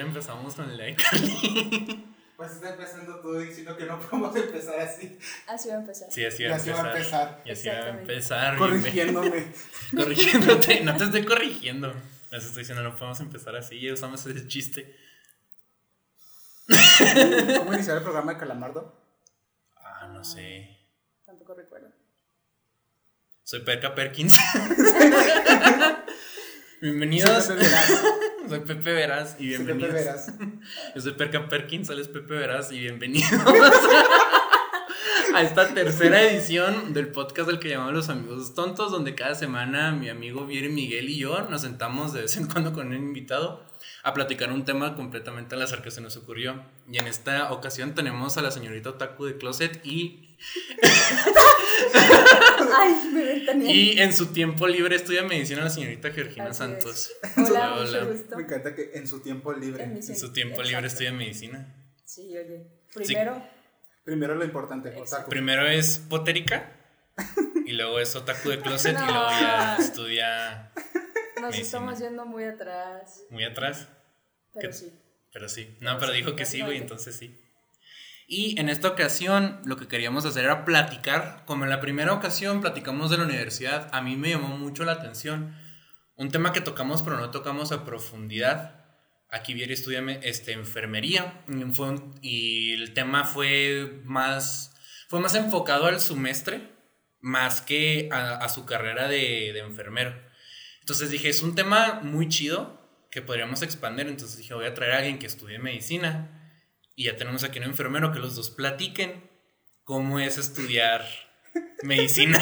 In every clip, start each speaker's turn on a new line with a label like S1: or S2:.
S1: Empezamos con el iCarly.
S2: Pues está empezando tú diciendo que no podemos empezar así.
S3: Así va a empezar.
S1: Sí, así
S2: Y
S1: va a
S2: así va a
S1: empezar. Y así va a empezar.
S2: Corrigiéndome.
S1: Corrigiéndote. No te estoy corrigiendo. Les estoy diciendo, no podemos empezar así. Ya usamos ese chiste.
S2: ¿Cómo iniciar el programa de Calamardo?
S1: Ah, no sé.
S3: Tampoco recuerdo.
S1: Soy Perca Perkins. Bienvenidos.
S2: Soy Pepe Veras.
S1: Y
S2: Soy Pepe
S1: bienvenidos.
S2: Veras.
S1: Yo soy Perca Perkins, él es Pepe Veras y bienvenidos a esta tercera edición del podcast del que llamamos Los Amigos Tontos, donde cada semana mi amigo Vieri Miguel y yo nos sentamos de vez en cuando con un invitado a platicar un tema completamente al azar que se nos ocurrió. Y en esta ocasión tenemos a la señorita Otaku de Closet y,
S3: Ay, me
S1: y en su tiempo libre estudia medicina la señorita Georgina
S3: Así
S1: Santos.
S3: es. Hola,
S1: Hola.
S3: mucho gusto.
S2: Me encanta que en su tiempo libre.
S3: En
S1: En su tiempo
S3: Exacto.
S1: libre estudia medicina.
S3: Sí, oye. Primero,
S2: Primero lo importante,
S3: Exacto.
S2: otaku.
S1: Primero es potérica y luego es otaku de closet y luego ya estudia
S3: nos estamos yendo muy atrás.
S1: muy atrás.
S3: Pero
S1: ¿Qué?
S3: sí.
S1: Pero sí. No,
S3: Pero
S1: pero
S3: sí,
S1: dijo que sí, güey, entonces sí. Y en esta ocasión lo que queríamos hacer era platicar. Como en la primera ocasión platicamos de la universidad, a mí me llamó mucho la atención. Un tema que tocamos pero no tocamos a profundidad. Aquí Vieri estudia este, enfermería fue un- y el tema fue más, fue más enfocado al semestre más que a, a su carrera de, de enfermero. Entonces dije, es un tema muy chido que podríamos expandir. Entonces dije, voy a traer a alguien que estudie medicina. Y ya tenemos aquí un enfermero que los dos platiquen cómo es estudiar medicina.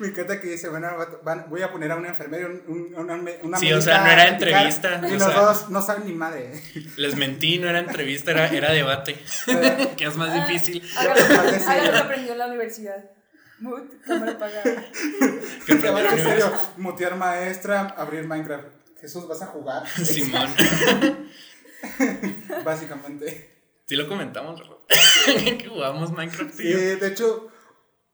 S2: Me encanta que dice, bueno, van- voy a poner a un enfermero, un, un- una, una
S1: Sí, o sea, no era entrevista,
S2: Y los
S1: sea.
S2: dos no saben ni madre.
S1: Les mentí, no era entrevista, era, era debate. que es más
S3: Ah,
S1: difícil.
S3: Lo-
S2: sí,
S3: haga lo aprendió en la universidad. Mut, cámara apagada.
S1: Que
S2: Te va
S1: aprender
S2: en serio, mutear maestra, abrir Minecraft. Jesús, ¿vas a jugar?
S1: Simón.
S2: Básicamente.
S1: Sí lo comentamos, que jugamos Minecraft,
S2: Sí,
S1: tío.
S2: de hecho,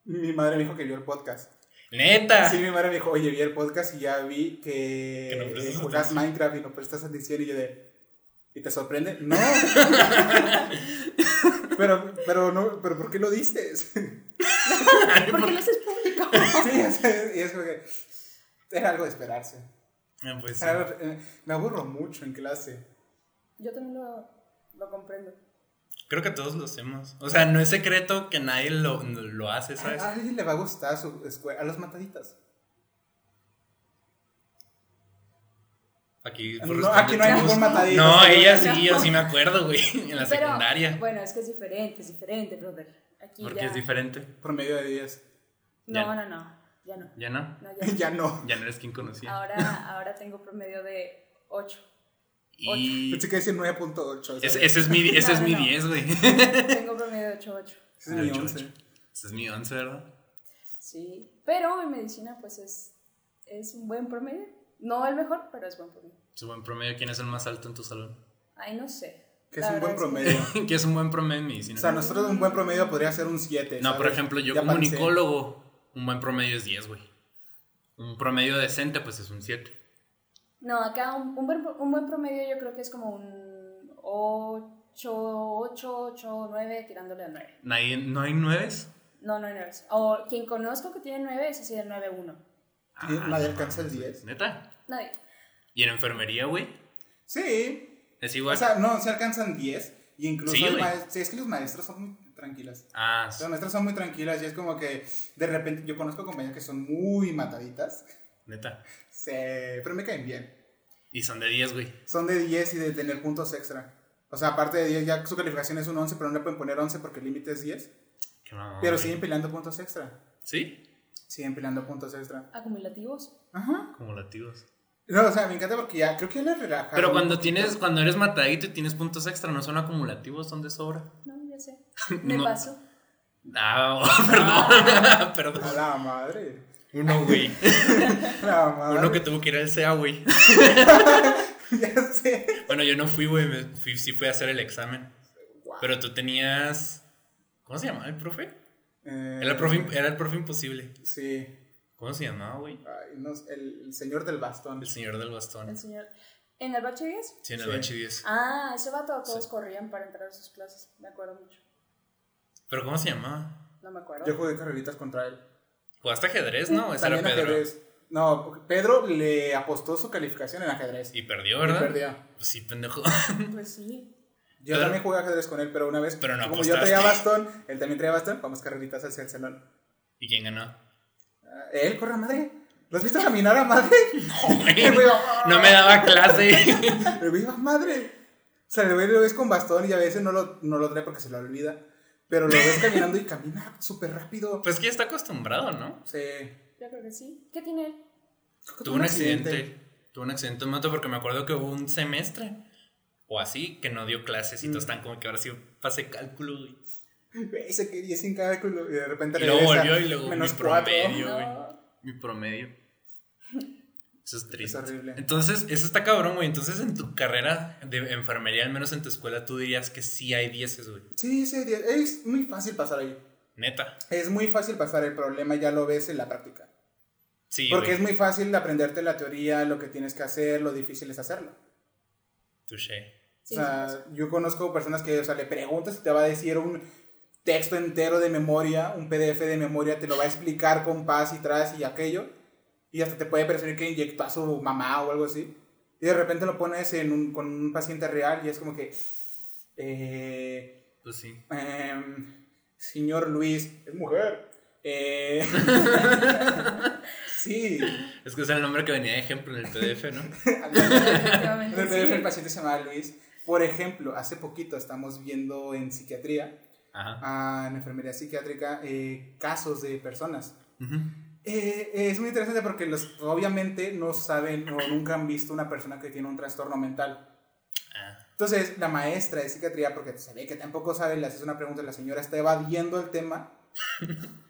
S2: mi madre me dijo que vio el podcast.
S1: Neta.
S2: Sí, mi madre me dijo, oye, vi el podcast y ya vi que,
S1: Que no atención.
S2: Minecraft y no prestas atención y yo de... ¿Y te sorprende? No. pero, pero, no, pero ¿por qué lo dices?
S3: ¿Por qué lo haces público?
S2: sí, y es como que era algo de esperarse.
S1: Ah, pues sí.
S2: Era algo- eh, me aburro mucho en clase.
S3: Yo también lo, lo comprendo.
S1: Creo que todos lo hacemos. O sea, no es secreto que nadie lo, lo hace, ¿sabes?
S2: A alguien le va a gustar su escuela, a los mataditas.
S1: Aquí,
S2: No, aquí no hay ningún matadito.
S1: No, ella sí, yo sí me acuerdo, güey. En la
S3: Pero,
S1: secundaria.
S3: Bueno, es que es diferente, es diferente, brother. Aquí
S1: Porque
S3: ya.
S1: es diferente.
S2: Promedio de 10.
S3: No,
S1: Ya.
S3: no, no. Ya no.
S1: ¿Ya no?
S3: No, ya.
S2: ya no.
S1: Ya no eres quien conocía.
S3: Ahora, ahora tengo promedio de 8.
S1: y
S2: Pensé que decía 9.8. ¿sabes?
S1: ese, ese es mi, ese
S3: No,
S1: es
S3: no,
S1: mi
S3: no.
S1: 10, güey.
S3: Tengo promedio de 8, 8.
S2: Ese es mi
S1: Ocho,
S2: 11.
S1: ocho. Ese es mi 11, ¿verdad?
S3: Sí. Pero en medicina, pues es, es un buen promedio. No el mejor, pero es buen promedio.
S1: Su buen promedio, ¿quién es el más alto en tu salón?
S3: Ay, no sé.
S2: Que es un buen promedio.
S1: que es un buen promedio en medicina.
S2: O sea, nosotros un buen promedio podría ser un 7.
S1: no, por ejemplo, yo como unicólogo, un buen promedio es 10, güey. Un promedio decente, pues es un 7.
S3: No, acá un, un, buen, un buen promedio yo creo que es como un 8, 8, 8, 9, tirándole a 9.
S1: ¿Nadie, ¿No hay 9?
S3: No, no hay 9. O quien conozco que tiene 9 es así el 9, 1.
S2: Nadie alcanza el 10.
S1: ¿Neta?
S3: Nadie.
S1: ¿Y en enfermería, güey?
S2: Sí.
S1: Es igual.
S2: O sea, no, se alcanzan 10. Y incluso
S1: Sí,
S2: sí, es que los maestros son muy tranquilas.
S1: ah,
S2: Las maestras son muy tranquilas y es como que de repente yo conozco compañeras que son muy mataditas.
S1: neta.
S2: Se, pero me caen bien.
S1: Y son de 10, güey.
S2: Son de 10 y de tener puntos extra. O sea, aparte de 10, ya su calificación es un 11, pero no le pueden poner 11 porque el límite es 10.
S1: Qué mamón,
S2: pero
S1: güey.
S2: siguen peleando puntos extra.
S1: ¿Sí?
S2: Siguen peleando puntos extra.
S3: Acumulativos.
S2: Ajá.
S1: Acumulativos.
S2: No, o sea, me encanta porque ya creo que ya le relaja.
S1: Pero cuando tienes, cuando eres matadito y tienes puntos extra, no son acumulativos, son de sobra.
S3: No, ya sé. Me
S1: No.
S3: paso.
S1: Ah, oh, perdón, perdón.
S2: A la madre.
S1: Uno, güey.
S2: La madre.
S1: Uno que tuvo que ir al CEA, güey.
S2: ya sé.
S1: Bueno, yo no fui, güey. me fui- sí fui a hacer el examen. Pero tú tenías. ¿Cómo se llamaba el profe?
S2: Eh,
S1: Era el profe, era el profe imposible.
S2: Sí.
S1: ¿Cómo se llamaba, güey?
S2: Ay, no, el, el señor del bastón.
S1: El señor del
S3: El
S1: bastón.
S3: señor. ¿En el bache 10?
S1: Sí, en el
S2: Sí.
S1: bache 10.
S3: Ah, ese vato todos corrían para entrar a sus clases. Me acuerdo mucho.
S1: ¿Pero cómo se llamaba?
S3: No me acuerdo.
S2: Yo jugué carreritas contra él.
S1: ¿Jugaste ajedrez, no? ¿O ese era
S2: También
S1: Pedro?
S2: ajedrez. No, Pedro le apostó su calificación en ajedrez.
S1: Y perdió, ¿verdad?
S2: Y perdió.
S1: Pues sí, pendejo.
S3: Pues sí.
S2: Yo
S1: Pero-
S2: también jugué ajedrez con él, pero una vez,
S1: Pero no
S2: como yo traía bastón, él también traía bastón, vamos carreritas hacia el salón.
S1: ¿Y quién ganó?
S2: Él corre a madre. ¿Lo has visto caminar a madre?
S1: No, güey. Me daba clase.
S2: El güey va a madre. O sea, el güey lo ves con bastón y a veces no lo, no lo trae porque se lo olvida. Pero lo ves caminando y camina súper rápido.
S1: Pues que ya está acostumbrado, ¿no?
S2: Sí.
S3: Yo creo que sí. ¿Qué tiene él?
S1: Tuvo un accidente. Tuvo un accidente en moto porque me acuerdo que hubo un semestre o así que no dio clases y todos están como que ahora sí pasé cálculo. Güey,
S2: se quedó sin cálculo y de repente
S1: Y luego volvió y luego mi
S2: menos cuatro.
S1: promedio, güey.
S3: No.
S1: Mi promedio. Eso es triste.
S2: Es horrible.
S1: Entonces, eso está cabrón, güey. Entonces, en tu carrera de enfermería, al menos en tu escuela, tú dirías que sí hay dieces, güey.
S2: Sí, sí, es muy fácil pasar ahí.
S1: Neta.
S2: Es muy fácil pasar el problema, ya lo ves en la práctica.
S1: Sí,
S2: Porque es muy fácil aprenderte la teoría, lo que tienes que hacer, lo difícil es hacerlo.
S1: Touché.
S3: Sí,
S2: o sea,
S3: sí,
S2: yo conozco personas que, o sea, le preguntas y te va a decir un texto entero de memoria, un PDF de memoria, te lo va a explicar con paz y tras y aquello, y hasta te puede parecer que inyectó a su mamá o algo así. Y de repente lo pones en un- con un paciente real y es como que, eh,
S1: Pues sí.
S2: em, señor Luis, es mujer. Eh, sí.
S1: Es que era el nombre que venía de ejemplo en el PDF, ¿no?
S2: En el PDF el paciente se llama Luis. Por ejemplo, hace poquito estamos viendo en psiquiatría,
S1: Ajá.
S2: ah, en enfermería psiquiátrica, eh, casos de personas.
S1: Ujú.
S2: Eh, es muy interesante porque los, obviamente no saben o nunca han visto una persona que tiene un trastorno mental.
S1: Ah,
S2: Entonces, la maestra de psiquiatría, porque se ve que tampoco sabe, le haces una pregunta la señora está evadiendo el tema.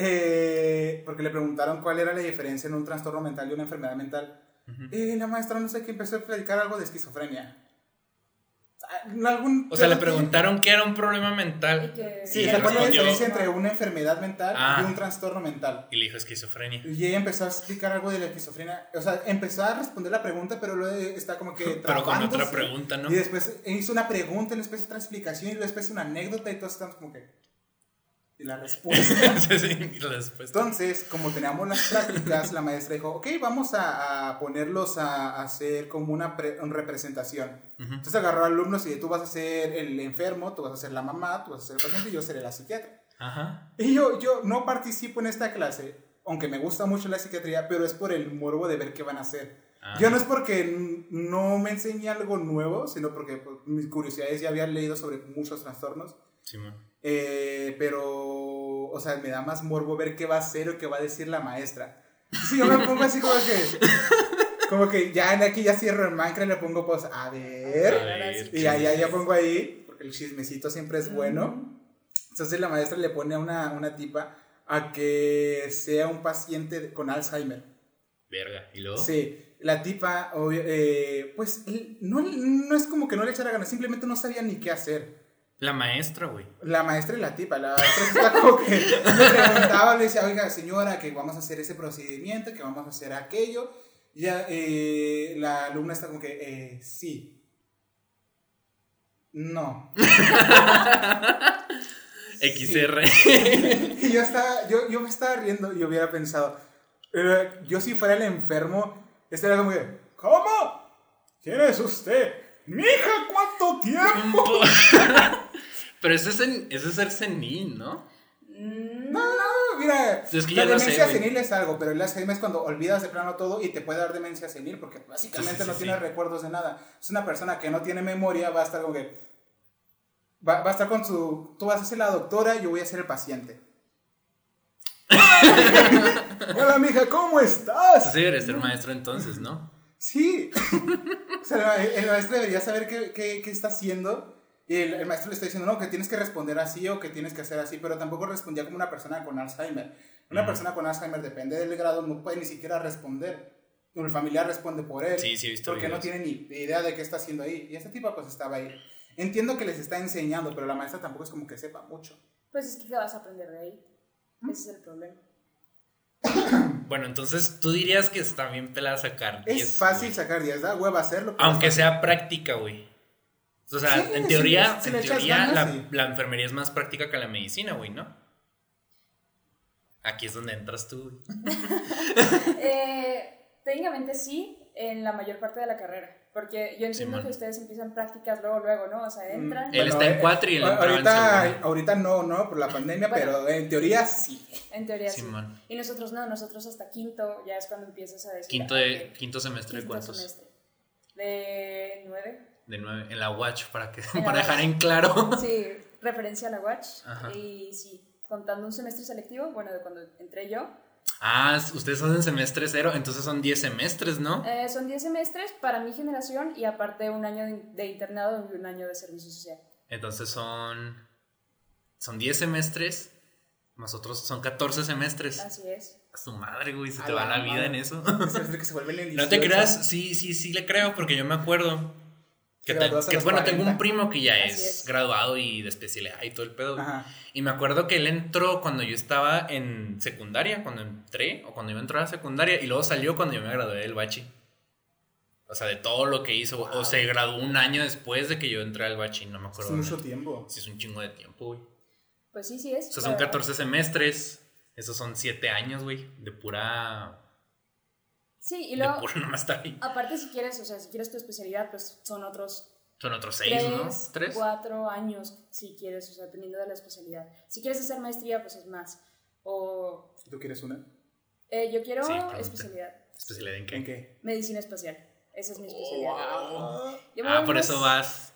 S2: Eh, porque le preguntaron cuál era la diferencia en un trastorno mental y una enfermedad mental.
S1: ujú.
S2: Y la maestra no sé qué empezó a platicar algo de esquizofrenia. Ah, algún
S1: O sea, le preguntaron que era un problema mental
S3: que-
S2: Sí, ¿cuál es la diferencia entre una enfermedad mental
S1: Ah.
S2: y un trastorno mental?
S1: y le dijo esquizofrenia.
S2: Y ella empezó a explicar algo de la esquizofrenia. O sea, empezó a responder la pregunta, pero luego está como que.
S1: Pero con otra pregunta, ¿no?
S2: Y después hizo una pregunta, y después otra explicación, y después una anécdota, y todos estamos como que. Y la respuesta.
S1: Sí, sí, y la respuesta.
S2: Entonces, como teníamos las prácticas, la maestra dijo: Ok, vamos a, a ponerlos a, a hacer como una, pre- una representación. Entonces agarró alumnos y tú vas a ser el enfermo, tú vas a ser la mamá, tú vas a ser el paciente y yo seré la psiquiatra.
S1: Ajá.
S2: Y yo, yo no participo en esta clase, aunque me gusta mucho la psiquiatría, pero es por el morbo de ver qué van a hacer.
S1: Ah.
S2: Yo no es porque no me enseñe algo nuevo, sino porque pues, mis curiosidades ya había leído sobre muchos trastornos.
S1: Simón.
S2: Eh, pero, o sea, me da más morbo ver qué va a hacer o qué va a decir la maestra. Si yo me pongo así como que, como que ya en aquí ya cierro el Minecraft y le pongo pues, a ver.
S1: A ver,
S2: Y ya, ya, ya pongo ahí, porque el chismecito siempre es bueno. Entonces la maestra le pone a una, una tipa a que sea un paciente con Alzheimer.
S1: Verga. ¿Y luego?
S2: Sí, la tipa, obvio- eh, pues no, no es como que no le echara ganas, simplemente no sabía ni qué hacer.
S1: La maestra, güey.
S2: La maestra y la tipa, la maestra está como que le preguntaba, le decía, oiga señora, que vamos a hacer ese procedimiento, que vamos a hacer aquello. Y eh, la alumna está como que, eh, sí. No.
S1: XR.
S2: Y yo, estaba, yo, yo me estaba riendo y hubiera pensado, eh, yo si fuera el enfermo, estaría como que, ¿cómo? ¿Quién es usted? Mija, ¿cuánto tiempo?
S1: Pero eso es, en- eso es ser senil, ¿no?
S3: Mm,
S2: No, mira,
S1: Es que
S2: la
S1: sé,
S2: demencia senil es algo, pero el Alzheimer es cuando olvidas de plano todo y te puede dar demencia senil porque básicamente
S1: Sí, sí,
S2: no
S1: sí,
S2: tiene recuerdos de nada. Es una persona que no tiene memoria, va a estar como que... Va, va a estar con su... Tú vas a ser la doctora, yo voy a ser el paciente. Hola, mija, ¿cómo estás?
S1: Sí, debería ser maestro entonces, ¿no?
S2: Sí. o sea, el, maestro debería saber qué, qué, qué está haciendo. Y el, el maestro le está diciendo, no, que tienes que responder así o que tienes que hacer así, pero tampoco respondía como una persona con Alzheimer. Una persona con Alzheimer, depende del grado, no puede ni siquiera responder. El familiar responde por él.
S1: Sí, sí, he visto
S2: Porque no tiene ni idea de qué está haciendo ahí. Y esta tipa pues estaba ahí. Entiendo que les está enseñando, pero la maestra tampoco es como que sepa mucho.
S3: Pues es que ¿qué vas a aprender de ahí? Ese es el problema.
S1: Bueno, entonces tú dirías que está bien pelada sacar 10.
S2: Es fácil
S1: güey.
S2: sacar 10, da hueva hacerlo.
S1: Aunque sea práctica, güey. O sea,
S2: Sí,
S1: en teoría,
S2: si
S1: en teoría
S2: ganas,
S1: la,
S2: sí.
S1: la enfermería es más práctica que la medicina, güey, ¿no? Aquí es donde entras tú.
S3: Eh, técnicamente sí, en la mayor parte de la carrera. Porque yo entiendo
S1: Simón.
S3: que ustedes empiezan prácticas luego, luego, ¿no? O sea, entran.
S1: Él está en
S2: eh,
S1: cuatro y él
S2: a-
S1: entraba en
S2: ahorita, ahorita no, no, por la pandemia,
S3: Bueno.
S2: pero en teoría sí.
S3: En teoría sí. Y nosotros no, nosotros hasta quinto ya es cuando empiezas a decir.
S1: Quinto,
S3: ah,
S1: de,
S3: ok,
S1: quinto semestre, ¿de
S3: quinto
S1: cuántos?
S3: semestre. De nueve.
S1: De nueve. En la Watch, para, que,
S3: En la
S1: para dejar
S3: Watch.
S1: en claro.
S3: Sí, referencia a la Watch.
S1: Ajá.
S3: Y sí, contando un semestre selectivo, bueno, de cuando entré yo,
S1: Ah, ustedes son en semestre cero, entonces son 10 semestres, ¿no?
S3: eh, son 10 semestres para mi generación y aparte un año de, internado y un año de servicio social.
S1: Entonces son. Son 10 semestres. Más otros son 14 semestres.
S3: Así es.
S1: A su madre, güey, se
S2: A
S1: te va
S2: la
S1: la vida
S2: madre.
S1: en eso.
S2: Que se vuelve el
S1: No te
S2: 18.
S1: creas, sí, sí, sí le creo, porque yo me acuerdo. Que,
S2: Te
S1: que, bueno, tengo
S2: 40.
S1: un primo que ya es,
S3: es.
S1: graduado y de especialidad y todo el pedo.
S2: Ajá.
S1: Y me acuerdo que él entró cuando yo estaba en secundaria, cuando entré, o cuando yo entré a la secundaria, y luego salió cuando yo me gradué del bachi. O sea, de todo lo que hizo. O se graduó un año después de que yo entré al bachi, no me
S2: Es
S1: acuerdo.
S2: mucho
S1: neta.
S2: tiempo.
S1: Sí, es un chingo de tiempo, güey.
S3: Pues sí, sí es.
S1: O sea, son
S3: verdad.
S1: 14 semestres. Esos son 7 años, güey. De pura.
S3: Sí, y
S1: de
S3: luego,
S1: pura nomás estar ahí.
S3: aparte si quieres, o sea, si quieres tu especialidad, pues son otros
S1: Son otros 6,
S3: tres,
S1: ¿no? 3.
S3: cuatro años, si quieres, o sea, dependiendo de la especialidad. Si quieres hacer maestría, pues es más. O
S2: ¿Tú quieres una?
S3: eh, yo quiero
S1: Sí,
S3: especialidad,
S1: ¿Especialidad en qué?
S2: ¿En qué?
S3: medicina espacial. Esa es mi especialidad. Me
S1: Ah, por eso vas.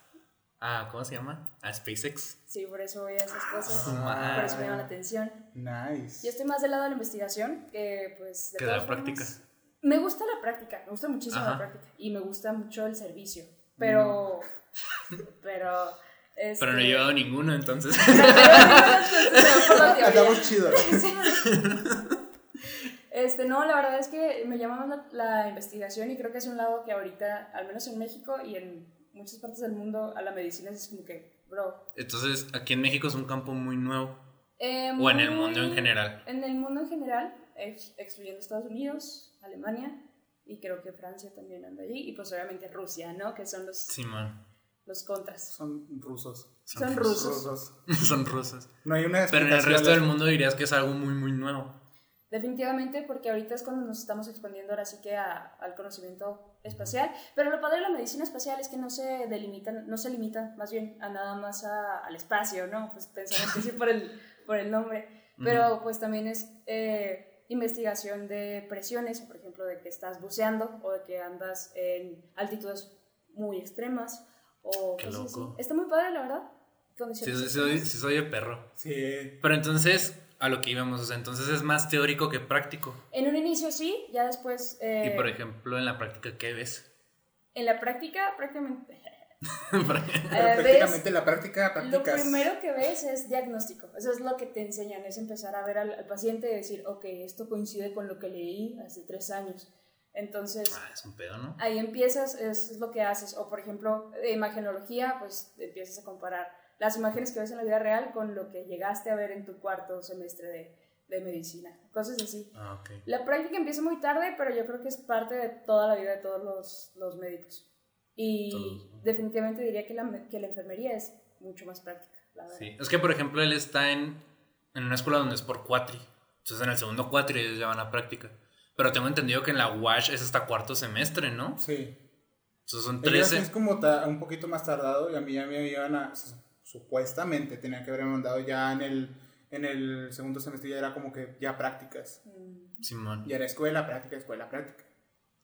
S1: Ah, ¿cómo se llama? A SpaceX.
S3: Sí, por eso voy a esas cosas.
S1: Ah.
S3: Por eso me llama la atención.
S2: Nice.
S3: Yo estoy más del lado de la investigación que, pues, de
S1: Que de la
S3: todas formas,
S1: práctica.
S3: Me gusta la práctica, me gusta muchísimo
S1: Ajá.
S3: la práctica. Y me gusta mucho el servicio. Pero. Pero. Este,
S1: Pero no he llevado ninguno, entonces.
S2: Andamos chidos.
S3: Este, no, la verdad es que me llama más la, la investigación y creo que es un lado que ahorita, al menos en México y en muchas partes del mundo, a la medicina es como que, bro.
S1: Entonces, aquí en México es un campo muy nuevo.
S3: eh,
S1: O en el mundo en general.
S3: En el mundo en general, excluyendo Estados Unidos, Alemania y creo que Francia también anda allí y pues obviamente Rusia, ¿no? Que son los,
S1: Simón.
S3: los contras.
S2: Son rusos.
S3: Son rusos.
S2: Rusos.
S1: Son rusas.
S2: No hay una
S1: Pero en el resto
S2: de-
S1: del mundo dirías que es algo muy, muy nuevo.
S3: Definitivamente, porque ahorita es cuando nos estamos expandiendo ahora sí que a- al conocimiento espacial. Pero lo padre de la medicina espacial es que no se delimitan, no se limita más bien a nada más a- al espacio, ¿no? Pues pensamos que sí por el, por el nombre. Pero pues también es eh, investigación de presiones, por ejemplo, de que estás buceando o de que andas en altitudes muy extremas o
S1: Qué
S3: cosas así.
S1: loco.
S3: Está muy padre, la verdad.
S1: Sí,
S3: Condiciones
S1: sí, soy, sí soy de perro.
S2: Sí.
S1: Pero entonces, a lo que íbamos, o sea, entonces es más teórico que práctico.
S3: En un inicio sí, ya después... eh,
S1: Y por ejemplo, en la práctica, ¿qué ves?
S3: En la práctica, prácticamente. Eh,
S2: prácticamente la práctica
S3: lo
S2: practicas.
S3: primero que ves es diagnóstico. Eso es lo que te enseñan, es empezar a ver al, al paciente y decir, ok, esto coincide con lo que leí hace tres años. Entonces,
S1: Ah, es un pedo, ¿no?
S3: ahí empiezas, es, es lo que haces. O por ejemplo, de imagenología, pues empiezas a comparar las imágenes que ves en la vida real con lo que llegaste a ver en tu cuarto semestre de, de medicina. Cosas así.
S1: Ah, ok.
S3: La práctica empieza muy tarde, pero yo creo que es parte de toda la vida de todos los, los médicos. Y
S1: Todos.
S3: definitivamente diría que la, que la enfermería es mucho más práctica, la verdad.
S1: Sí. Es que, por ejemplo, él está en, en una escuela donde es por cuatri. Entonces, en el segundo cuatri ellos ya van a práctica. Pero tengo entendido que en la WASH es hasta cuarto semestre, ¿no?
S2: Sí.
S1: Entonces son
S2: Ellos
S1: 13.
S2: es como un poquito más tardado y a mí ya me iban a... Supuestamente tenían que haberme mandado ya en el, en el segundo semestre, ya era como que ya prácticas.
S3: Mm,
S1: Simón.
S2: Ya era escuela, práctica, escuela, práctica.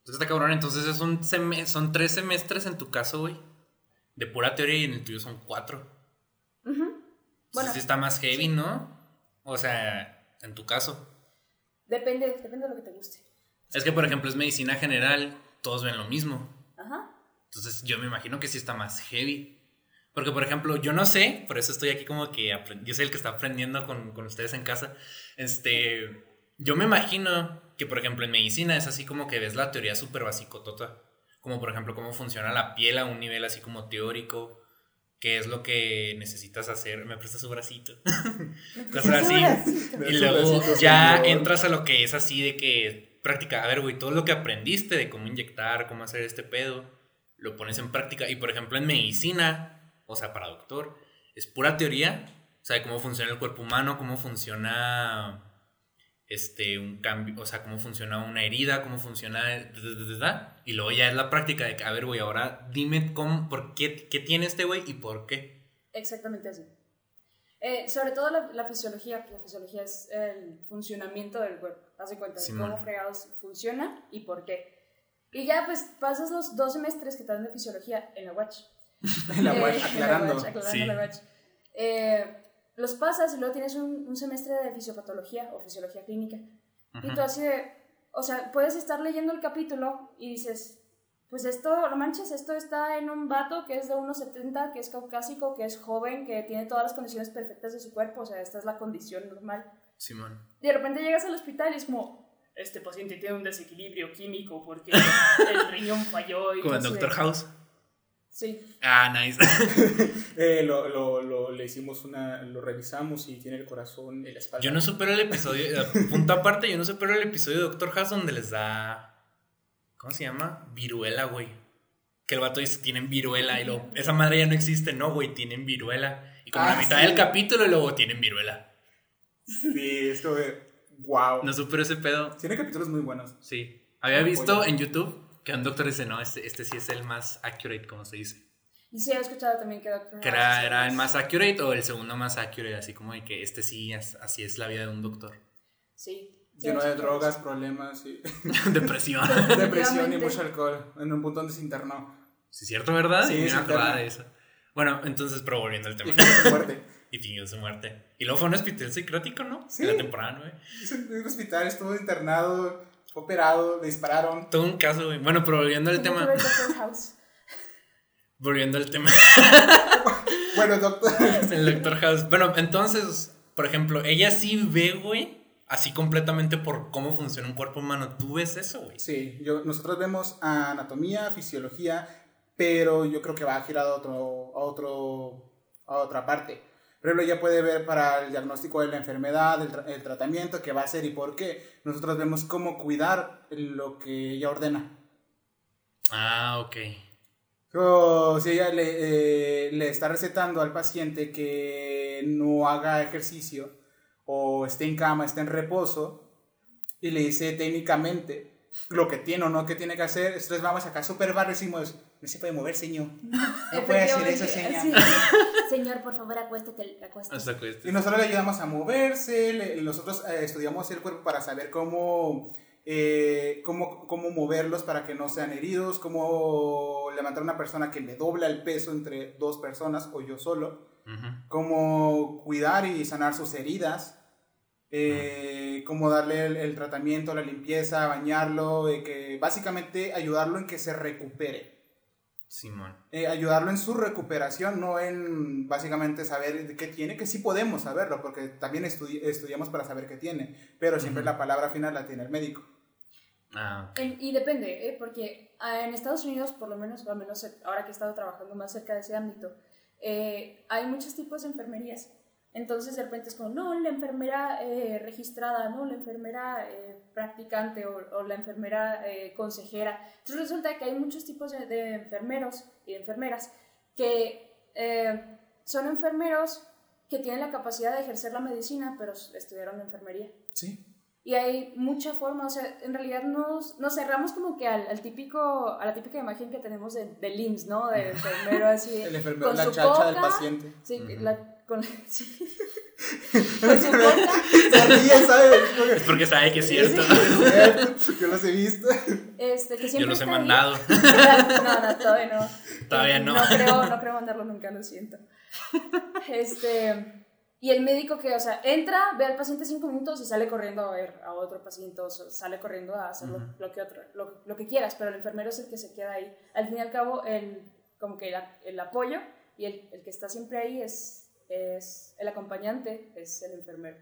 S1: Entonces está cabrón. Entonces es un son tres semestres en tu caso, güey. De pura teoría y en el tuyo son cuatro.
S3: ujú.
S1: Entonces
S3: Bueno,
S1: sí está más heavy, ¿no? O sea, en tu caso.
S3: depende, depende de lo que te guste.
S1: Es que, por ejemplo, es medicina general, todos ven lo mismo.
S3: Ajá.
S1: Entonces yo me imagino que sí está más heavy. Porque, por ejemplo, yo no sé, por eso estoy aquí como que yo soy el que está aprendiendo con, con ustedes en casa. Este, yo me imagino que, por ejemplo, en medicina es así como que ves la teoría súper basicotota. Como, por ejemplo, cómo funciona la piel a un nivel así como teórico. qué es lo que necesitas hacer. Me prestas su bracito.
S3: Me
S1: Cosas
S3: puse
S1: así.
S3: bracito.
S1: Y luego
S2: bracito,
S1: ya entras a lo que es así de que práctica. A ver, güey, todo lo que aprendiste de cómo inyectar, cómo hacer este pedo, lo pones en práctica. Y por ejemplo, en medicina, o sea, para doctor, es pura teoría. O sea, de cómo funciona el cuerpo humano, cómo funciona este, un cambio, o sea, cómo funciona una herida, cómo funciona. Y luego ya es la práctica de que, a ver, güey, ahora dime cómo, por qué, qué tiene este güey y por qué.
S3: Exactamente así. Eh, sobre todo la, la fisiología, la fisiología es el funcionamiento del cuerpo. Haz de cuenta de
S1: Simón.
S3: cómo fregados funciona y por qué. Y ya pues pasas los dos semestres que te dan de fisiología en la Watch.
S2: En la
S3: Eh,
S2: Watch,
S3: en la
S2: aclarando.
S3: Watch, aclarando
S1: Sí.
S3: la Watch. Eh, los pasas y luego tienes un, un semestre de fisiopatología o fisiología clínica. Y tú así de, o sea, puedes estar leyendo el capítulo y dices, pues esto, no manches, esto está en un vato que es de 1,70, que es caucásico, que es joven, que tiene todas las condiciones perfectas de su cuerpo, o sea, esta es la condición normal.
S1: Simón.
S3: Y de repente llegas al hospital y es como, este paciente tiene un desequilibrio químico porque el riñón falló y
S1: Como
S3: de-
S1: Doctor House.
S3: Sí,
S1: Ah, nice.
S2: Eh, lo, lo, lo, le hicimos una, lo revisamos y tiene el corazón la espalda.
S1: Yo no supero el episodio, eh, punto aparte, yo no supero el episodio de Doctor House donde les da, ¿cómo se llama? Viruela, güey. Que el vato dice, tienen viruela y luego, esa madre ya no existe, no, güey, tienen viruela. Y como
S2: Ah,
S1: la mitad
S2: sí.
S1: del capítulo y luego tienen viruela.
S2: Sí, es como de, wow.
S1: No supero ese pedo.
S2: Tiene capítulos muy buenos.
S1: Sí. Había visto en YouTube que un doctor dice, no, este, este sí es el más accurate, como se dice.
S3: y sí he escuchado también que Doctor
S1: Que era, era el más accurate o el segundo más accurate, así como de que este sí, es- así es la vida de un doctor.
S3: Sí.
S2: Lleno de drogas, problemas, y
S1: Depresión.
S2: depresión y mucho alcohol. En un punto donde se internó.
S1: Sí, es cierto, ¿verdad?
S2: Sí,
S1: Y me acordaba de eso. Bueno, entonces, pero volviendo al
S2: Y
S1: tema.
S2: fue su muerte.
S1: Y fingió su muerte. Y luego fue a un hospital psiquiátrico, ¿no?
S2: Sí.
S1: En la temporada 9.
S2: En un hospital estuvo internado, fue operado, le dispararon.
S1: Todo un caso, güey. Bueno, pero volviendo al
S3: ¿Cómo
S1: tema.
S3: fue el Doctor House?
S1: Volviendo al tema
S2: Bueno, doctor.
S1: del Doctor House. Bueno, entonces, por ejemplo, ella sí ve, güey, así completamente por cómo funciona un cuerpo humano. ¿Tú ves eso, güey?
S2: Sí, yo, nosotros vemos anatomía, fisiología, pero yo creo que va girado a, otro, a, otro, a otra parte. Por ejemplo, ella puede ver para el diagnóstico de la enfermedad, el, tra- el tratamiento, qué va a hacer y por qué. Nosotros vemos cómo cuidar lo que ella ordena.
S1: Ah, ok.
S2: O si ella le, eh, le está recetando al paciente que no haga ejercicio o esté en cama, esté en reposo, y le dice técnicamente lo que tiene o no que tiene que hacer, nosotros vamos acá super bar decimos, no se puede mover, señor. No puede hacer eso, señor.
S3: Sí. Señor, por favor, acuéstate. acuéstate.
S2: Y nosotros le ayudamos a moverse, le- nosotros eh, estudiamos el cuerpo para saber cómo, eh, cómo, cómo moverlos para que no sean heridos, cómo levantar a una persona que le dobla el peso entre dos personas o yo solo, cómo cuidar y sanar sus heridas, eh, cómo darle el, el tratamiento, la limpieza, bañarlo, eh, que básicamente ayudarlo en que se recupere
S1: Simón.
S2: eh, ayudarlo en su recuperación, no en básicamente saber qué tiene, que sí podemos saberlo, porque también estudi- estudiamos para saber qué tiene, pero siempre
S1: Ujú.
S2: la palabra final la tiene el médico.
S1: Ah, ok.
S3: En- y depende, ¿eh? porque ah, en Estados Unidos, por lo menos, o al menos ahora que he estado trabajando más cerca de ese ámbito, eh, hay muchos tipos de enfermerías. Entonces de repente es como, no, la enfermera eh, registrada, no, la enfermera eh, practicante o, o la enfermera eh, consejera. Entonces resulta que hay muchos tipos de, de enfermeros y de enfermeras que eh, son enfermeros que tienen la capacidad de ejercer la medicina, pero estudiaron enfermería.
S2: Sí.
S3: Y hay mucha forma, o sea, en realidad nos, nos cerramos como que al, al típico, a la típica imagen que tenemos de, del IMSS, ¿no? Del enfermero así.
S2: El enfermero,
S3: con
S2: la
S3: su
S2: chacha del paciente.
S3: Sí, la, con, sí.
S1: Es porque sabe que es cierto.
S2: Yo los he visto.
S3: Este, que
S1: Yo
S3: siempre
S1: los he
S3: está ahí.
S1: mandado.
S3: No, no, todavía no.
S1: Todavía no.
S3: No creo, no creo mandarlo nunca, lo siento. Este, y el médico que, o sea, entra, ve al paciente cinco minutos y sale corriendo a ver a otro paciente, o sale corriendo a hacer lo-
S1: Ujú.
S3: lo, que otro, lo, lo que quieras, pero el enfermero es el que se queda ahí. Al fin y al cabo, el, como que el, el apoyo y el, el que está siempre ahí es, es el acompañante, es el enfermero.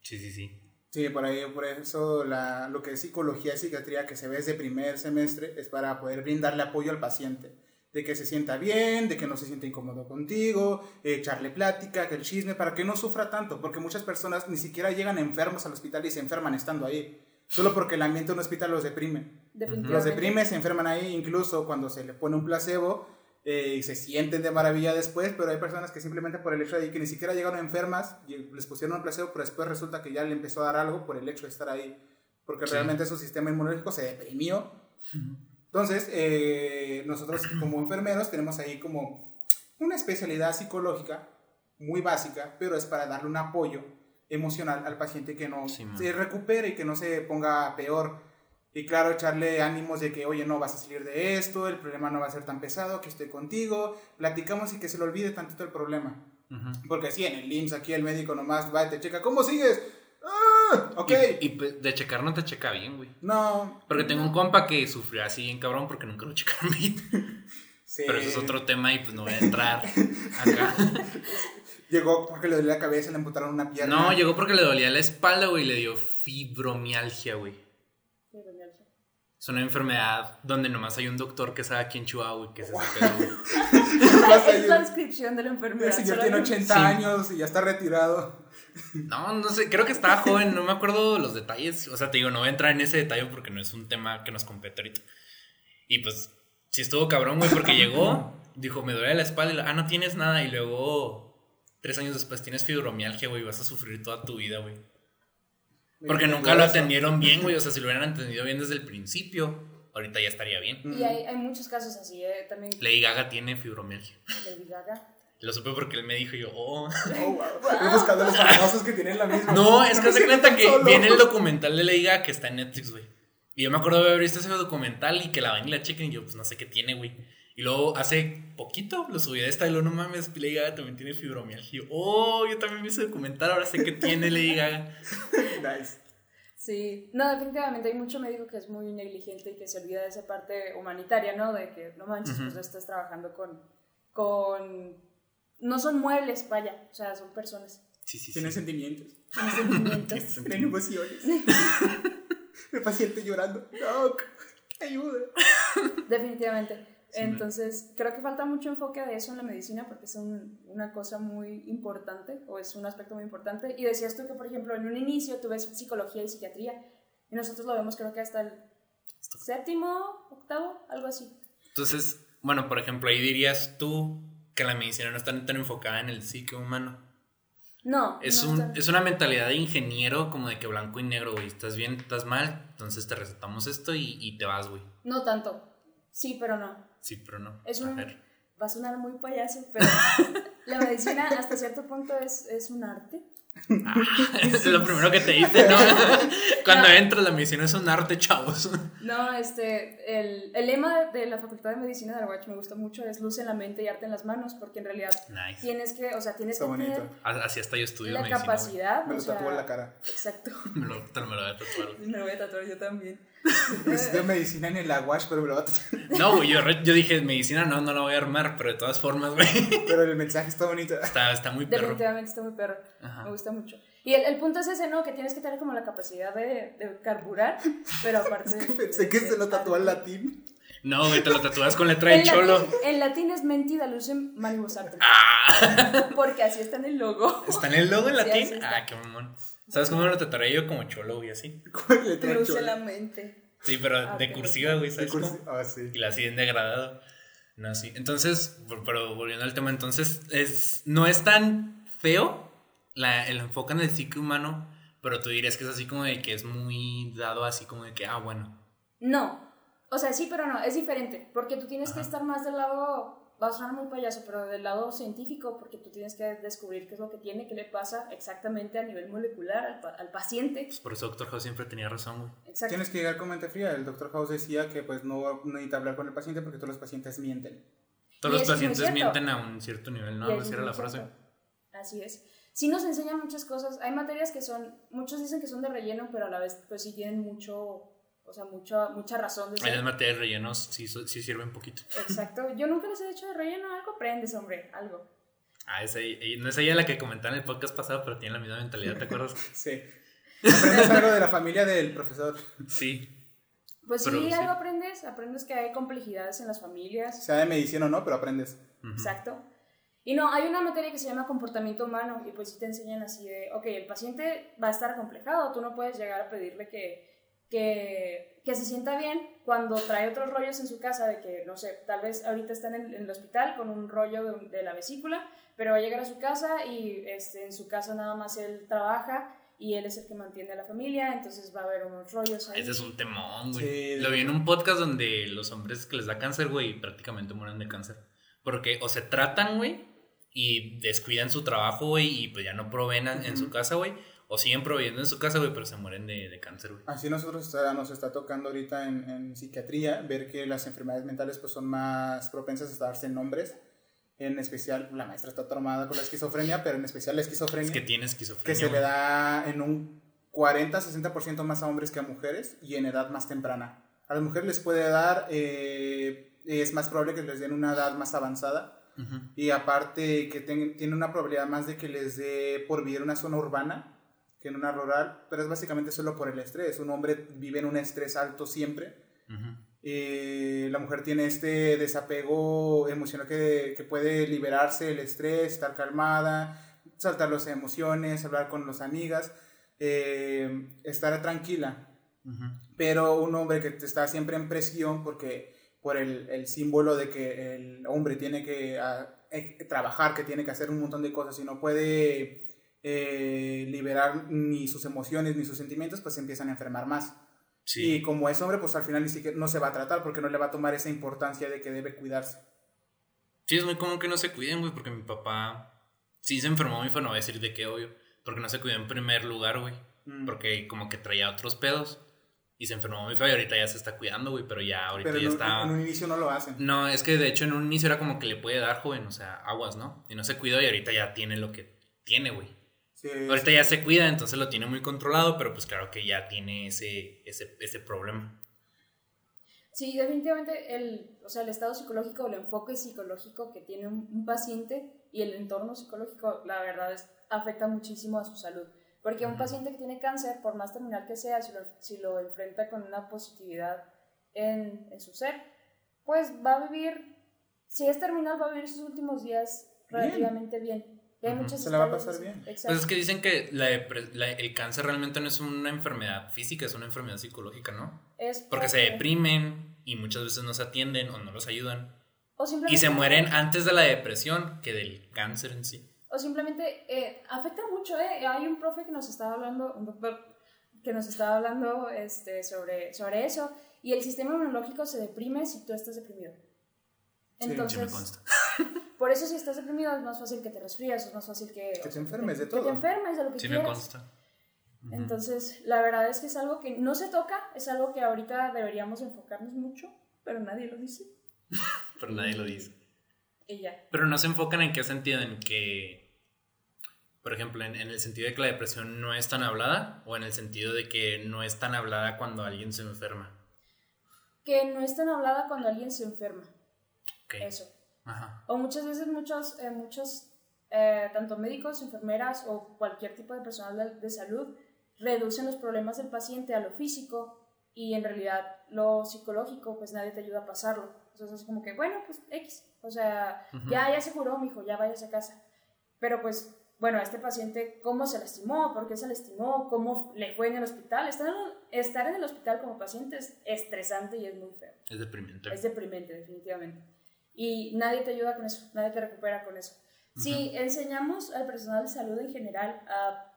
S1: Sí, sí, sí.
S2: Sí, por ahí, por eso la, lo que es psicología y psiquiatría que se ve desde primer semestre es para poder brindarle apoyo al paciente. de que se sienta bien, de que no se sienta incómodo contigo, echarle plática, que el chisme, para que no sufra tanto, porque muchas personas ni siquiera llegan enfermos al hospital y se enferman estando ahí, solo porque el ambiente de un hospital los deprime. Los deprime, se enferman ahí, incluso cuando se le pone un placebo eh, se sienten de maravilla después, pero hay personas que simplemente por el hecho de que ni siquiera llegaron enfermas, y les pusieron un placebo, pero después resulta que ya le empezó a dar algo por el hecho de estar ahí, porque
S1: Sí.
S2: realmente su sistema inmunológico se deprimió. Entonces, eh, nosotros como enfermeros tenemos ahí como una especialidad psicológica muy básica, pero es para darle un apoyo emocional al paciente que no
S1: Sí,
S2: se recupere y que no se ponga peor. Y claro, echarle ánimos de que, oye, no vas a salir de esto, el problema no va a ser tan pesado, que estoy contigo, platicamos y que se le olvide tantito el problema. Porque sí, en el IMSS aquí el médico nomás va y te checa, ¿cómo sigues? Ah, ok.
S1: Y, y, pues, de checar no te checa bien, güey.
S2: No.
S1: Porque tengo un compa que sufrió así bien cabrón porque nunca lo checaron bien.
S2: Sí.
S1: Pero eso es otro tema y pues no voy a entrar acá.
S2: Llegó porque le dolía la cabeza, le amputaron una pierna.
S1: No, llegó porque le dolía la espalda, güey, y le dio fibromialgia, güey. Es una enfermedad donde nomás hay un doctor que sabe aquí en Chihuahua, güey, que es ese pedo,
S3: Es la descripción de la enfermedad.
S2: El señor tiene
S3: solamente.
S2: 80
S1: Sí.
S2: años y ya está retirado.
S1: No, no sé, creo que estaba joven, no me acuerdo los detalles. O sea, te digo, no voy a entrar en ese detalle porque no es un tema que nos compete ahorita. Y pues, sí estuvo cabrón, güey, porque llegó, dijo, me duele la espalda, y, ah, no tienes nada, y luego, tres años después, tienes fibromialgia, güey, vas a sufrir toda tu vida, güey. Porque nunca lo atendieron bien, güey, o sea, si lo hubieran entendido bien desde el principio, ahorita ya estaría bien.
S3: Y hay, hay muchos casos así, ¿eh? También
S1: Lady Gaga tiene fibromialgia.
S3: Lady Gaga.
S1: Lo supe porque él me dijo y yo, oh.
S2: Oh, wow. Estoy buscando los famosos que tienen la misma.
S1: No, es que se cuenta
S2: tan
S1: que
S2: solo.
S1: viene el documental de Lady Gaga que está en Netflix, güey. Y yo me acuerdo de haber visto ese documental y que la van y la chequen y yo, pues no sé qué tiene, güey. Y luego hace poquito lo subí de esta y luego, no mames, Lady Gaga también tiene fibromialgia. Oh, yo también vi ese documental, ahora sé que tiene Lady Gaga.
S2: Nice.
S3: Sí, no, definitivamente hay mucho médico que es muy negligente y que se olvida de esa parte humanitaria, ¿no? De que no manches, pues no estás trabajando con, con... No son muebles, vaya, o sea, son personas.
S1: Sí, sí, sí.
S2: Tienen sentimientos.
S3: Tienen sentimientos.
S2: Tienen emociones. el paciente llorando. Doc, ayuda.
S3: Definitivamente. Entonces, creo que falta mucho enfoque de eso en la medicina porque es un- una cosa muy importante o es un aspecto muy importante. Y decías tú que, por ejemplo, en un inicio tú ves psicología y psiquiatría y nosotros lo vemos creo que hasta el séptimo, octavo, algo así.
S1: Entonces, bueno, por ejemplo, ahí dirías tú que la medicina no está tan enfocada en el psique humano.
S3: No,
S1: Es,
S3: no
S1: un,
S3: está-
S1: es una mentalidad de ingeniero como de que blanco y negro, güey. Estás bien, estás mal, entonces te recetamos esto y, y te vas, güey.
S3: no tanto. Sí, pero no.
S1: Sí, pero no.
S3: Es
S1: A
S3: un-
S1: ver.
S3: Va a sonar muy payaso, pero la medicina hasta cierto punto es, es un arte.
S1: es lo primero que te dice, ¿no? Cuando
S3: No.
S1: entras, la medicina es un arte, chavos.
S3: No, este, el, el lema de, la Facultad de Medicina de la UACH me gusta mucho, es luz en la mente y arte en las manos, porque en realidad
S1: Nice.
S3: tienes que, o sea, tienes
S2: Está
S3: que tener
S2: bonito.
S1: Así hasta yo estudio
S3: la
S1: medicina.
S3: capacidad.
S2: Me lo tatuó en la cara.
S3: Exacto.
S1: Me lo, me lo voy a tatuar.
S3: Me lo voy a tatuar yo también.
S2: Estudio medicina en el aguash, pero me lo va a tatuar.
S1: No, güey, yo, dije, medicina no, no la voy a armar, pero de todas formas, güey.
S2: Pero el mensaje está bonito.
S1: Está, está muy perro.
S3: Definitivamente está muy perro.
S1: Ajá.
S3: Me gusta mucho. Y el, el punto es ese, ¿no? Que tienes que tener como la capacidad de, de carburar, pero aparte...
S2: Es que pensé que se lo tatuó en latín.
S1: No, güey, te lo tatúas con letra de
S3: En
S1: cholo.
S3: latín, en latín es mentida lucem manibus.
S1: Ah,
S3: Porque así está en el logo.
S1: ¿está en el logo en
S3: Sí,
S1: latín? ah, qué mamón. ¿Sabes cómo me lo tatuaré yo como cholo, güey, así?
S3: En
S2: chola.
S3: la mente.
S1: Sí, pero
S3: Ah,
S1: de cursiva, güey, ¿sabes
S2: cursi-
S1: cómo?
S2: Ah, sí.
S1: Y la siguen degradado. No, sí. Entonces, pero volviendo al tema, entonces, es, no es tan feo la, el enfoque en el psique humano, pero tú dirías que es así como de que es muy dado así como de que, ah, bueno.
S3: No. O sea, sí, pero no, es diferente. Porque tú tienes que estar más del lado, va a sonar muy payaso, pero del lado científico, porque tú tienes que descubrir qué es lo que tiene, qué le pasa exactamente a nivel molecular al, pa- al paciente.
S1: Pues por eso Doctor House siempre tenía razón, güey.
S3: Exacto.
S2: Tienes que llegar con mente fría. El doctor House decía que pues no necesita hablar con el paciente porque todos los pacientes mienten.
S1: Todos los pacientes mienten a un cierto nivel, ¿no? Así
S3: es
S1: era la frase.
S3: Así es. Sí nos enseñan muchas cosas. Hay materias que son, muchos dicen que son de relleno, pero a la vez pues sí tienen mucho, o sea, mucha, mucha razón de ser.
S1: las materias rellenos sí, sí sirven poquito.
S3: Exacto. Yo nunca les he hecho de relleno, algo aprendes, hombre, algo.
S1: Ah, esa, y- no es ella la que comentaba en el podcast pasado, pero tiene la misma mentalidad, ¿te acuerdas?
S2: Sí. Aprendes algo de la familia del profesor.
S1: Sí.
S3: Pues
S1: Pero
S3: sí,
S1: sí.
S3: algo aprendes, aprendes que hay complejidades en las familias,
S2: Sea de medicina o no, pero aprendes.
S1: Ujú.
S3: exacto. Y no, hay una materia que se llama comportamiento humano y pues sí te enseñan así de, ok, el paciente va a estar acomplejado, tú no puedes llegar a pedirle que, que, que se sienta bien cuando trae otros rollos en su casa de que, no sé, tal vez ahorita está en el, en el hospital con un rollo de, de la vesícula, pero va a llegar a su casa y este, en su casa nada más él trabaja y él es el que mantiene a la familia, entonces va a haber unos rollos ahí.
S1: Ese es un temón, güey.
S2: Sí.
S1: Lo vi en un podcast donde los hombres que les da cáncer, güey, prácticamente mueren de cáncer. Porque o se tratan, güey, y descuidan su trabajo, güey, y pues ya no proveen en en su casa, güey. O siguen proveyendo en su casa, güey, pero se mueren de, de cáncer, güey.
S2: Así nosotros está- nos está tocando ahorita en, en psiquiatría ver que las enfermedades mentales pues son más propensas a darse en hombres. En especial, la maestra está traumada con la esquizofrenia, pero en especial la esquizofrenia.
S1: Es que tiene esquizofrenia.
S2: que se le da en un 40-60% más a hombres que a mujeres y en edad más temprana. A las mujeres les puede dar, eh, es más probable que les den una edad más avanzada
S1: Ujú.
S2: y aparte que ten- tiene una probabilidad más de que les dé por vivir en una zona urbana que en una rural, pero es básicamente solo por el estrés. Un hombre vive en un estrés alto siempre.
S1: Ujú.
S2: Eh, la mujer tiene este desapego emocional que, que puede liberarse el estrés, estar calmada, saltar las emociones, hablar con las amigas, eh, estar tranquila.
S1: Ujú.
S2: Pero un hombre que está siempre en presión porque por el, el símbolo de que el hombre tiene que ah, eh, trabajar, que tiene que hacer un montón de cosas y no puede eh, liberar ni sus emociones ni sus sentimientos, pues se empiezan a enfermar más.
S1: Sí.
S2: Y como es hombre, pues al final ni siquiera no se va a tratar porque no le va a tomar esa importancia de que debe cuidarse.
S1: Sí, es muy común que no se cuiden, güey, porque mi papá sí se enfermó, mi hijo no voy a decir de qué, obvio, porque no se cuidó en primer lugar, güey,
S2: Mm.
S1: porque como que traía otros pedos y se enfermó muy feo y ahorita ya se está cuidando, güey, pero ya ahorita
S2: Pero
S1: ya
S2: en
S1: está...
S2: en un inicio no lo hacen.
S1: No, es que de hecho en un inicio era como que le puede dar, joven, o sea, aguas, ¿no? Y no se cuidó y ahorita ya tiene lo que tiene, güey.
S2: Sí,
S1: Ahorita ya se cuida, entonces lo tiene muy controlado, pero pues claro que ya tiene ese, ese, ese problema.
S3: Sí, definitivamente el, o sea, el estado psicológico, el enfoque psicológico que tiene un, un paciente y el entorno psicológico, la verdad es, afecta muchísimo a su salud. Porque un
S1: Ujú.
S3: paciente que tiene cáncer, por más terminal que sea, si lo, si lo enfrenta con una positividad en, en su ser, pues va a vivir, si es terminal, va a vivir sus últimos días
S2: Bien.
S3: relativamente bien. Y hay
S1: Ujú.
S3: muchos
S2: Se la va a pasar bien.
S3: Exacto.
S1: Pues es que dicen que la la- el cáncer realmente no es una enfermedad física, es una enfermedad psicológica, ¿no?
S3: Es
S1: Porque se
S3: porque-
S1: deprimen y muchas veces no se atienden o no los ayudan.
S3: o
S1: Y
S3: simplemente-
S1: se mueren antes de la depresión que del cáncer en sí.
S3: O simplemente eh, afecta mucho, ¿eh? Hay un profe que nos estaba hablando, un doctor que nos estaba hablando este, sobre, sobre eso, y el sistema inmunológico se deprime si tú estás deprimido.
S2: Sí,
S1: Sí
S3: Entonces,
S1: me consta.
S3: por eso si estás deprimido es más fácil que te resfrías, es más fácil que...
S2: Que te
S3: sea,
S2: enfermes de
S3: que
S2: todo.
S3: te enfermes de lo que
S1: Sí me consta.
S3: Entonces, la verdad es que es algo que no se toca, es algo que ahorita deberíamos enfocarnos mucho, pero nadie lo dice.
S1: Pero nadie lo dice.
S3: Y ya.
S1: Pero no se enfocan en qué sentido, en que, por ejemplo, en, en el sentido de que la depresión no es tan hablada o en el sentido de que no es tan hablada cuando alguien se enferma.
S3: Que no es tan hablada cuando alguien se enferma.
S1: Ok.
S3: Eso.
S1: Ajá.
S3: O muchas veces muchos, eh, muchos eh, tanto médicos, enfermeras o cualquier tipo de personal de, de salud reducen los problemas del paciente a lo físico y en realidad lo psicológico pues nadie te ayuda a pasarlo. Entonces es como que, bueno, pues X. O sea, ya, ya se curó, mijo, ya váyase a casa. Pero pues, bueno, a este paciente, ¿cómo se lastimó? ¿Por qué se lastimó? ¿Cómo le fue en el hospital? Estar en, estar en el hospital como paciente es estresante y es muy feo.
S1: Es deprimente.
S3: Es deprimente, definitivamente. Y nadie te ayuda con eso, nadie te recupera con eso. Si enseñamos al personal de salud en general a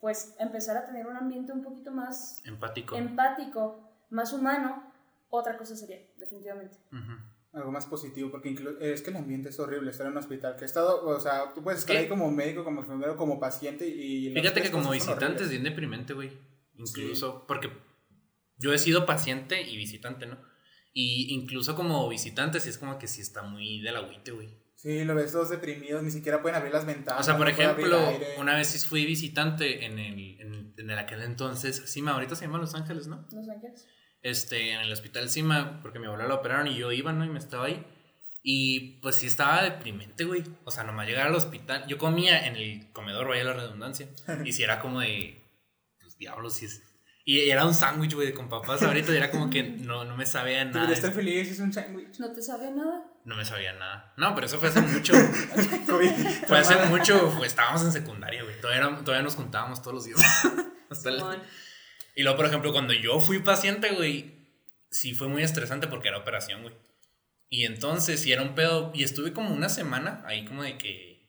S3: pues empezar a tener un ambiente un poquito más
S1: Empático.
S3: empático, más humano, otra cosa sería, definitivamente.
S1: Ujú.
S2: Algo más positivo, porque es que el ambiente es horrible estar en un hospital. Que he estado, o sea, tú puedes estar
S1: ¿Qué?
S2: ahí como médico, como enfermero, como paciente y...
S1: Fíjate que como
S2: cosas son
S1: visitante es bien deprimente, güey. Incluso, porque yo he sido paciente y visitante, ¿no? Y incluso como visitante, sí es como que sí está muy del agüite, güey.
S2: Sí, lo ves todos deprimidos, ni siquiera pueden abrir las ventanas.
S1: O sea, por
S2: no
S1: ejemplo, una vez sí fui visitante en el, en el, en el aquel entonces, Cima, ahorita se llama Los Ángeles, ¿no?
S3: Los ángeles.
S1: Este, en el hospital Cima, porque mi abuela la operaron y yo iba, ¿no? Y me estaba ahí. Y pues sí estaba deprimente, güey. O sea, nomás llegar al hospital. Yo comía en el comedor, vaya la redundancia. Y si era como de. Pues diablos, si es. Y era un sándwich, güey, con papas ahorita y era como que no, no me sabía nada.
S2: Debería estar feliz, es un sándwich.
S3: ¿No te sabía nada?
S1: No me sabía nada. No, pero eso fue hace mucho. Fue hace mucho, pues estábamos en secundaria, güey. Todavía, era- todavía nos juntábamos todos los días. Hasta el-. Y luego, por ejemplo, cuando yo fui paciente, güey, sí fue muy estresante porque era operación, güey. Y entonces, sí era un pedo. Y estuve como una semana ahí, como de que.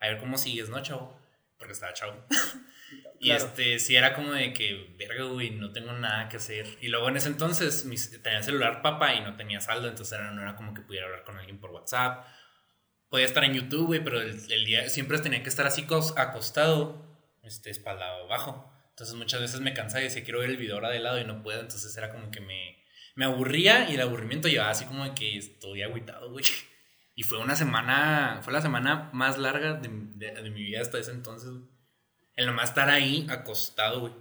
S1: A ver cómo sigues, ¿no, chavo? Porque estaba chavo. Y
S2: Claro.
S1: este, sí era como de que, verga, güey, no tengo nada que hacer. Y luego en ese entonces mis- tenía celular papá y no tenía saldo, entonces era, no era como que pudiera hablar con alguien por WhatsApp. Podía estar en YouTube, güey, pero el, el día siempre tenía que estar así cos- acostado, este, espalda abajo. Entonces muchas veces me cansaba y decía, quiero ver el video ahora de lado y no puedo. Entonces era como que me, me aburría y el aburrimiento llevaba así como de que estoy agüitado, güey. Y fue una semana, fue la semana más larga de, de- de mi vida hasta ese entonces, güey. El nomás estar ahí acostado, güey.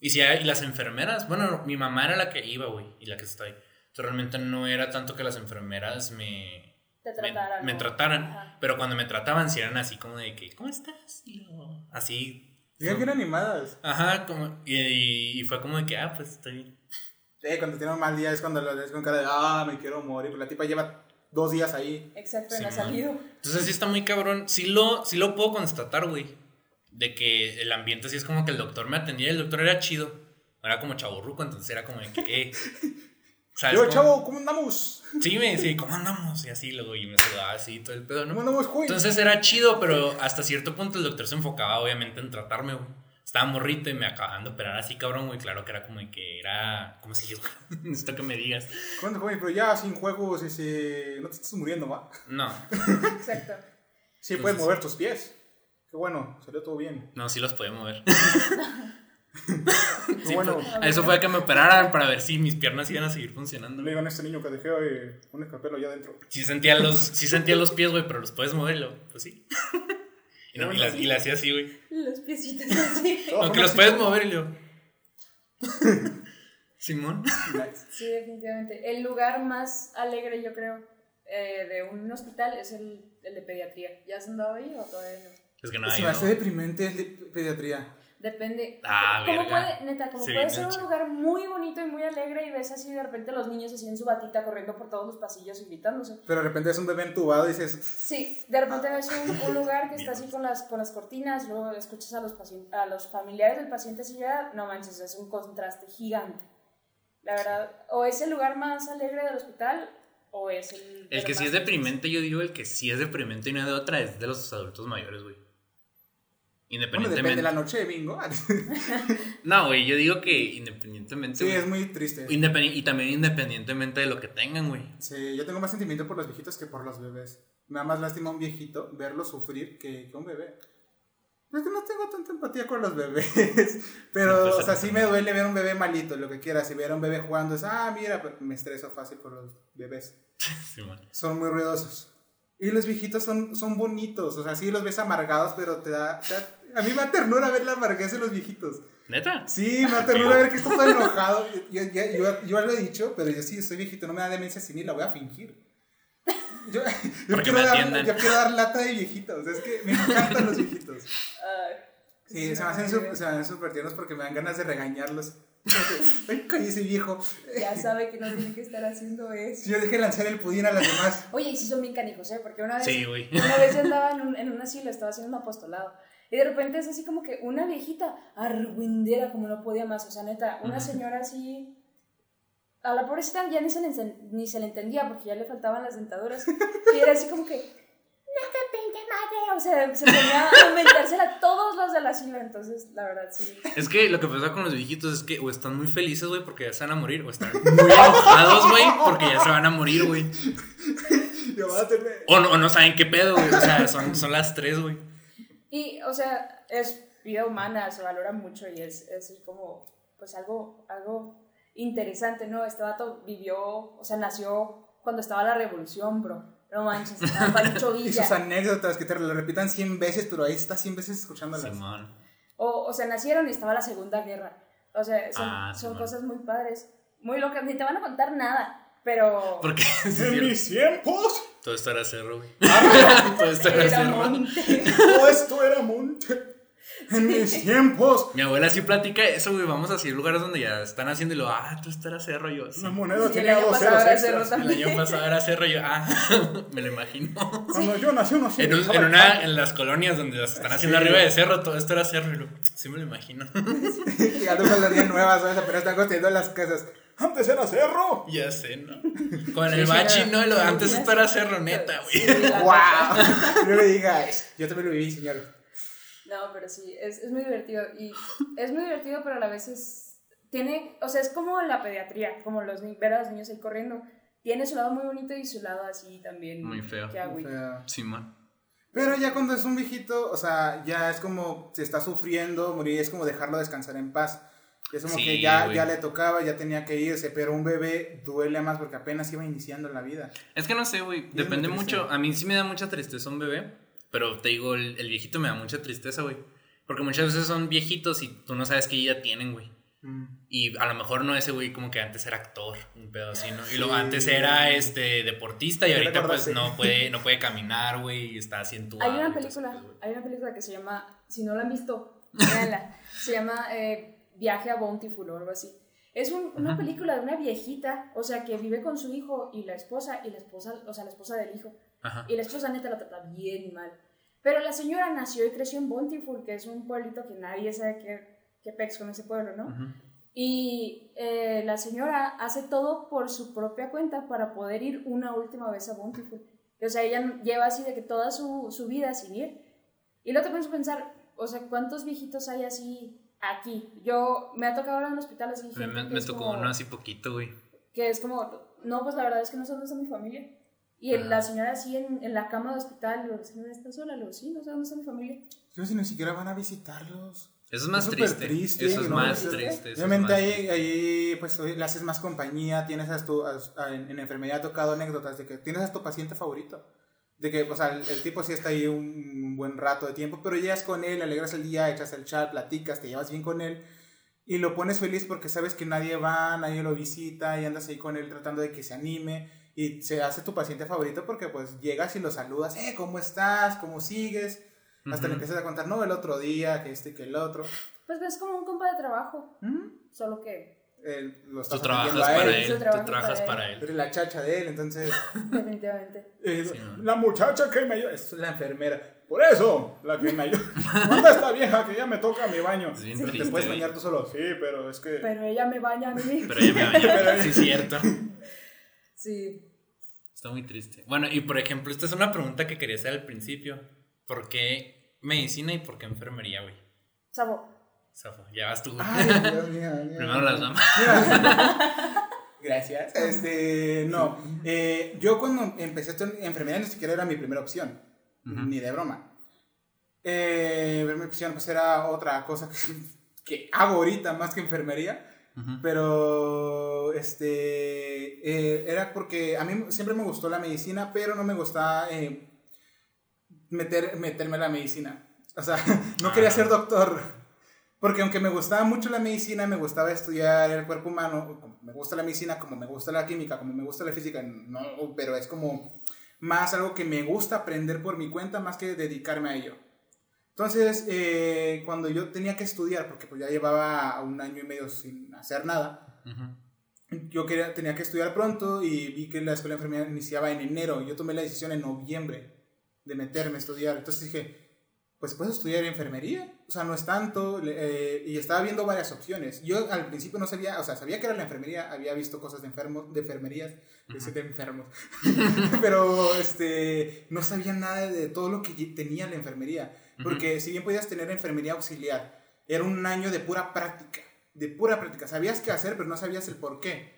S1: Y, si hay- y las enfermeras, bueno, mi mamá era la que iba, güey, y la que está ahí. Entonces realmente no era tanto que las enfermeras me,
S3: Te
S1: me,
S3: trataran.
S1: me
S3: ¿no?
S1: trataran,
S3: Ajá.
S1: pero cuando me trataban sí eran así como de que, ¿cómo estás? Y luego, así.
S2: Digan bien animadas.
S1: Ajá, como, y, y fue como de que, ah, pues estoy bien.
S2: Eh, cuando tiene un mal día es cuando la ves con cara de, ah, me quiero morir. La tipa lleva dos días ahí.
S3: Exacto, en la
S1: Simón.
S3: salida.
S1: Entonces sí está muy cabrón. Sí lo, sí lo puedo constatar, güey. De que el ambiente sí es como que el doctor me atendía y el doctor era chido. Era como chaburruco, entonces era como de que, eh. ¿sabes
S2: Yo,
S1: cómo?
S2: chavo, ¿cómo andamos?
S1: Sí, me decía, ¿cómo andamos? Y así, luego, y me saludaba así todo el pedo,
S2: ¿Cómo
S1: ¿no?
S2: andamos, joven?
S1: Entonces era chido, pero hasta cierto punto el doctor se enfocaba, obviamente, en tratarme, güey. Estaba morrito y me acababan de operar así, cabrón, güey. Claro que era como de que era. ¿Cómo se dice, güey? Necesito que me digas.
S2: ¿Cómo andas, joven? Pero ya sin juegos, ese... no te estás muriendo, ¿va?
S1: No,
S3: Exacto.
S2: Sí, puedes mover tus pies. Qué bueno, salió todo bien.
S1: no, sí los podía mover.
S2: Qué
S1: Sí,
S2: bueno.
S1: pues, a eso fue que me operaran para ver si mis piernas iban a seguir funcionando.
S2: Le digan a este niño que dejé eh, un escapelo allá adentro.
S1: Sí sentía los, sí sentía los pies, güey, pero los puedes moverlo. Pues sí. Y, no, y, la, y la hacía así, güey.
S3: Los piecitos así.
S1: Aunque los puedes mover y yo. Simón.
S2: Nice.
S3: Sí, definitivamente. El lugar más alegre, yo creo, eh, de un hospital es el, el de pediatría. ¿Ya has andado ahí o todavía no?
S1: Es que no
S2: Se
S1: hay.
S2: me hace
S1: no.
S2: deprimente de pediatría.
S3: Depende.
S1: Ah, verga.
S3: puede, neta, como
S1: Sí,
S3: puede ser un lugar muy bonito y muy alegre y ves así de repente los niños así en su batita corriendo por todos los pasillos y gritándose.
S2: Pero de repente es un bebé entubado y dices,
S3: Sí, de repente ves un, un lugar que está así con las, con las cortinas, luego escuchas a los, a los familiares del paciente así ya, no manches, es un contraste gigante. La verdad, o es el lugar más alegre del hospital o es el...
S1: El que sí es deprimente, yo digo, el que sí es deprimente y no de otra es de los adultos mayores, güey.
S2: Bueno,
S1: Independientemente.
S2: depende de la noche de bingo.
S1: No, güey, yo digo que independientemente.
S2: sí,
S1: güey,
S2: es muy triste.
S1: independi- y también independientemente de lo que tengan, güey.
S2: Sí, yo tengo más sentimiento por los viejitos que por los bebés. Me da más lástima a un viejito verlo sufrir que, que un bebé. Es que no tengo tanta empatía con los bebés. Pero,
S1: No pasa
S2: o sea, sí me duele ver un bebé malito, lo que quieras. Si ver a un bebé jugando es, ah, mira, me estreso fácil por los bebés.
S1: Simón.
S2: Son muy ruidosos. Y los viejitos son, son bonitos. O sea, sí los ves amargados, pero te da, te da- A mí me da ternura ver la amargaz de los viejitos.
S1: ¿Neta?
S2: Sí, me da ternura ver que está todo enojado. Yo, yo, yo, yo lo he dicho, pero yo sí soy viejito, no me da demencia senil, la voy a fingir. Yo, quiero
S1: me
S2: dar, yo quiero dar lata de viejitos. Es que me encantan los viejitos.
S3: Ay,
S2: Sí, se me hacen súper se me hacen súper tiernos porque me dan ganas de regañarlos. Ay, cállese viejo.
S3: Ya sabe que no tiene que estar haciendo eso.
S2: Si yo dejé lanzar el pudín a las demás.
S3: Oye, y sí son bien canijos, ¿eh? Porque una vez,
S1: Sí, güey.
S3: una vez yo andaba en un, en un asilo, estaba haciendo un apostolado. Y de repente es así como que una viejita argüindera como no podía más. O sea, neta, una señora así... A la pobrecita ya ni se, le, ni se le entendía porque ya le faltaban las dentaduras. Y era así como que... ¡No te pinte madre! O sea, se ponía a aumentársela a todos los del asilo. Entonces, la verdad, sí.
S1: Es que lo que pasa con los viejitos es que o están muy felices, güey, porque ya se van a morir, o están muy enojados, güey, porque ya se van a morir, güey. O no, o no saben qué pedo, güey. O sea, son, son las tres, güey.
S3: Y, o sea, es vida humana, se valora mucho y es, es como, pues algo, algo interesante, ¿no? Este vato vivió, o sea, nació cuando estaba la revolución, bro. No manches, estaba Pancho
S2: Y
S3: Villa.
S2: sus anécdotas que te lo repitan 100 veces, pero ahí estás 100 veces escuchándolas.
S1: Simón.
S3: O, o sea, nacieron y estaba la Segunda Guerra. O sea, son,
S1: Ah,
S3: son cosas muy padres, muy locas. Ni te van a contar nada, pero...
S1: Porque
S2: En mis tiempos,
S1: todo esto era cerro, güey.
S2: ah,
S1: Todo esto era
S3: Era
S1: cerro.
S3: monte.
S2: todo esto era monte. En mis tiempos.
S1: Mi abuela sí platica eso, güey. Vamos a lugares donde ya están haciendo y lo, ah, tú estarás cerro yo. Sí.
S2: La moneda
S3: Sí,
S2: tenía
S3: el año
S2: dos ceros
S3: era
S1: El año pasado era cerro yo, ah, me lo imagino.
S2: Cuando yo nací, uno sí
S1: En, un- en una, en las colonias donde las están haciendo
S2: Sí.
S1: arriba de cerro, todo esto era cerro y lo, sí me lo imagino.
S2: Llegando con las líneas nuevas, ¿sabes? Apenas están construyendo las casas. Antes era cerro.
S1: ya sé, ¿no? Con
S2: Sí,
S1: el
S2: sí,
S1: bachi,
S2: era-
S1: ¿no? Lo-
S3: Sí,
S1: antes esto era cerro neta, güey.
S3: Sí,
S2: ¡Wow! No me digas. Yo también lo viví, señor.
S3: No, pero sí, es, es muy divertido. Y es muy divertido, pero a la vez es. Tiene. O sea, es como la pediatría, como los ver a los niños ahí corriendo. Tiene su lado muy bonito y su lado así también.
S1: Muy feo.
S3: Que agüita.
S2: O sea,
S1: Simón.
S2: Pero ya cuando es un viejito, o sea, ya es como se está sufriendo, morir, es como dejarlo descansar en paz. Es como
S1: Sí,
S2: que ya,
S1: güey.
S2: ya le tocaba, ya tenía que irse, pero un bebé duele más porque apenas iba iniciando la vida.
S1: Es que no sé, güey. Depende mucho. A mí sí me da mucha tristeza un bebé. Pero te digo, el, el viejito me da mucha tristeza, güey. Porque muchas veces son viejitos y tú no sabes qué ya tienen, güey. Y a lo mejor no ese güey como que antes era actor, un pedo así, ¿no? Y luego
S2: Sí.
S1: antes era este deportista y ahorita pues no puede, no puede caminar, güey, y está así en tu
S3: Hay una película, hay una película que se llama, si no la han visto, véanla, se llama eh, Viaje a Bountiful o algo así. Es un- una
S1: Ajá.
S3: película de una viejita, o sea, que vive con su hijo y la esposa, y la esposa, o sea, la esposa del hijo.
S1: Ajá.
S3: Y la esposa neta la trata bien mal. Pero la señora nació y creció en Bountiful, que es un pueblito que nadie sabe qué, qué pex con ese pueblo, ¿no? Y eh, la señora hace todo por su propia cuenta para poder ir una última vez a Bountiful. O sea, ella lleva así de que toda su, su vida sin ir. Y luego te pones a pensar, o sea, ¿cuántos viejitos hay así aquí? Yo, me ha tocado hablar en hospitales y
S1: Me, me- me tocó
S3: como-
S1: uno así poquito, güey.
S3: que es como, no, pues la verdad es que no sé dónde está mi familia. Y el- la señora así en, en la cama de hospital, la señora está sola, le digo, sí, no sé dónde está mi familia.
S2: Yo si ni siquiera van a visitarlos.
S1: Eso es más
S2: Es
S1: triste.
S2: triste,
S1: Eso es
S2: ¿no?
S1: más triste.
S2: Obviamente ahí,
S1: triste.
S2: ahí pues le haces más compañía, tienes a tu, a- a- en, en enfermería ha tocado anécdotas de que tienes a tu paciente favorito. De que, o sea, el, el tipo sí está ahí un, un buen rato de tiempo, pero llegas con él, le alegras el día, echas el chat, platicas, te llevas bien con él y lo pones feliz porque sabes que nadie va, nadie lo visita y andas ahí con él tratando de que se anime y se hace tu paciente favorito porque pues llegas y lo saludas, eh, ¿cómo estás? ¿Cómo sigues? Hasta le
S1: Ujú.
S2: empiezas a contar, no, el otro día, que este, que el otro.
S3: Pues es como un compa de trabajo,
S2: ¿Mm?
S3: solo que
S2: Lo
S1: Tú trabajas
S2: a
S1: para
S2: él.
S1: él. Tú trabajas
S3: para
S1: para él.
S2: Eres la chacha de él, entonces.
S3: definitivamente.
S2: eh,
S1: Sí,
S2: la muchacha que me ayuda. Es la enfermera. Por eso, la que me ayuda. Manda a esta vieja que ya me toca mi baño.
S1: Bien
S2: Pero
S1: triste,
S2: Te puedes bañar tú solo. Sí, pero es que.
S3: Pero ella me baña a mí.
S1: Pero ya me bañé. Sí, cierto.
S3: Sí.
S1: Está muy triste. Bueno, y por ejemplo, esta es una pregunta que quería hacer al principio. ¿Por qué medicina y por qué enfermería, güey?
S3: Sabo,
S1: Ya vas tú.
S2: Ay, Dios mío, Dios.
S1: Primero las damas.
S2: Gracias. Este, no. Eh, yo cuando empecé esto en enfermería ni siquiera era mi primera opción. Ni de broma. Eh, mi opción pues era otra cosa que, que hago ahorita más que enfermería. Pero, este, eh, era porque a mí siempre me gustó la medicina, pero no me gustaba eh, meter, meterme a la medicina. O sea, no quería
S1: Ah.
S2: ser doctor. Porque aunque me gustaba mucho la medicina, me gustaba estudiar el cuerpo humano, me gusta la medicina, como me gusta la química, como me gusta la física, no, pero es como más algo que me gusta aprender por mi cuenta más que dedicarme a ello. Entonces, eh, cuando yo tenía que estudiar, porque pues ya llevaba un año y medio sin hacer nada,
S1: Ujú.
S2: yo quería, tenía que estudiar pronto y vi que la escuela de enfermería iniciaba en enero. Yo tomé la decisión en noviembre de meterme a estudiar. Entonces dije, pues puedo estudiar enfermería. O sea, no es tanto. eh, y estaba viendo varias opciones. Yo al principio no sabía, o sea, sabía que era la enfermería, había visto cosas de enfermos, de enfermerías, de de enfermos. Pero este, no sabía nada de todo lo que tenía la enfermería. Porque si bien podías tener enfermería auxiliar, era un año de pura práctica. De pura práctica. Sabías qué hacer, pero no sabías el por qué.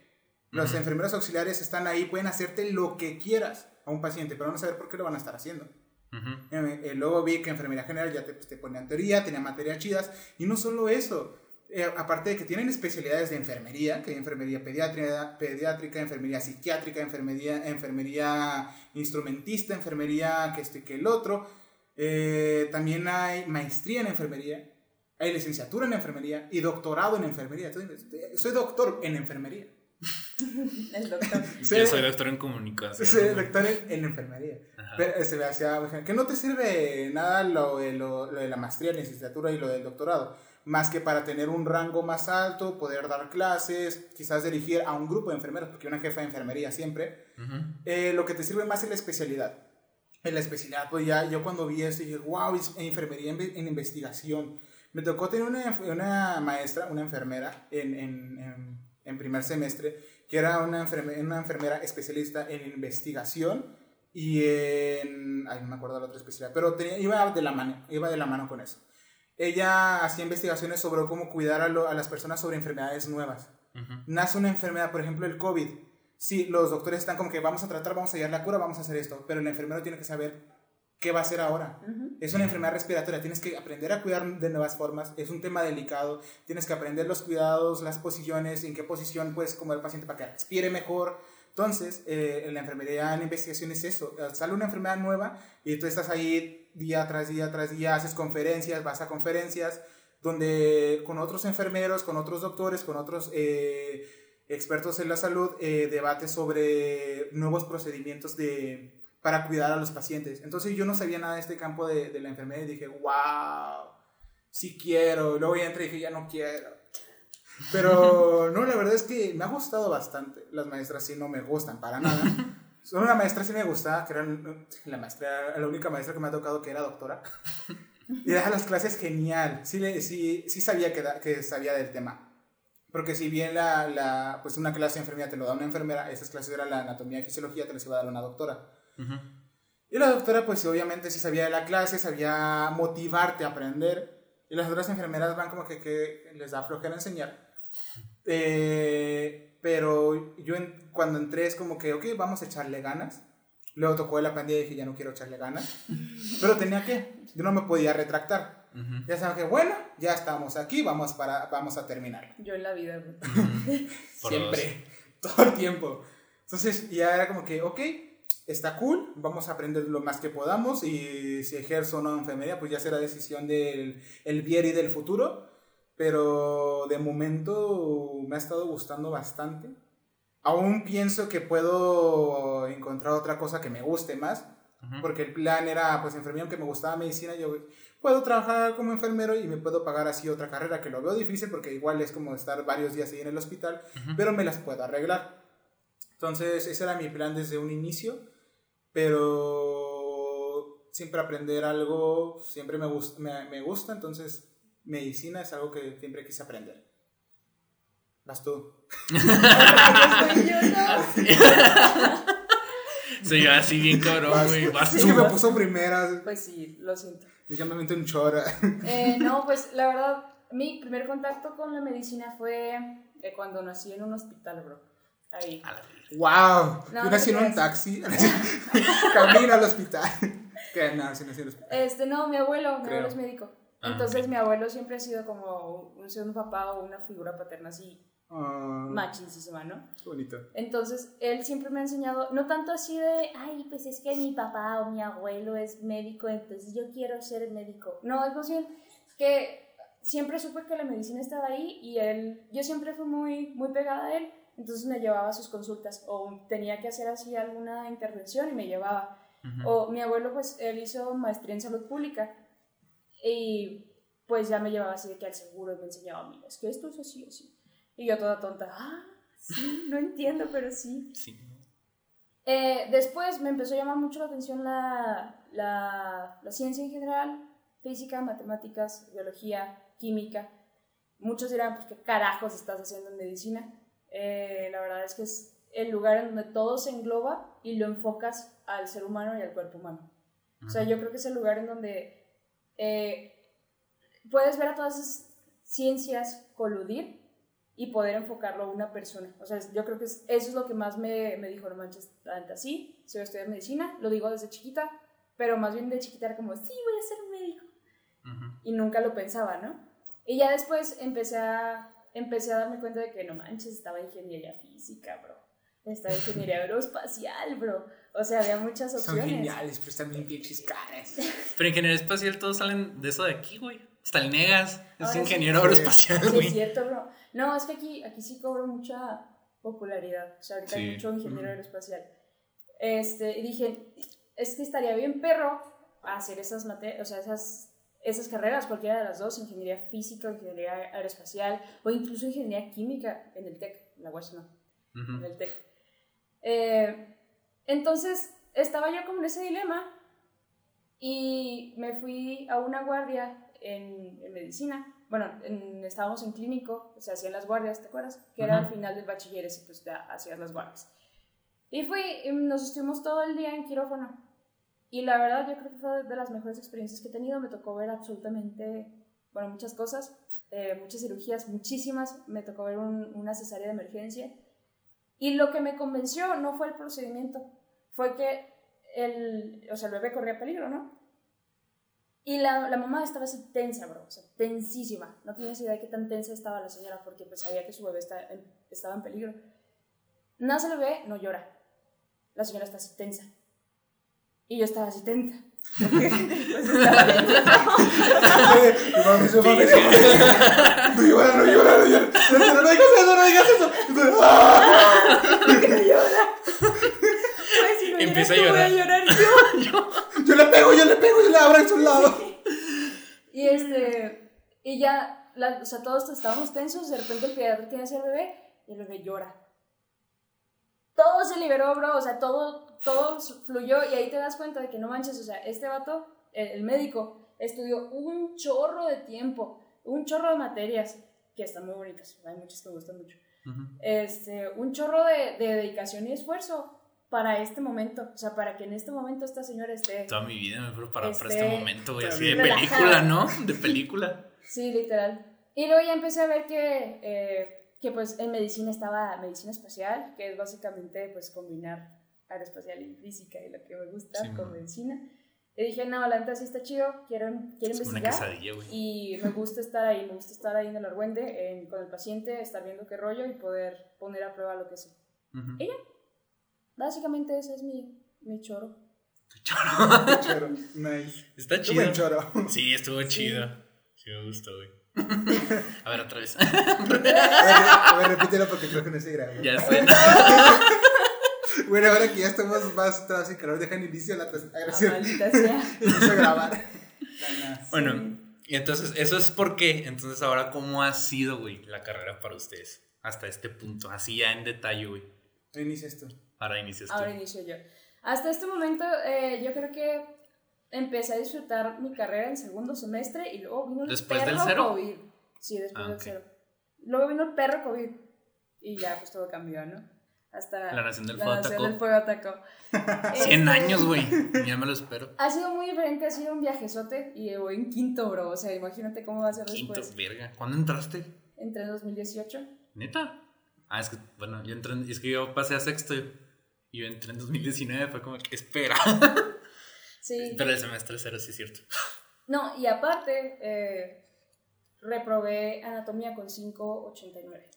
S2: Los enfermeros auxiliares están ahí, pueden hacerte lo que quieras a un paciente, pero no saber por qué lo van a estar haciendo.
S1: Ujú.
S2: Eh, eh, luego vi que enfermería general ya te, pues, te ponían teoría, tenía materias chidas, y no solo eso, eh, aparte de que tienen especialidades de enfermería, que hay enfermería pediátrica, pediátrica enfermería psiquiátrica, enfermería, enfermería instrumentista, enfermería que este que el otro, eh, también hay maestría en enfermería, hay licenciatura en enfermería y doctorado en enfermería. Soy doctor en enfermería.
S3: El doctor.
S2: Sí.
S1: Yo soy doctor en comunicación.
S2: Sí, doctor en, en enfermería.
S1: Ajá.
S2: Pero se me hacía, que no te sirve nada lo, de- lo, lo de la maestría, licenciatura y lo del doctorado, más que para tener un rango más alto, poder dar clases, quizás dirigir a un grupo de enfermeros, porque una jefa de enfermería siempre.
S1: Ujú.
S2: Eh, lo que te sirve más es la especialidad. En la especialidad, pues ya yo cuando vi eso dije, wow, es en enfermería en, en investigación. Me tocó tener una, una maestra, una enfermera en, en, en, primer semestre, que era una, enferme- una enfermera especialista en investigación y en... Ay, no me acuerdo la otra especialidad, pero tenía, iba, de la mano, iba de la mano con eso. Ella hacía investigaciones sobre cómo cuidar a, lo- a las personas sobre enfermedades nuevas. Nace una enfermedad, por ejemplo el COVID, sí, los doctores están como que vamos a tratar, vamos a hallar la cura, vamos a hacer esto, pero el enfermero tiene que saber qué va a hacer ahora. Es una enfermedad respiratoria, tienes que aprender a cuidar de nuevas formas, es un tema delicado, tienes que aprender los cuidados, las posiciones, en qué posición puedes comer el paciente para que respire mejor. Entonces, eh, en la enfermería en investigación es eso, eh, sale una enfermedad nueva y tú estás ahí día tras día tras día, haces conferencias, vas a conferencias, donde con otros enfermeros, con otros doctores, con otros eh, expertos en la salud, eh, debates sobre nuevos procedimientos de, para cuidar a los pacientes. Entonces yo no sabía nada de este campo de, de la enfermedad y dije, wow, sí quiero. Luego ya entré y dije, ya no quiero. Pero no, la verdad es que me ha gustado bastante. Las maestras sí no me gustan para nada. Solo una maestra sí me gustaba, que era la maestra, la única maestra que me ha tocado que era doctora. Y daba las clases genial. Sí, le- sí, sí sabía que, da- que sabía del tema. Porque si bien la, la, pues una clase de enfermería te lo da una enfermera, esas clases eran la anatomía y fisiología, te las iba a dar una doctora. Y la doctora, pues obviamente sí sabía de la clase, sabía motivarte a aprender. Y las otras enfermeras van como que, que les da flojera enseñar. Eh, pero yo en- cuando entré es como que, ok, vamos a echarle ganas. Luego tocó la pandemia y dije, ya no quiero echarle ganas. Pero tenía que, yo no me podía retractar.
S1: Ujú.
S2: Ya saben que, bueno, ya estamos aquí, vamos, para, vamos a terminar.
S3: Yo en la vida,
S2: Siempre, todo el tiempo. Entonces ya era como que, ok, está cool, vamos a aprender lo más que podamos y si ejerzo o no enfermería, pues ya será decisión del el Vieri del futuro. Pero de momento me ha estado gustando bastante. Aún pienso que puedo encontrar otra cosa que me guste más. Porque el plan era, pues, enfermería, aunque me gustaba medicina, yo puedo trabajar como enfermero y me puedo pagar así otra carrera, que lo veo difícil porque igual es como estar varios días ahí en el hospital, pero me las puedo arreglar. Entonces, ese era mi plan desde un inicio, pero siempre aprender algo, siempre me, gust- me, me gusta, entonces medicina es algo que siempre quise aprender. Vas tú.
S3: Ay, yo
S1: así bien cabrón, güey. Vas
S2: Es
S1: tú.
S2: que me puso primeras
S3: Pues sí, lo siento.
S2: y ya me meto un chora.
S3: Eh, no, pues la verdad, mi primer contacto con la medicina fue eh, cuando nací en un hospital, bro. Ahí.
S2: ¡Wow!
S3: No,
S2: Yo
S3: no
S2: nací
S3: te
S2: en un taxi. Camino al hospital. Que no, sí nací en el hospital.
S3: Este, no, mi abuelo, mi
S2: Creo.
S3: abuelo es médico.
S1: Ah,
S3: Entonces
S1: ok.
S3: mi abuelo siempre ha sido como un, un papá o una figura paterna así
S2: Ah,
S3: machinísima, ¿no?
S2: qué bonito.
S3: Entonces, él siempre me ha enseñado, no tanto así de, ay, pues es que mi papá o mi abuelo es médico, entonces yo quiero ser médico. No, es más bien que siempre supe que la medicina estaba ahí y él, yo siempre fui muy, muy pegada a él, entonces me llevaba a sus consultas o tenía que hacer así alguna intervención y me llevaba.
S1: Ujú.
S3: O mi abuelo, pues, él hizo maestría en salud pública y pues ya me llevaba así de que al seguro y me enseñaba, mira, es que esto es así, así. Y yo toda tonta, ah, sí, no entiendo, pero sí.
S1: Sí.
S3: Eh, después me empezó a llamar mucho la atención la, la, la ciencia en general, física, matemáticas, biología, química. Muchos dirán, pues, ¿qué carajos estás haciendo en medicina? Eh, la verdad es que es el lugar en donde todo se engloba y lo enfocas al ser humano y al cuerpo humano. O sea, yo creo que es el lugar en donde eh, puedes ver a todas esas ciencias coludir y poder enfocarlo a una persona. O sea, yo creo que es- eso es lo que más me, me dijo, no manches, tanto así, si voy a estudiar medicina, lo digo desde chiquita, pero más bien de chiquita era como, sí, voy a ser un médico.
S1: Ujú.
S3: Y nunca lo pensaba, ¿no? Y ya después empecé a, empecé a darme cuenta de que no manches, estaba ingeniería física, bro. Estaba ingeniería aeroespacial, bro. O sea, había muchas
S2: Son
S3: opciones.
S2: geniales, pero están bien pinches caras.
S1: Pero ingeniería espacial todos salen de eso de aquí, güey. Hasta el Negas es
S3: Ahora
S1: ingeniero
S2: Sí.
S1: aeroespacial,
S3: Sí, es
S1: güey.
S3: cierto, bro. No, es que aquí, aquí sí cobro mucha, popularidad. O sea, ahorita hay mucho ingeniero aeroespacial. Este, y dije, es que estaría bien perro hacer esas materias, o sea, esas, esas carreras, cualquiera de las dos, ingeniería física, ingeniería aeroespacial, o incluso ingeniería química en el TEC, en la UAS no, en el TEC. Eh, entonces, estaba yo como en ese dilema y me fui a una guardia en, en medicina. Bueno, en- estábamos en clínico, se hacían las guardias, ¿te acuerdas? Que era al final del bachiller y pues ya hacías las guardias. Y fui, y nos estuvimos todo el día en quirófano. Y la verdad, yo creo que fue de las mejores experiencias que he tenido. Me tocó ver absolutamente, bueno, muchas cosas, eh, muchas cirugías, muchísimas. Me tocó ver un- una cesárea de emergencia. Y lo que me convenció no fue el procedimiento, fue que el, o sea, el bebé corría peligro, ¿no? Y la, la mamá estaba así tensa, bro, o sea, tensísima. No tienes idea de qué tan tensa estaba la señora porque pues sabía que su bebé está estaba en peligro. Nace el bebé, no llora. La señora está así tensa. Y yo estaba así tensa. Porque, pues, estaba
S2: No mames, no mames, no. No llora, no llora, no llora. No, no, no digas eso, no digas eso.
S3: Que llora. Pues, si no
S1: Empieza
S3: lloras,
S1: a
S3: tú, voy
S1: llorar.
S3: yo.
S2: Yo le pego, yo le pego, yo le abro en su lado.
S3: Y este, y ya, la- o sea, todos estábamos tensos, de repente el pediatra tiene el bebé y el bebé llora. Todo se liberó, bro, o sea, todo, todo fluyó y ahí te das cuenta de que no manches, o sea, este vato, el, el médico, estudió un chorro de tiempo, un chorro de materias, que están muy bonitas, hay muchas que me gustan mucho,
S1: Ujú.
S3: este, un chorro de, de dedicación y esfuerzo para este momento, o sea, para que en este momento esta señora esté...
S1: Toda mi vida me preparaba para
S3: Este,
S1: este momento, güey. Así de
S3: relajada.
S1: película, ¿no? De película.
S3: Sí, literal. Y luego ya empecé a ver que, eh, que pues en medicina estaba medicina espacial, que es básicamente pues combinar aeroespacial y física y lo que me gusta
S1: Sí,
S3: con medicina. Y dije, no, la neta sí está chido, quiero, quiero
S1: Es
S3: investigar. Y me gusta estar ahí, me gusta estar ahí en el argüende en- con el paciente, estar viendo qué rollo y poder poner a prueba lo que sé.
S1: Ujú.
S3: Ella. Básicamente ese es mi, mi choro.
S2: Choro, nice.
S1: Está chido.
S2: choro.
S1: Sí, estuvo chido. Sí, me gustó, güey. A ver, otra vez.
S2: A ver, a ver, repítelo porque creo que no se grabó.
S1: ya sé.
S2: Bueno, ahora que ya estamos más atrás y calor, dejan inicio a la
S3: Ah,
S2: grabación.
S3: maldita sea.
S2: Inicio a grabar.
S1: Bueno, y entonces, eso es por qué. Entonces, ahora, ¿cómo ha sido, güey, la carrera para ustedes? Hasta este punto, así ya en detalle, güey.
S2: Inicia esto.
S1: Ahora inicias tú.
S3: Ahora inicio yo. Hasta este momento, eh, yo creo que empecé a disfrutar mi carrera en segundo semestre y luego vino el
S1: ¿Después
S3: perro
S1: del cero?
S3: COVID. Sí, después
S1: Ah,
S3: del cero. Luego vino el perro COVID y ya, pues todo cambió, ¿no? Hasta
S1: La Nación del
S3: la
S1: Fuego
S3: Nación
S1: atacó.
S3: del Fuego atacó.
S1: 100
S3: Este,
S1: años, güey. Ya me lo espero.
S3: Ha sido muy diferente, ha sido un viajezote y voy en quinto, bro. O sea, imagínate cómo va a ser
S1: Quinto,
S3: después.
S1: verga. ¿Cuándo entraste?
S3: Entre 2018.
S1: ¿Neta? Ah, es que, bueno, yo entré, en- es que yo pasé a sexto y yo entré en 2019, fue como que, espera.
S3: Sí.
S1: Pero el semestre cero, sí es cierto.
S3: No, y aparte, eh, reprobé anatomía con 5.89.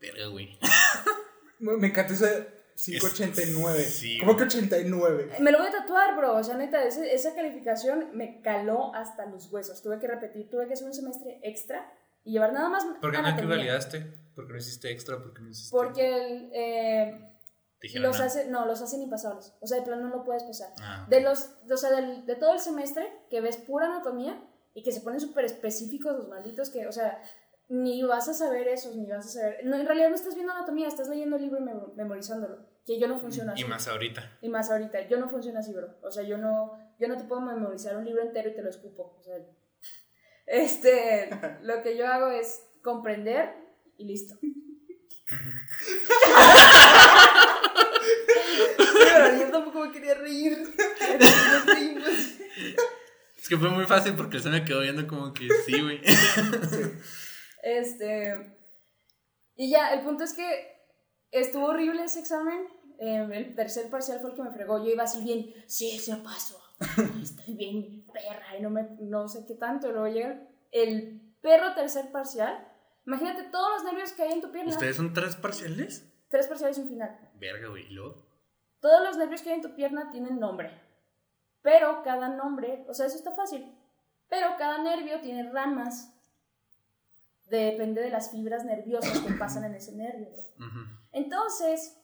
S1: Verga, güey.
S2: Me encanta ese 589.
S1: Sí,
S2: ¿Cómo que
S1: güey.
S2: 89?
S3: Me lo voy a tatuar, bro. O sea, neta, ese- esa calificación me caló hasta los huesos. Tuve que repetir, tuve que hacer un semestre extra y llevar nada más
S1: ¿Por qué no
S3: anatomía.
S1: equivalidaste? ¿Por qué no hiciste extra? ¿Por qué no hiciste?
S3: Porque el, eh,
S1: Te dijeron,
S3: los
S1: "Ah".
S3: hace, no, los hacen impasables. O sea, de plano no lo puedes pasar.
S1: Ah,
S3: De los, o sea, del- de todo el semestre que ves pura anatomía y que se ponen súper específicos los malditos que, o sea, ni vas a saber esos, ni vas a saber. No, en realidad no estás viendo anatomía, estás leyendo el libro y mem- memorizándolo. Que yo no funciona así.
S1: Y más ahorita.
S3: Y más ahorita, yo no funciona así, bro. O sea, yo no, yo no te puedo memorizar un libro entero y te lo escupo. O sea, este, lo que yo hago es comprender y listo. Pero yo tampoco me quería reír. Pero nos reímos.
S1: Es que fue muy fácil porque se me quedó viendo como que sí, güey.
S3: Este. Y ya, el punto es que estuvo horrible ese examen. Eh, el tercer parcial fue el que me fregó. Yo iba así bien, sí, se paso. Estoy bien perra y no, me, no sé qué tanto. Luego llega el perro tercer parcial. Imagínate todos los nervios que hay en tu pierna.
S1: ¿Ustedes son tres parciales?
S3: Tres parciales y un final.
S1: Verga, güey. ¿Y luego?
S3: Todos los nervios que hay en tu pierna tienen nombre. Pero cada nombre, o sea, eso está fácil. Pero cada nervio tiene ramas depende de las fibras nerviosas que pasan en ese nervio.
S1: Ujú.
S3: Entonces,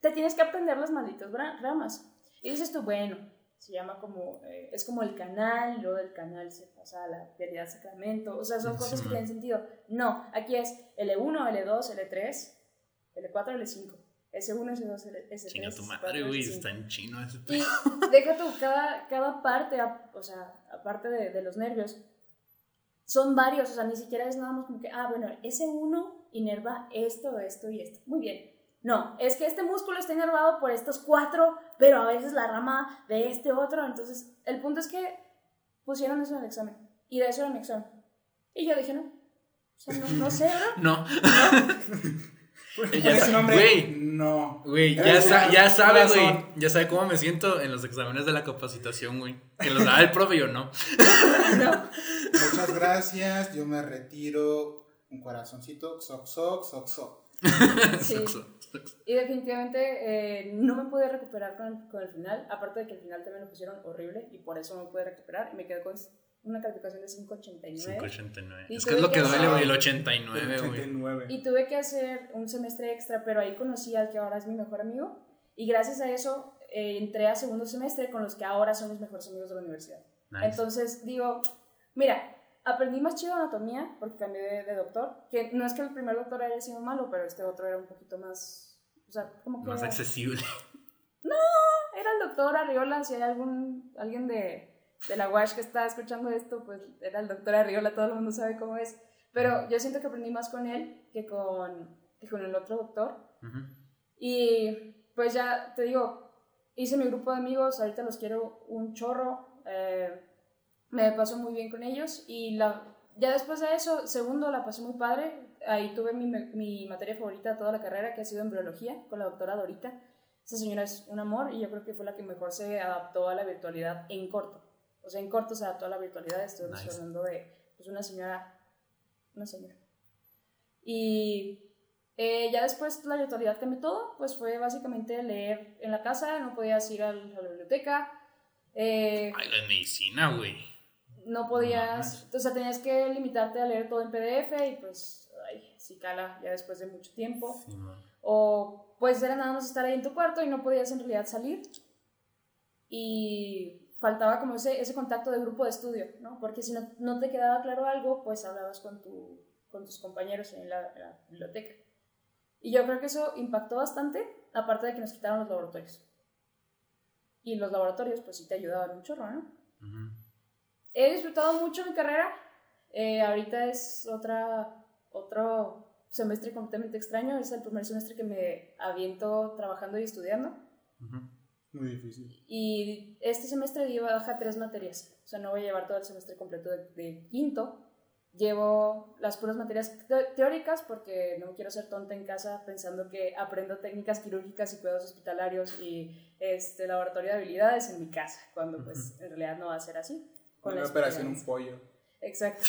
S3: te tienes que aprender las malditas ramas. Y dices tú, bueno, se llama como, eh, es como el canal, luego del canal se pasa a la realidad sacramento, o sea, son cosas que tienen sentido. No, aquí es L1, L2, L3, L4, L5, S1, S2, L- S3.
S1: Chinga tu
S3: S4,
S1: madre, güey.
S3: S5.
S1: Está en chino ese
S3: Y
S1: pedo.
S3: deja tú, cada, cada parte, o sea, aparte de, de los nervios, son varios, o sea, ni siquiera es nada más como que, ah, bueno, ese uno inerva esto, esto y esto. Muy bien. No, es que este músculo está inervado por estos cuatro, pero a veces la rama de este otro. Entonces, el punto es que pusieron eso en el examen. Y de eso era mi examen. Y yo dije, no. O sea, no, no sé, ¿verdad?
S1: No.
S2: ¿Cuál
S1: Ya
S2: es
S1: sa-
S2: su nombre?
S1: güey.
S2: No.
S1: Güey, ya, sa- ya sabe, güey. Ya sabe cómo me siento en los exámenes de la capacitación, güey. Que los da el profe y yo no.
S2: Muchas gracias, yo me retiro. Un corazoncito, soc, soc, soc, soc.
S3: Sí. Y definitivamente eh, no me pude recuperar con, con el final, aparte de que el final también lo pusieron horrible y por eso no me pude recuperar y me quedé con una calificación de 5.89
S1: 589.
S3: Y
S1: Es que es lo que
S3: que
S1: duele, güey, el
S2: hacer-
S1: 89, güey.
S2: 89.
S3: y tuve que hacer un semestre extra, pero ahí conocí al que ahora es mi mejor amigo y gracias a eso eh, entré a segundo semestre con los que ahora son mis mejores amigos de la universidad.
S1: Nice.
S3: Entonces digo, mira, aprendí más chido anatomía porque cambié de, de doctor, que no es que el primer doctor haya sido malo, pero este otro era un poquito más, o sea, como que...
S1: Más accesible.
S3: Era el doctor Arriola, si hay algún, alguien de, de la WASH que está escuchando esto, pues era el doctor Arriola, todo el mundo sabe cómo es. Pero yo siento que aprendí más con él que con, que con el otro doctor. Y pues ya te digo, hice mi grupo de amigos, ahorita los quiero un chorro, eh, me paso muy bien con ellos y la, ya después de eso, segundo, la pasé muy padre, ahí tuve mi, mi materia favorita de toda la carrera, que ha sido embriología, con la doctora Dorita. Esa señora es un amor y yo creo que fue la que mejor se adaptó a la virtualidad en corto. O sea, en corto se adaptó a la virtualidad, estoy
S1: Nice.
S3: hablando de pues, una señora, una señora. Y eh, ya después la virtualidad cambió todo, pues fue básicamente leer en la casa, no podías ir a la biblioteca, eh,
S1: Ay, la medicina, güey.
S3: no podías, o sea, tenías que limitarte a leer todo en PDF y pues, ay, sí cala ya después de mucho tiempo.
S1: Sí.
S3: O pues era nada más estar ahí en tu cuarto y no podías en realidad salir. Y faltaba como ese, ese contacto de grupo de estudio, ¿no? Porque si no, no te quedaba claro algo, pues hablabas con, tu, con tus compañeros en la, en la biblioteca. Y yo creo que eso impactó bastante, aparte de que nos quitaron los laboratorios. Y los laboratorios, pues sí te ayudaban un chorro, ¿no?
S1: Ujú.
S3: He disfrutado mucho mi carrera. Eh, ahorita es otra, otro semestre completamente extraño. Es el primer semestre que me aviento trabajando y estudiando.
S1: Ujú.
S2: Muy difícil.
S3: Y este semestre llevo baja tres materias. O sea, no voy a llevar todo el semestre completo de, de quinto. Llevo las puras materias te- teóricas porque no quiero ser tonta en casa pensando que aprendo técnicas quirúrgicas y cuidados hospitalarios y este laboratorio de habilidades en mi casa, cuando pues en realidad no va a ser así. Con
S2: Una operación, un pollo.
S3: Exacto.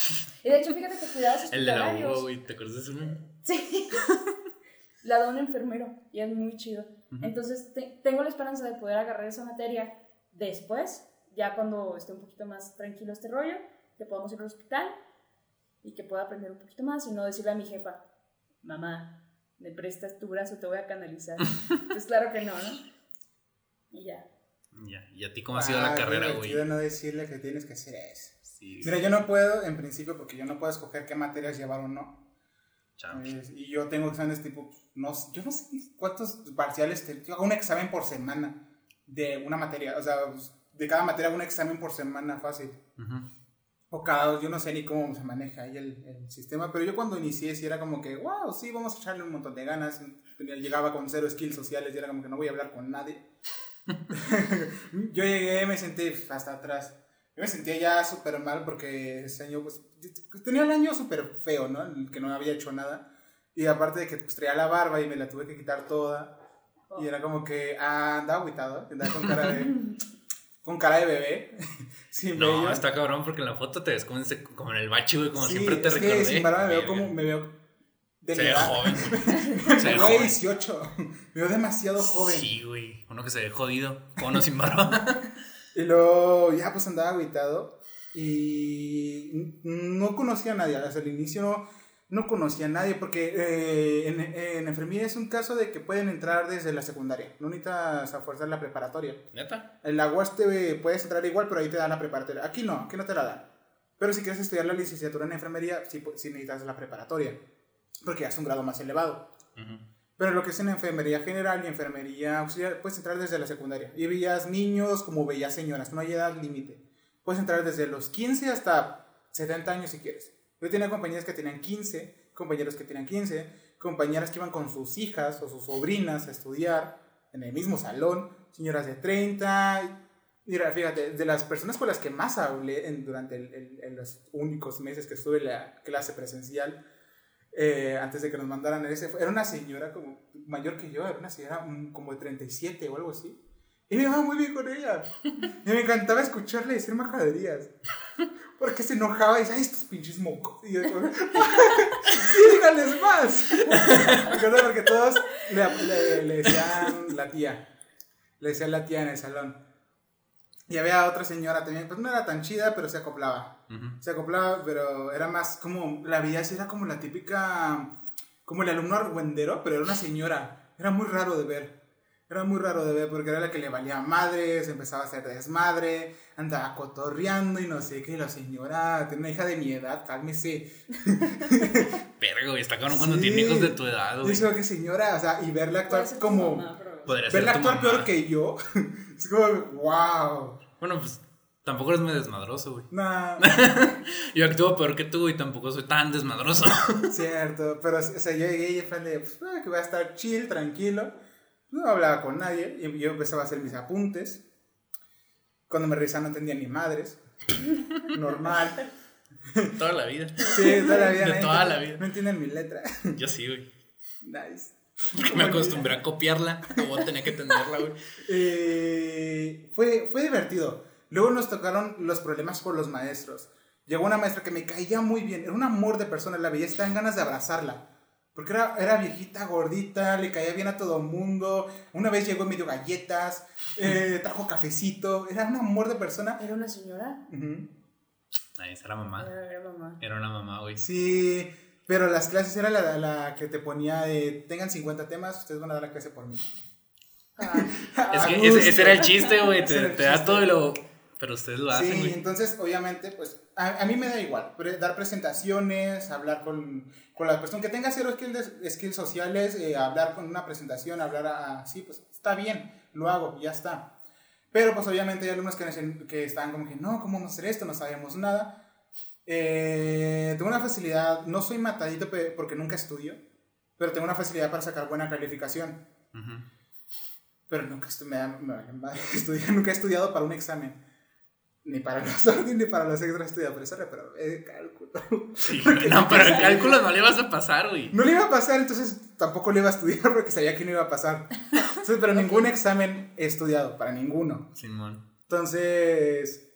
S3: Y de hecho, fíjate que cuidados
S1: El de la
S3: hospitalarios.
S1: güey. ¿Te acuerdas de ese?
S3: Sí. La da un enfermero y es muy chido. Entonces, te- tengo la esperanza de poder agarrar esa materia después, ya cuando esté un poquito más tranquilo este rollo, que podamos ir al hospital y que pueda aprender un poquito más y no decirle a mi jefa, mamá, me prestas tu brazo, te voy a canalizar. pues claro que no, ¿no? Y ya.
S1: Ya. ¿Y a ti cómo ha sido la
S2: Ah,
S1: carrera, güey?
S2: divertido no decirle que tienes que hacer eso.
S1: Sí.
S2: Mira, yo no puedo, en principio, porque yo no puedo escoger qué materias llevar o no. Eh, y yo tengo exámenes tipo, no, yo no sé cuántos parciales, te, yo hago un examen por semana de una materia, o sea, de cada materia hago un examen por semana fácil.
S1: Ujú.
S2: O cada dos, yo no sé ni cómo se maneja ahí el, el sistema, pero yo cuando inicié sí era como que, wow, sí, vamos a echarle un montón de ganas. Llegaba con cero skills sociales y era como que no voy a hablar con nadie. yo llegué, me senté hasta atrás. Yo me sentía ya súper mal porque ese año, pues, tenía el año súper feo, ¿no? En el que no había hecho nada. Y aparte de que pues, traía la barba y me la tuve que quitar toda. Y era como que, ah, andaba agüitado, andaba con cara de, con cara de bebé, sin
S1: No,
S2: vello.
S1: está cabrón porque en la foto te ves como en, ese- como en el bache, güey, como
S2: Sí,
S1: siempre te
S2: es que
S1: recordé.
S2: sin barba me veo como, me veo de
S1: Se ve joven. Se
S2: Me
S1: ve
S2: veo de
S1: joven.
S2: 18, me veo demasiado joven.
S1: Sí, güey. Uno que se ve jodido. Con o sin barba.
S2: Y luego ya pues andaba agüitado y no conocía a nadie. Hasta el inicio no, no conocía a nadie, porque eh, en, en, enfermería es un caso de que pueden entrar desde la secundaria, no necesitas a fuerza la preparatoria.
S1: ¿Neta?
S2: En la UAS te puedes entrar igual, pero ahí te dan la preparatoria. Aquí no, aquí no te la dan. Pero si quieres estudiar la licenciatura en enfermería, sí, sí necesitas la preparatoria, porque ya es un grado más elevado. Pero lo que es en enfermería general y enfermería auxiliar, puedes entrar desde la secundaria. Y veías niños como veías señoras, no hay edad límite. Puedes entrar desde los 15 hasta 70 años si quieres. Yo tenía compañeras que tenían 15, compañeros que tenían 15, compañeras que iban con sus hijas o sus sobrinas a estudiar en el mismo salón, señoras de 30. Mira, fíjate, de las personas con las que más hablé en, durante el, los únicos meses que estuve en la clase presencial, eh, antes de que nos mandaran ese, era una señora como mayor que yo, era una señora como de 37 o algo así. Y me iba muy bien con ella. Y me encantaba escucharle decir majaderías. Porque se enojaba y decía, ay, estos pinches mocos. Y yo, sí, díganles más. Porque todos le, le, decían la tía. Le decían la tía en el salón. Y había otra señora también, pues no era tan chida, pero se acoplaba. Se acoplaba, pero era más como, la vida así era como la típica, como el alumno argüendero, pero era una señora. Era muy raro de ver. Era muy raro de ver porque era la que le valía madre, se empezaba a hacer desmadre, andaba cotorreando y no sé qué. La señora tiene una hija de mi edad, cálmese.
S1: Güey, está cabrón cuando tiene hijos de tu edad, güey.
S2: Que señora, o sea, y verla actuar como. verla actuar peor que yo. es como, wow.
S1: Bueno, pues tampoco eres muy desmadroso, güey.
S2: Nah.
S1: yo actúo peor que tú y tampoco soy tan desmadroso.
S2: Cierto, pero o sea, yo llegué y fue de, pues, ah, que voy a estar chill, tranquilo no hablaba con nadie y yo empezaba a hacer mis apuntes. Cuando me revisaban no entendía ni madres. Normal.
S1: Toda la vida.
S2: Sí, toda la vida.
S1: De toda la vida.
S2: No entienden mi letra.
S1: Yo sí, güey.
S2: Nice.
S1: me acostumbré a copiarla. Luego tenía que entenderla, güey.
S2: Eh, fue, fue divertido. Luego nos tocaron los problemas con los maestros. Llegó una maestra que me caía muy bien. Era un amor de persona. La veía, estaba en ganas de abrazarla. Porque era, era, viejita, gordita, le caía bien a todo el mundo. Una vez llegó y me dio galletas, eh, trajo cafecito. Era un amor de persona.
S3: ¿Era una señora?
S1: era mamá.
S3: Era, mamá.
S1: Era una mamá, güey.
S2: Sí, pero las clases era la, la que te ponía de, tengan 50 temas, ustedes van a dar la clase por mí.
S1: Ah. es que ese, ese, era el chiste, güey. Te, te da todo y lo pero ustedes lo hacen.
S2: Sí, entonces, obviamente, pues a, a, mí me da igual. dar presentaciones, hablar con, con la persona que tenga cero skills, skills sociales, eh, hablar con una presentación, hablar así, pues está bien, lo hago, ya está. Pero pues obviamente hay alumnos que, que están como que, no, ¿cómo vamos a hacer esto? No sabemos nada. Eh, tengo una facilidad, no soy matadito porque nunca estudio, pero tengo una facilidad para sacar buena calificación. Pero nunca, me, me, nunca he estudiado para un examen ni para los órdenes ni para los extras estudia por eso pero de cálculo.
S1: Sí, no, pero el cálculo no le ibas a pasar, güey.
S2: No le iba a pasar, entonces tampoco le iba a estudiar porque sabía que no iba a pasar. Entonces, pero ningún examen he estudiado, para ninguno.
S1: Simón.
S2: Entonces,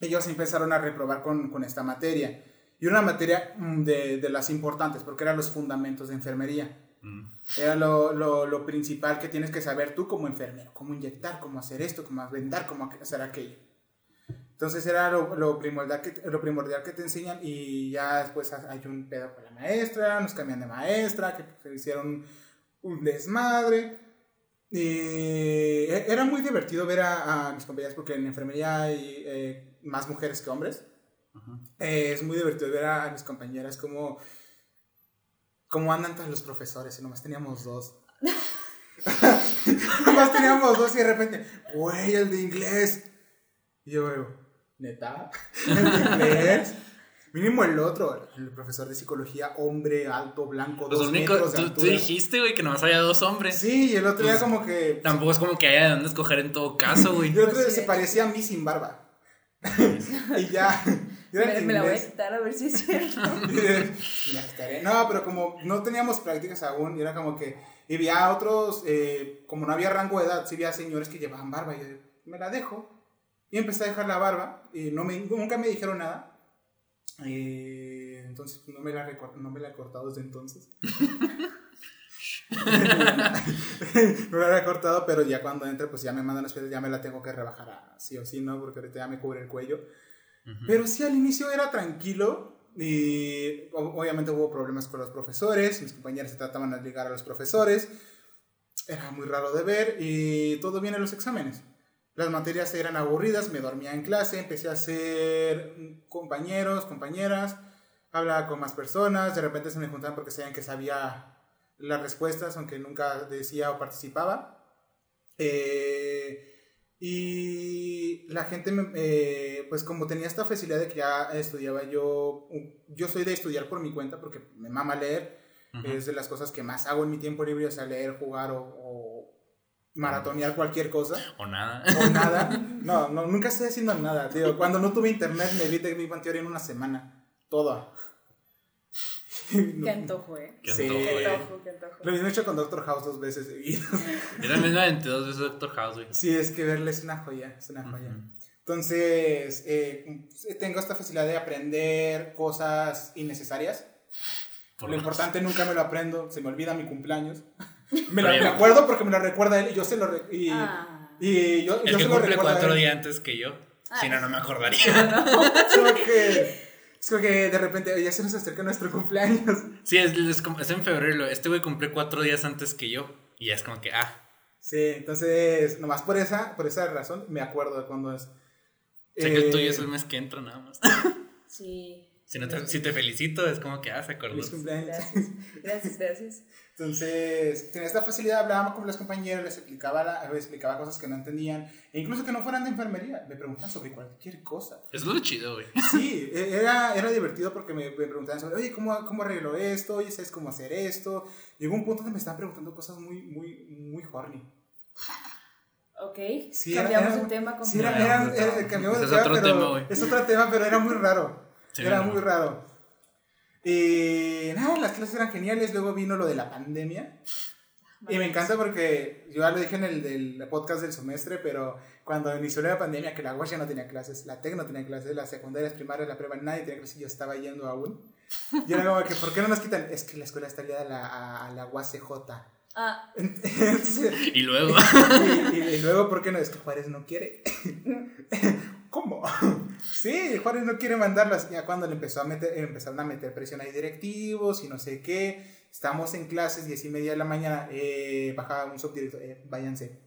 S2: ellos empezaron a reprobar con, con esta materia. Y una materia mm, de, de, las importantes, porque eran los fundamentos de enfermería. Mm. Era lo, lo, lo principal que tienes que saber tú como enfermero, cómo inyectar, cómo hacer esto, cómo vendar, cómo hacer aquello. Entonces era lo, lo, primordial que, lo primordial que te enseñan y ya después hay un pedo con la maestra, nos cambian de maestra, que se hicieron un desmadre. Y e, era muy divertido ver a, mis compañeras porque en enfermería hay eh, más mujeres que hombres. Eh, es muy divertido ver a, mis compañeras como, como andan todos los profesores y nomás teníamos dos. nomás teníamos dos y de repente, güey, el de inglés. Y yo veo, neta, inglés. Mínimo el otro, el profesor de psicología, hombre, alto, blanco, dos metros
S1: tú, tú, dijiste, güey, que nomás había dos hombres.
S2: Sí, y el otro ya pues, como que...
S1: Tampoco es como que haya de dónde escoger en todo caso, güey.
S2: el otro se parecía a mí sin barba. y ya...
S3: Me, me, la voy a quitar a ver si es cierto.
S2: no, pero como no teníamos prácticas aún, y era como que... Y había otros, eh, como no había rango de edad, sí había señores que llevaban barba, y yo, me la dejo. Y empecé a dejar la barba y no me, nunca me dijeron nada. Y entonces no me, la no me la he cortado desde entonces. no me la he cortado, pero ya cuando entre, pues ya me mandan las piedras, ya me la tengo que rebajar así o sí, ¿no? Porque ahorita ya me cubre el cuello. Pero sí, al inicio era tranquilo, y obviamente hubo problemas con los profesores, mis compañeros se trataban de ligar a los profesores, era muy raro de ver y todo bien en los exámenes. Las materias eran aburridas, me dormía en clase, empecé a hacer compañeros, compañeras, hablaba con más personas, de repente se me juntaban porque sabían que sabía las respuestas, aunque nunca decía o participaba. Eh, y la gente, me- eh, pues como tenía esta facilidad de que ya estudiaba yo, yo soy de estudiar por mi cuenta porque me mama leer, es de las cosas que más hago en mi tiempo libre, o sea, leer, jugar o, o maratonear cualquier cosa
S1: O nada.
S2: o nada. No, no, nunca estoy haciendo nada. Digo, cuando no tuve internet me vi de Big Bang Theory en una semana. Toda.
S3: Qué antojo, ¿eh?
S1: Qué
S2: Sí.
S1: antojo,
S3: Qué
S1: güey.
S3: antojo, qué antojo.
S2: Lo mismo he hecho con Doctor House dos veces seguidas.
S1: Yo también me dos veces Doctor House, güey.
S2: Sí, es que verle es una joya, es una joya.
S1: Ujú.
S2: Entonces, eh, tengo esta facilidad de aprender cosas innecesarias.
S1: Por
S2: lo
S1: lo-
S2: importante nunca me lo aprendo, se me olvida mi cumpleaños. Me,
S1: ya-
S2: me acuerdo porque me lo recuerda él y yo se lo... y,
S3: Ah.
S2: y yo,
S1: El
S2: yo
S1: que
S2: se lo
S1: cumple cuatro días antes que yo. Si no, no me acordaría.
S2: Es como que, es como que de repente "Oye, ya se nos acerca nuestro cumpleaños.
S1: Sí, es, es como- es en febrero. Este güey cumple cuatro días antes que yo. Y ya es como que, ah,
S2: Sí, entonces, nomás por esa, por esa razón me acuerdo de cuándo es.
S1: sé que el
S2: Eh,
S1: tuyo es el mes que entra nada más.
S3: Sí.
S1: Si, no te, si te felicito, es como que, ah, se acordó.
S2: Feliz cumpleaños.
S3: Gracias. Gracias, gracias.
S2: Entonces, tenía esta facilidad, hablábamos con los compañeros, les explicaba, la- les explicaba cosas que no entendían, e incluso que no fueran de enfermería, me preguntan sobre cualquier cosa.
S1: Es lo chido, güey.
S2: Sí, e- era, era divertido porque me, me preguntaban sobre, oye, ¿cómo, ¿cómo arreglo esto? Oye, ¿sabes cómo hacer esto? Llegó un punto donde me estaban preguntando cosas muy, muy, muy horny.
S3: Ok.
S2: Sí,
S3: Cambiamos
S2: era-
S3: de tema
S2: Sí, era, era- era- cambiamos de tema,
S1: otro
S2: pero
S1: tema, güey.
S2: es otro tema, pero era muy raro.
S1: Sí,
S2: era
S1: no.
S2: muy raro. Y nada, las clases eran geniales. Luego vino lo de la pandemia. Y me encanta porque yo ya lo dije en el del podcast del semestre, pero cuando inició la pandemia, que la UAS ya no tenía clases, la TEC no tenía clases, las secundarias, primarias, la prueba, nadie tenía clases y yo estaba yendo aún. Y era como que, ¿por qué no nos quitan? Es que la escuela está ligada a la, a, a la UACJ.
S3: Ah,
S2: Entonces,
S1: Y luego,
S2: y, y- y luego, ¿por qué no? Es que Juárez no quiere. ¿Cómo? Sí, Juárez no quiere mandarlas. Ya cuando le empezó a meter, empezaron a meter presión ahí directivos y no sé qué. Estamos en clases, diez y media de la mañana. Eh, bajaba un subdirector. Eh, váyanse.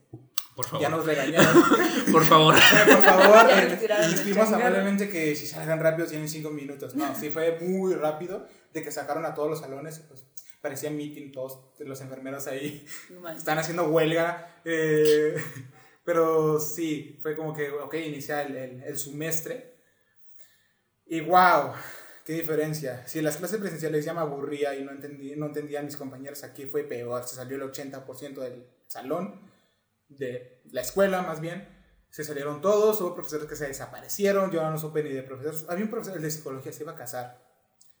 S1: por
S2: Ya
S1: favor,
S2: nos regañaron.
S1: por favor.
S2: Eh, por favor, eh,
S3: changarro.
S2: amablemente que si salgan rápido tienen cinco minutos. No, sí fue muy rápido de que sacaron a todos los salones. Pues parecía meeting todos los enfermeros ahí. están haciendo huelga. eh, pero sí, fue como que, ok, inicia el, el, el semestre. Y wow, qué diferencia. Si en las clases presenciales ya me aburría y no, entendí, no entendía a mis compañeros, aquí fue peor. Se salió el 80% del salón, de la escuela más bien. Se salieron todos, hubo profesores que se desaparecieron, yo no supe ni de profesores. Había un profesor el de psicología, se iba a casar.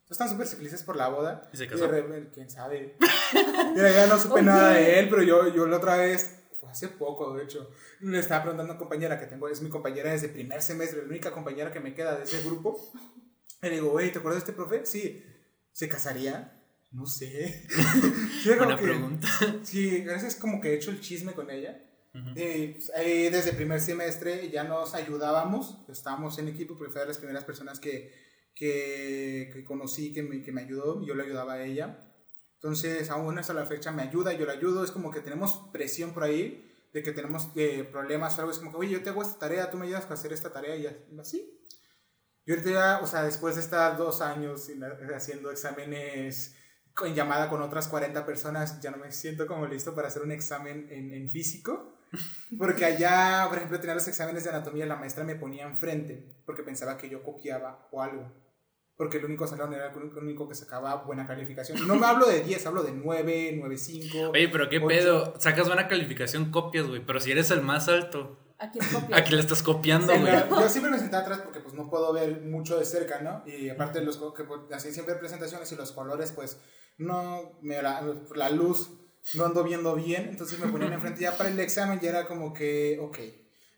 S2: Están súper felices por la boda.
S1: ¿Y se
S2: de
S1: casó?
S2: repente, quién sabe. Mira, ya no supe nada de él, pero yo, yo la otra vez, hace poco, de hecho, le estaba preguntando a una compañera que tengo, es mi compañera desde primer semestre, la única compañera que me queda de ese grupo. Y le digo, güey, ¿te acuerdas de este profe? Sí. ¿Se casaría? No sé. Sí,
S1: Buena
S2: que-
S1: pregunta.
S2: Sí, gracias como que he hecho el chisme con ella.
S1: Ujú.
S2: Eh, pues, ahí desde primer semestre ya nos ayudábamos, estábamos en equipo porque fue de las primeras personas que, que, que conocí, que me, que me ayudó, y yo le ayudaba a ella. Entonces, aún hasta la fecha me ayuda, yo le ayudo, es como que tenemos presión por ahí de que tenemos eh, problemas o algo, es como que, oye, yo te hago esta tarea, tú me ayudas a hacer esta tarea y así. Yo ahorita ya, o sea, después de estar dos años haciendo exámenes en llamada con otras 40 personas, ya no me siento como listo para hacer un examen en, en físico. Porque allá, por ejemplo, tenía los exámenes de anatomía, la maestra me ponía enfrente porque pensaba que yo copiaba o algo. Porque el único salón era el único- que sacaba buena calificación. Y no me hablo de 10, hablo de 9, 9.5.
S1: Oye, pero qué pedo. Sacas buena calificación, copias, güey. Pero si eres el más alto,
S3: ¿A quién copias?
S1: ¿a quién le estás copiando, güey?
S2: yo siempre me senté atrás porque pues no puedo ver mucho de cerca, ¿no? Y aparte los que pues, así siempre hay presentaciones y los colores pues no me la, la luz no ando viendo bien, entonces me ponían enfrente ya para el examen y era como que, ok,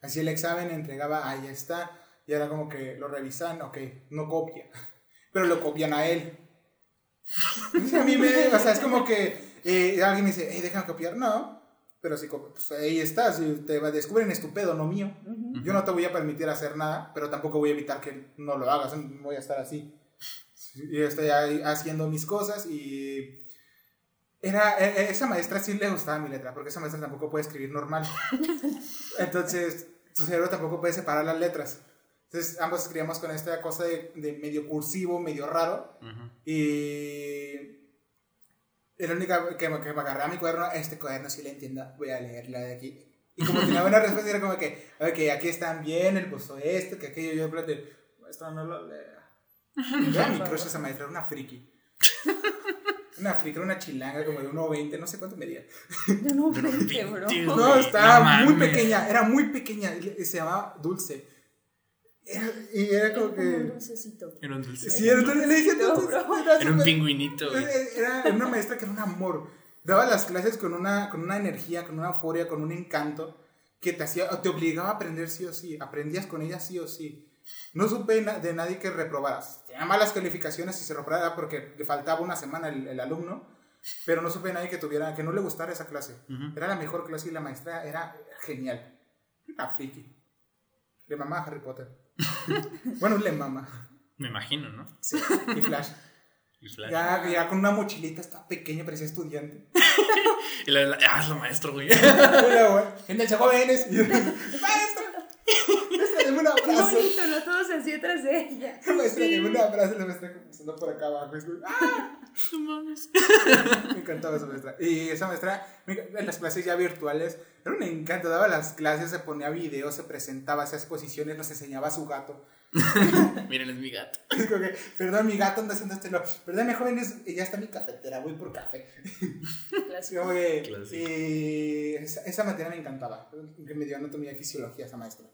S2: así el examen entregaba, ahí está, y era como que lo revisan, ok, no copia, pero lo copian a él. A mí me, o sea, es como que eh, alguien me dice, hey, dejan copiar, no, pero si pues ahí está, si te descubren es tu pedo, no mío. Yo no te voy a permitir hacer nada, pero tampoco voy a evitar que no lo hagas. Voy a estar así. Sí, Yo estoy ahí haciendo mis cosas y era, e- e- esa maestra sí le gustaba mi letra, porque esa maestra tampoco puede escribir normal. Entonces, su cerebro tampoco puede separar las letras. Entonces, ambos escribíamos con esta cosa de, de medio cursivo, medio raro.
S1: Ujú.
S2: Y era la única que me, que me agarraba mi cuaderno, este cuaderno sí le entiendo, voy a leerla de aquí. Y como tenía buena respuesta, era como que, ok, aquí están bien, él puso esto, que aquello, yo en plan de, maestra, no lo lea. Era mi crush esa maestra, era una friki. Una friki, era una chilanga como de 1,20, no sé cuánto medía.
S3: Yo no
S1: Pero
S3: vente, bro.
S1: vente,
S2: No, estaba
S1: no
S2: muy pequeña, era muy pequeña, y se llamaba Dulce. Era- y era como
S3: Como un
S2: que...
S3: dulcecito.
S1: Era un dulce.
S2: Sí, era, le dije
S3: No,
S2: Dulce.
S3: bro.
S2: era
S1: Era un pingüinito.
S2: Era era una maestra que era un amor. Daba las clases con una, con una energía, con una euforia, con un encanto que te hacía, te obligaba a aprender sí o sí. Aprendías con ella sí o sí. No supe de nadie que reprobaras. Tenía malas calificaciones y se reprobara porque le faltaba una semana el, el alumno, pero no supe de nadie que tuviera, que no le gustara esa clase.
S1: Ujú.
S2: Era la mejor clase y la maestra era genial. Una friki. Le mamá a Harry Potter. bueno, le mama.
S1: Me imagino, ¿no?
S2: Sí. Y Flash.
S1: Y Flash.
S2: Ya, ya con una mochilita, está pequeña, parecía estudiante.
S1: Y la, la- ah, es lo maestro, güey.
S2: Hola, güey. Gente jóvenes. Maestra. Maestra, deme un abrazo.
S3: No todos así atrás de ella.
S2: Maestra, deme un abrazo. La maestra comenzando por acá abajo. Es como, ¡ah!
S1: No mames.
S2: Me encantaba esa maestra. Y esa maestra, en las clases ya virtuales, era un encanto. Daba las clases, se ponía videos, se presentaba, hacía exposiciones, nos enseñaba a su gato.
S1: Miren, es mi gato.
S2: Es como que, perdón, mi gato anda haciendo lo- Perdón, jóvenes, ya está mi cafetera, voy por café. Sí,
S1: Clásico.
S2: y esa, esa materia me encantaba, que me dio anatomía y fisiología esa maestra.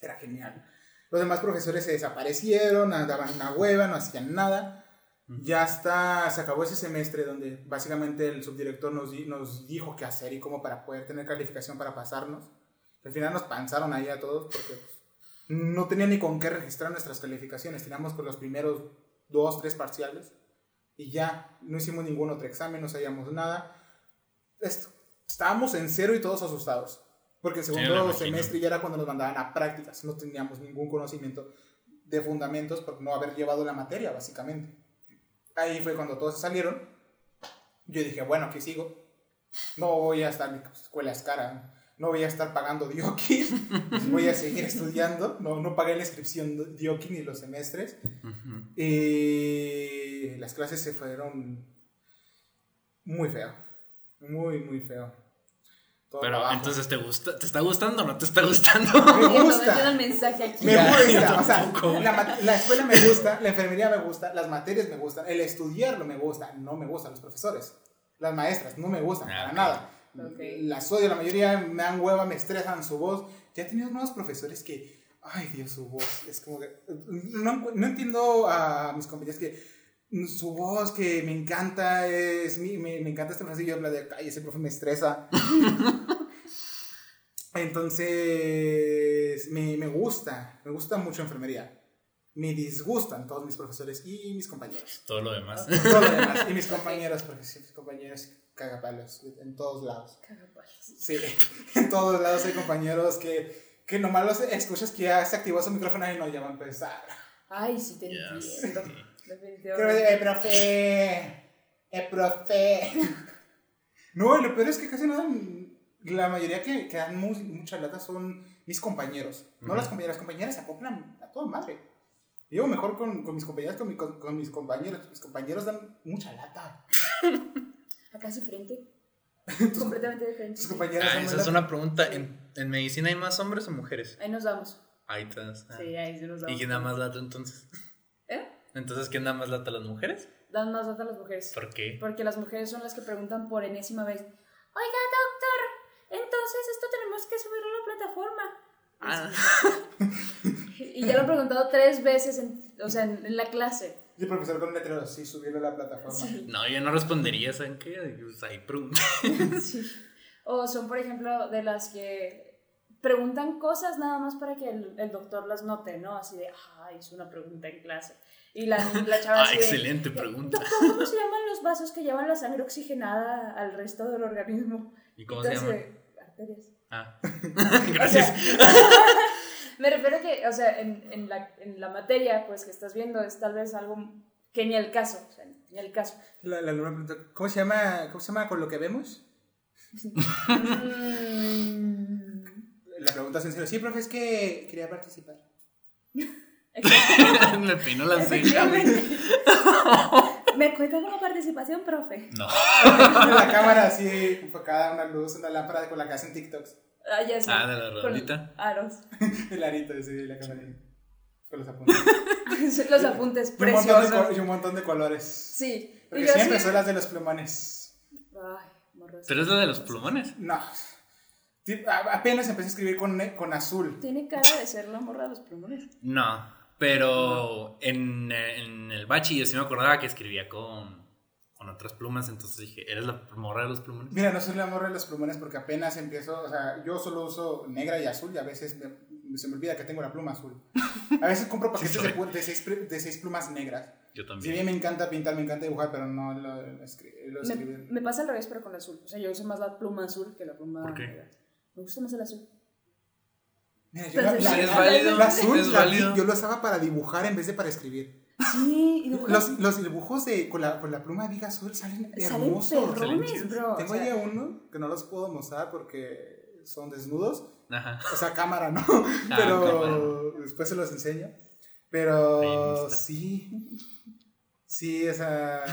S2: Era genial. Los demás profesores se desaparecieron, andaban una hueva, no hacían nada. Ya hasta se acabó ese semestre donde básicamente el subdirector nos, di- nos dijo qué hacer y cómo para poder tener calificación para pasarnos. Al final nos panzaron ahí a todos porque pues, no tenía ni con qué registrar nuestras calificaciones. Teníamos con los primeros dos, tres parciales y ya no hicimos ningún otro examen, no sabíamos nada. Est- estábamos en cero y todos asustados. Porque el
S1: Sí,
S2: segundo
S1: imagino.
S2: semestre ya era cuando nos mandaban a prácticas. No teníamos ningún conocimiento de fundamentos por no haber llevado la materia, básicamente. Ahí fue cuando todos salieron. Yo dije, bueno, aquí sigo. No voy a estar, mi escuela es cara. No voy a estar pagando Dioki. voy a seguir estudiando. No, no pagué la inscripción Dioki ni los semestres.
S1: Ujú.
S2: Y las clases se fueron muy feo. Muy, muy feo. Todo
S1: Pero
S2: abajo.
S1: entonces, ¿te gusta? ¿Te está gustando o no te está gustando?
S2: Me gusta.
S3: entiendo el mensaje aquí.
S2: Me gusta, o sea, la, la escuela me gusta, la enfermería me gusta, las materias me gustan, el estudiarlo me gusta, no me gustan los profesores, las maestras no me gustan
S1: Ah,
S2: para
S1: ok.
S2: nada.
S3: Ok.
S2: Las odio, la mayoría me dan hueva, me estresan su voz. Ya he tenido nuevos profesores que, ay Dios, su voz, es como que, no, no entiendo a mis compañeros que su voz que me encanta, es, mi- me, me encanta este profe, y yo hablo de, ay, ese profe me estresa. Entonces, me, me gusta, me gusta mucho enfermería. Me disgustan todos mis profesores y mis compañeros.
S1: Todo lo demás.
S2: Todo lo demás. Y mis compañeros, porque sí, mis compañeros cagapalos en todos lados.
S3: Cagapalos.
S2: Sí, en todos lados hay compañeros que, que nomás los escuchas que ya se activó su micrófono y no, ya va a empezar.
S3: Ay, sí te
S1: Ya
S3: entiendo.
S2: Pero,
S3: Definitivamente.
S2: eh, profe, eh, profe. No, y lo peor es que casi no dan, la mayoría que, que dan mu- mucha lata son mis compañeros. No las compañeras, las compañeras se acoplan a toda madre. Llevo mejor con, con mis compañeras que con, mi- con- con mis compañeros. Mis compañeros dan mucha lata.
S3: Acá sí frente. Completamente diferente.
S2: Tus compañeras
S1: Ah, esa
S2: lata.
S1: es una pregunta. ¿En, en medicina hay más hombres o mujeres?
S3: Ahí nos vamos.
S1: Ahí estás. Ah.
S3: Sí, ahí sí nos vamos.
S1: ¿Y quién da más lata entonces?
S3: ¿Eh?
S1: Entonces, ¿quién da más lata las mujeres?
S3: Dan más data a las mujeres.
S1: ¿Por qué?
S3: Porque las mujeres son las que preguntan por enésima vez. Oiga, doctor, entonces esto tenemos que subirlo a la plataforma.
S1: Ah,
S3: Y ya lo he preguntado tres veces, en, o sea, en, en la clase.
S2: Y el profesor con letrero, sí, subirlo a la plataforma.
S3: Sí.
S1: no, yo no respondería, ¿saben qué? Pues ahí pregunta.
S3: Sí. O son, por ejemplo, de las que preguntan cosas nada más para que el, el doctor las note, ¿no? Así de, ah, hizo una pregunta en clase. Y la, la chava
S1: Ah,
S3: de,
S1: excelente pregunta.
S3: ¿cómo se llaman los vasos que llevan la sangre oxigenada al resto del organismo?
S1: ¿Y cómo se
S3: Entonces,
S1: llama?
S3: Arterias.
S1: Ah, gracias.
S3: Me refiero a que, o sea, en, en, la, en la materia, pues, que estás viendo, es tal vez algo que ni el caso, o sea, ni el caso.
S2: La, la alumna pregunta, ¿cómo se llama, cómo se llama con lo que vemos? La pregunta sencilla, sí, profe, es que quería participar.
S1: Me peinó la ceja.
S3: ¿Me cuenta como participación, profe?
S1: No.
S2: la cámara así enfocada, una luz, una lámpara con la que hacen TikToks.
S3: Ah, ya sé.
S1: Ah, de la
S3: Con
S1: rodita.
S3: Aros.
S2: El arito ese, la cámara. Con los apuntes.
S3: Los apuntes preciosos.
S2: y un montón de colores.
S3: Sí. Y
S2: Porque siempre son las de los plumones.
S3: Ay, morros.
S1: Pero es la de los plumones.
S2: No. Sí, Apenas empecé a escribir con, con azul.
S3: Tiene cara de ser la morra de los plumones.
S1: No. Pero en, en el bachi yo sí me acordaba que escribía con, con otras plumas. Entonces dije, ¿eres la morra de los plumones?
S2: Mira, no soy la morra de los plumones porque apenas empiezo, o sea, yo solo uso negra y azul y a veces me- se me olvida que tengo la pluma azul. A veces compro paquetes
S1: Sí
S2: de, seis, de seis plumas negras.
S1: Yo
S2: Si
S1: también.
S2: bien me encanta pintar, me encanta dibujar, pero no lo, lo escri- lo
S3: Me,
S2: escribir.
S3: me pasa al revés, pero con azul. O sea, yo uso más la pluma azul que la pluma
S1: ¿Por qué?
S3: negra. Me gusta más el azul.
S2: Mira, yo la,
S3: Entonces,
S2: la-
S1: Sí, es
S2: la-
S1: válido,
S2: la azul
S1: es
S2: la-
S1: válido.
S2: yo lo usaba para dibujar en vez de para escribir.
S3: Sí, y
S2: Los, los dibujos de, con, la, con la pluma Viga Azul salen
S3: salen
S2: hermosos.
S3: perrones,
S1: chidos.
S3: bro.
S2: Tengo
S3: o sea,
S2: ya uno que no los puedo mostrar porque son desnudos.
S1: Ajá.
S2: O sea, cámara, ¿no?
S1: Ah,
S2: Pero después se los enseño. Pero sí. Sí, esa.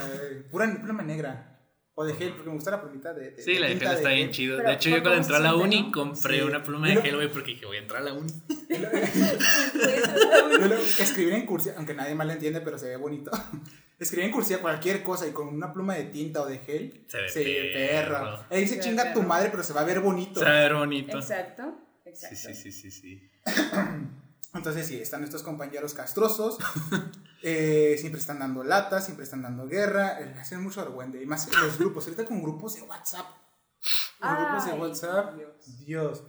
S2: Pura pluma negra. O de gel, porque me gusta la plumita de. de-
S1: Sí,
S2: de
S1: la de gel está
S2: de
S1: bien
S2: gel.
S1: chido.
S3: Pero
S1: De hecho, yo
S3: ¿cómo
S1: cuando entré a la
S3: se
S1: uni
S3: no?
S1: compré
S2: Sí.
S1: una pluma de gel, güey, porque dije, voy a entrar a la uni.
S2: Yo lo- escribir en cursiva, aunque nadie más lo entiende, pero se ve bonito. Escribir en cursiva cualquier cosa y con una pluma de tinta o de gel.
S1: Se ve
S2: perra.
S1: perro.
S2: Ahí se
S3: Se ve
S2: chinga tu madre, pero se va a ver bonito.
S1: Se va a ver bonito.
S3: Exacto,
S1: Sí,
S3: exacto.
S1: sí, sí, sí, sí.
S2: Entonces sí, están estos compañeros castrosos, eh, siempre están dando lata, siempre están dando guerra, eh, hacen mucho argüende, y más en los grupos, ahorita con grupos de WhatsApp. Los grupos de
S3: Ay,
S2: WhatsApp,
S3: Dios.
S2: Dios.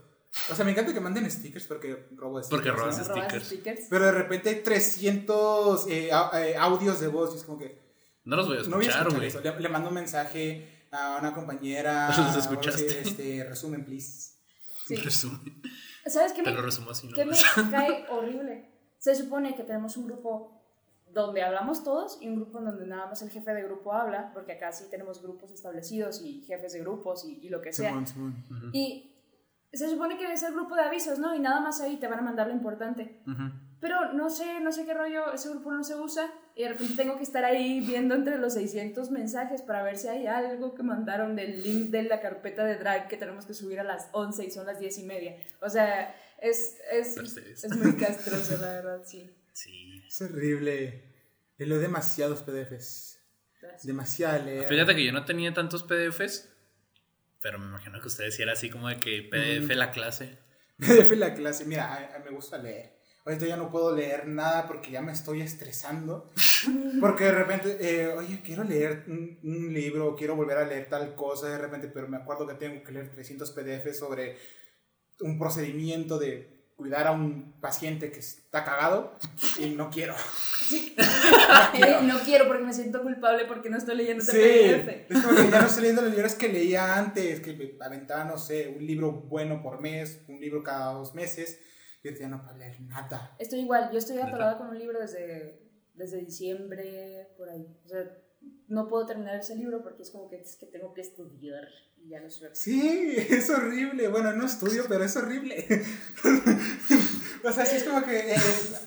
S2: O sea, me encanta que manden stickers porque robo stickers.
S1: Porque robas
S2: ¿no?
S3: stickers.
S2: Pero de repente hay 300 eh, au- eh, audios de voz y es como que
S1: No los voy a escuchar, güey.
S2: Le, le mando un mensaje a una compañera.
S1: ¿Los escuchaste?
S2: Este, resumen, please.
S3: Sí.
S1: Resumen.
S3: ¿Sabes qué
S1: Te
S3: me,
S1: lo resumo así, ¿no?
S3: qué me cae horrible? Se supone que tenemos un grupo donde hablamos todos y un grupo en donde nada más el jefe de grupo habla, porque acá sí tenemos grupos establecidos y jefes de grupos y, y lo que sea.
S2: Simón, Simón.
S1: Ujú.
S3: Y se supone que debe ser grupo de avisos, ¿no? Y nada más ahí te van a mandar lo importante.
S1: Ujú.
S3: Pero no sé, no sé qué rollo, ese grupo no se usa y de repente tengo que estar ahí viendo entre los 600 mensajes para ver si hay algo que mandaron del link de la carpeta de drag que tenemos que subir a las 11 y son las 10 y media. O sea, es, es, es muy castroso, la verdad, sí.
S1: Sí.
S2: Es horrible. Le leo demasiados PDFs.
S3: Gracias.
S2: Demasiada leer.
S1: Fíjate que yo no tenía tantos PDFs, pero me imagino que ustedes sí era así como de que PDF la clase.
S2: PDF la clase. Mira, a- a- me gusta leer. Ahorita ya no puedo leer nada porque ya me estoy estresando. Porque de repente, eh, oye, quiero leer un, un libro, quiero volver a leer tal cosa de repente, pero me acuerdo que tengo que leer 300 PDFs sobre un procedimiento de cuidar a un paciente que está cagado y no quiero.
S3: Eh, no quiero porque me siento culpable porque no estoy leyendo
S2: Sí,
S3: este PDF.
S2: es como que ya no estoy leyendo los libros que leía antes, que aventaba, no sé, un libro bueno por mes, un libro cada dos meses, y ahorita ya no puedo leer nada.
S3: Estoy igual, yo estoy atorada con un libro desde, desde diciembre, por ahí. O sea, no puedo terminar ese libro porque es como que es que tengo que estudiar y ya no suelo.
S2: Sí, es horrible. Bueno, no estudio, pero es horrible. o sea, sí es como que, eh,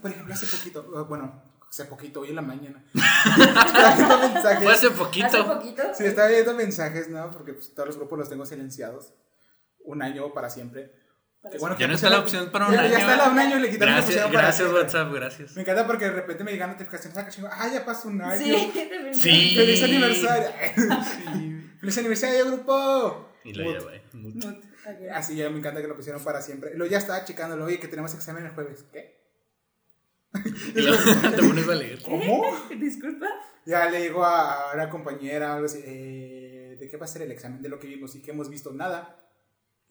S2: por ejemplo, hace poquito, eh, bueno, hace poquito, hoy en la mañana, estaba viendo mensajes.
S1: Fue hace
S3: Hace
S1: poquito.
S3: poquito.
S2: Sí, estaba viendo mensajes, ¿no? Porque pues, todos los grupos los tengo silenciados. Un año para siempre. Bueno,
S1: Ya no está la opción para un
S2: ya,
S1: año.
S2: Ya está la un año, le quitaron la
S1: Gracias,
S2: opción para
S1: gracias
S2: siempre.
S1: WhatsApp, gracias.
S2: Me encanta porque de repente me llegan notificaciones a chingo, ah, ya pasó un año.
S3: Sí.
S1: Sí.
S2: ¡Feliz aniversario! ¡Feliz aniversario, grupo!
S1: Y lo lleva, eh.
S2: Así ya me encanta que lo pusieron para siempre. Luego ya estaba checándolo, oye, que tenemos examen el jueves. ¿Qué?
S1: Y luego te pones a leer.
S2: ¿Cómo?
S3: Disculpa.
S2: Ya le digo a una compañera o algo así, eh, ¿de qué va a ser el examen? De lo que vimos y que hemos visto nada.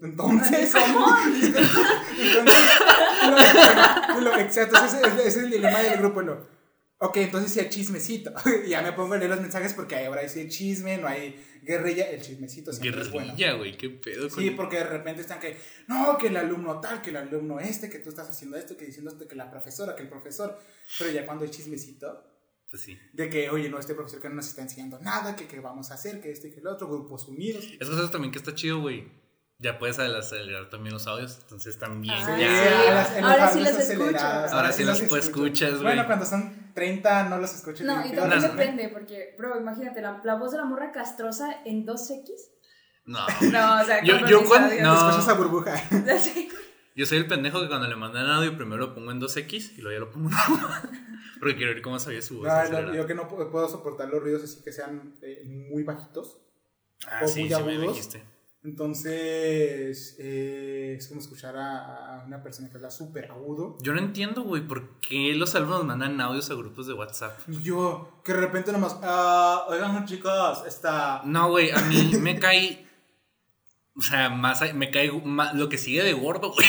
S2: Entonces,
S3: ¿Cómo?
S2: Entonces, lo- lo- exacto, ese, es- ese es el dilema del grupo. Lo, Ok, entonces sí hay chismecito. ya me pongo a leer los mensajes porque ahora sí hay chisme, no hay guerrilla, el chismecito siempre es bueno.
S1: Guerrilla, güey, qué pedo.
S2: Sí,
S1: con-
S2: porque de repente están que, no, que el alumno tal, que el alumno este, que tú estás haciendo esto, que diciendo esto, que la profesora, que el profesor. Pero ya cuando hay chismecito,
S1: Pues sí.
S2: de que, oye, no, este profesor que no nos está enseñando nada, que qué vamos a hacer, que este y que el otro, grupos unidos.
S1: Es eso también que está chido, güey. Ya puedes acelerar también los audios. Entonces también
S3: Ah,
S2: Sí,
S1: ya.
S2: a las- en los
S3: Ahora sí los escucho.
S1: Ahora sí los escuchas, güey.
S2: Bueno, cuando son 30 no los escucho.
S3: No, y también depende, porque, bro, imagínate, la, la voz de la morra castrosa en 2X.
S1: No.
S3: No, o sea,
S1: Yo- yo cuando- no.
S2: Escuchas esa burbuja.
S3: Sí.
S1: Yo soy el pendejo que cuando le mandan audio primero lo pongo en 2X y luego ya lo pongo en 1. Porque quiero ver cómo sabía su voz.
S2: No, yo que no puedo soportar los ruidos así que sean eh, muy bajitos.
S1: Ah,
S2: o
S1: sí,
S2: muy
S1: sí me
S2: agudos.
S1: dijiste.
S2: Entonces, eh, es como escuchar a, a una persona que habla súper agudo.
S1: Yo no entiendo, güey, por qué los alumnos mandan audios a grupos de WhatsApp.
S2: Y yo, que de repente nomás, ah, oigan chicos, está...
S1: No, güey, a mí me cae. O sea, más me cae ma- lo que sigue de gordo, güey.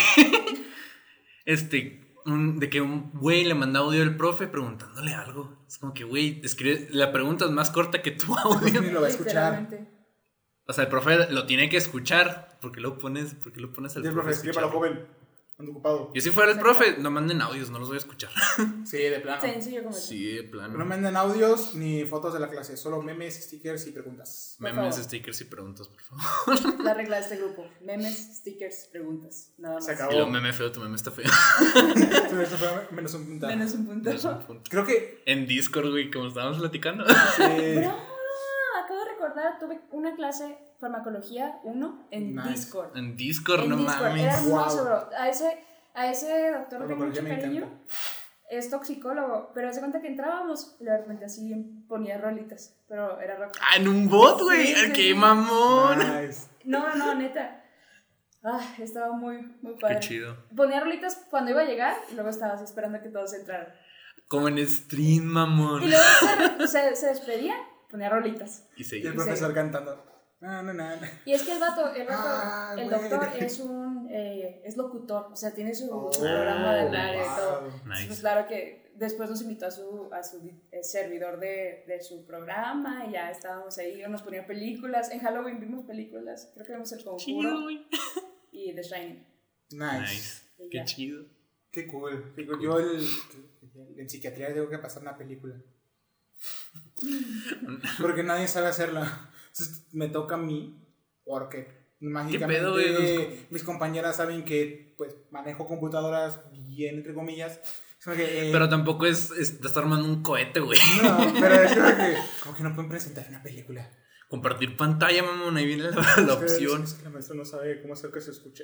S1: Este, un- de que un güey le manda audio al profe preguntándole algo. Es como que, güey, escribe, la pregunta es más corta que tu audio.
S2: Ni lo va a escuchar.
S1: O sea, el profe lo tiene que escuchar. ¿Por qué lo pones, por qué lo pones al
S2: Y el profe
S1: a
S2: escribe para
S1: escuchar?
S2: joven, ando ocupado.
S1: Yo si fuera el profe, no manden audios, no los voy a escuchar.
S2: Sí, de plano.
S3: Sencillo como
S1: Sí, de
S2: No
S1: plano.
S2: manden audios ni fotos de la clase, solo memes, stickers y preguntas.
S3: Por
S1: Memes,
S3: favor.
S1: stickers y preguntas, por favor.
S3: La regla de este grupo. Memes, stickers, preguntas. Nada más.
S2: Se acabó.
S1: Y lo meme feo, tu meme está feo.
S2: Fue menos un puntaje.
S3: Menos un punto.
S1: Es un punto.
S2: Creo que...
S1: En Discord, güey, como estábamos platicando.
S2: eh,
S3: Bro, recordar, tuve una clase farmacología 1 en
S2: Nice.
S3: Discord.
S1: En Discord,
S3: en
S1: no
S3: Discord.
S1: mames.
S3: Era hermoso,
S2: Wow.
S3: A ese, a ese doctor tengo mucho cariño.
S2: encanta.
S3: Es toxicólogo, pero hace cuenta que entrábamos y de repente así ponía rolitas, pero era rock.
S1: Ah, en un bot, güey.
S3: Sí, sí,
S1: ¡Qué
S3: sí.
S1: mamón!
S2: Nice.
S3: No, no, neta. Ah, estaba muy, muy padre.
S1: Qué chido.
S3: Ponía rolitas cuando iba a llegar y luego estaba así esperando a que todos entraran.
S1: Como en stream, mamón.
S3: Y luego se, se, se despedía, ponía rolitas.
S1: Y
S2: Y el profesor cantando. No, no, no.
S3: Y es que el vato, el, vato,
S2: Ah,
S3: el doctor es un, eh, es locutor, o sea, tiene su
S2: Oh,
S3: programa de
S1: wow.
S3: radio y todo.
S1: Nice.
S3: Pues claro que después nos invitó a su, a su eh, servidor de, de su programa y ya estábamos ahí, nos ponía películas. En Halloween vimos películas, creo que vimos El
S1: Chido,
S3: Conjuro y The Shining.
S2: Nice.
S1: Nice. Qué chido.
S2: Qué cool. qué cool. Yo el, en psiquiatría tengo que pasar una película. Porque nadie sabe hacerla. Entonces me toca a mí porque mágicamente
S1: pedo,
S2: mis compañeras saben que pues manejo computadoras bien entre comillas. Que, eh,
S1: Pero tampoco es, es- Estás armando un cohete, güey.
S2: no, pero es como que como que no pueden presentar una película.
S1: Compartir pantalla, mamón. Ahí viene la, la
S2: Es que-
S1: opción.
S2: Es que la maestra no sabe cómo hacer que se escuche.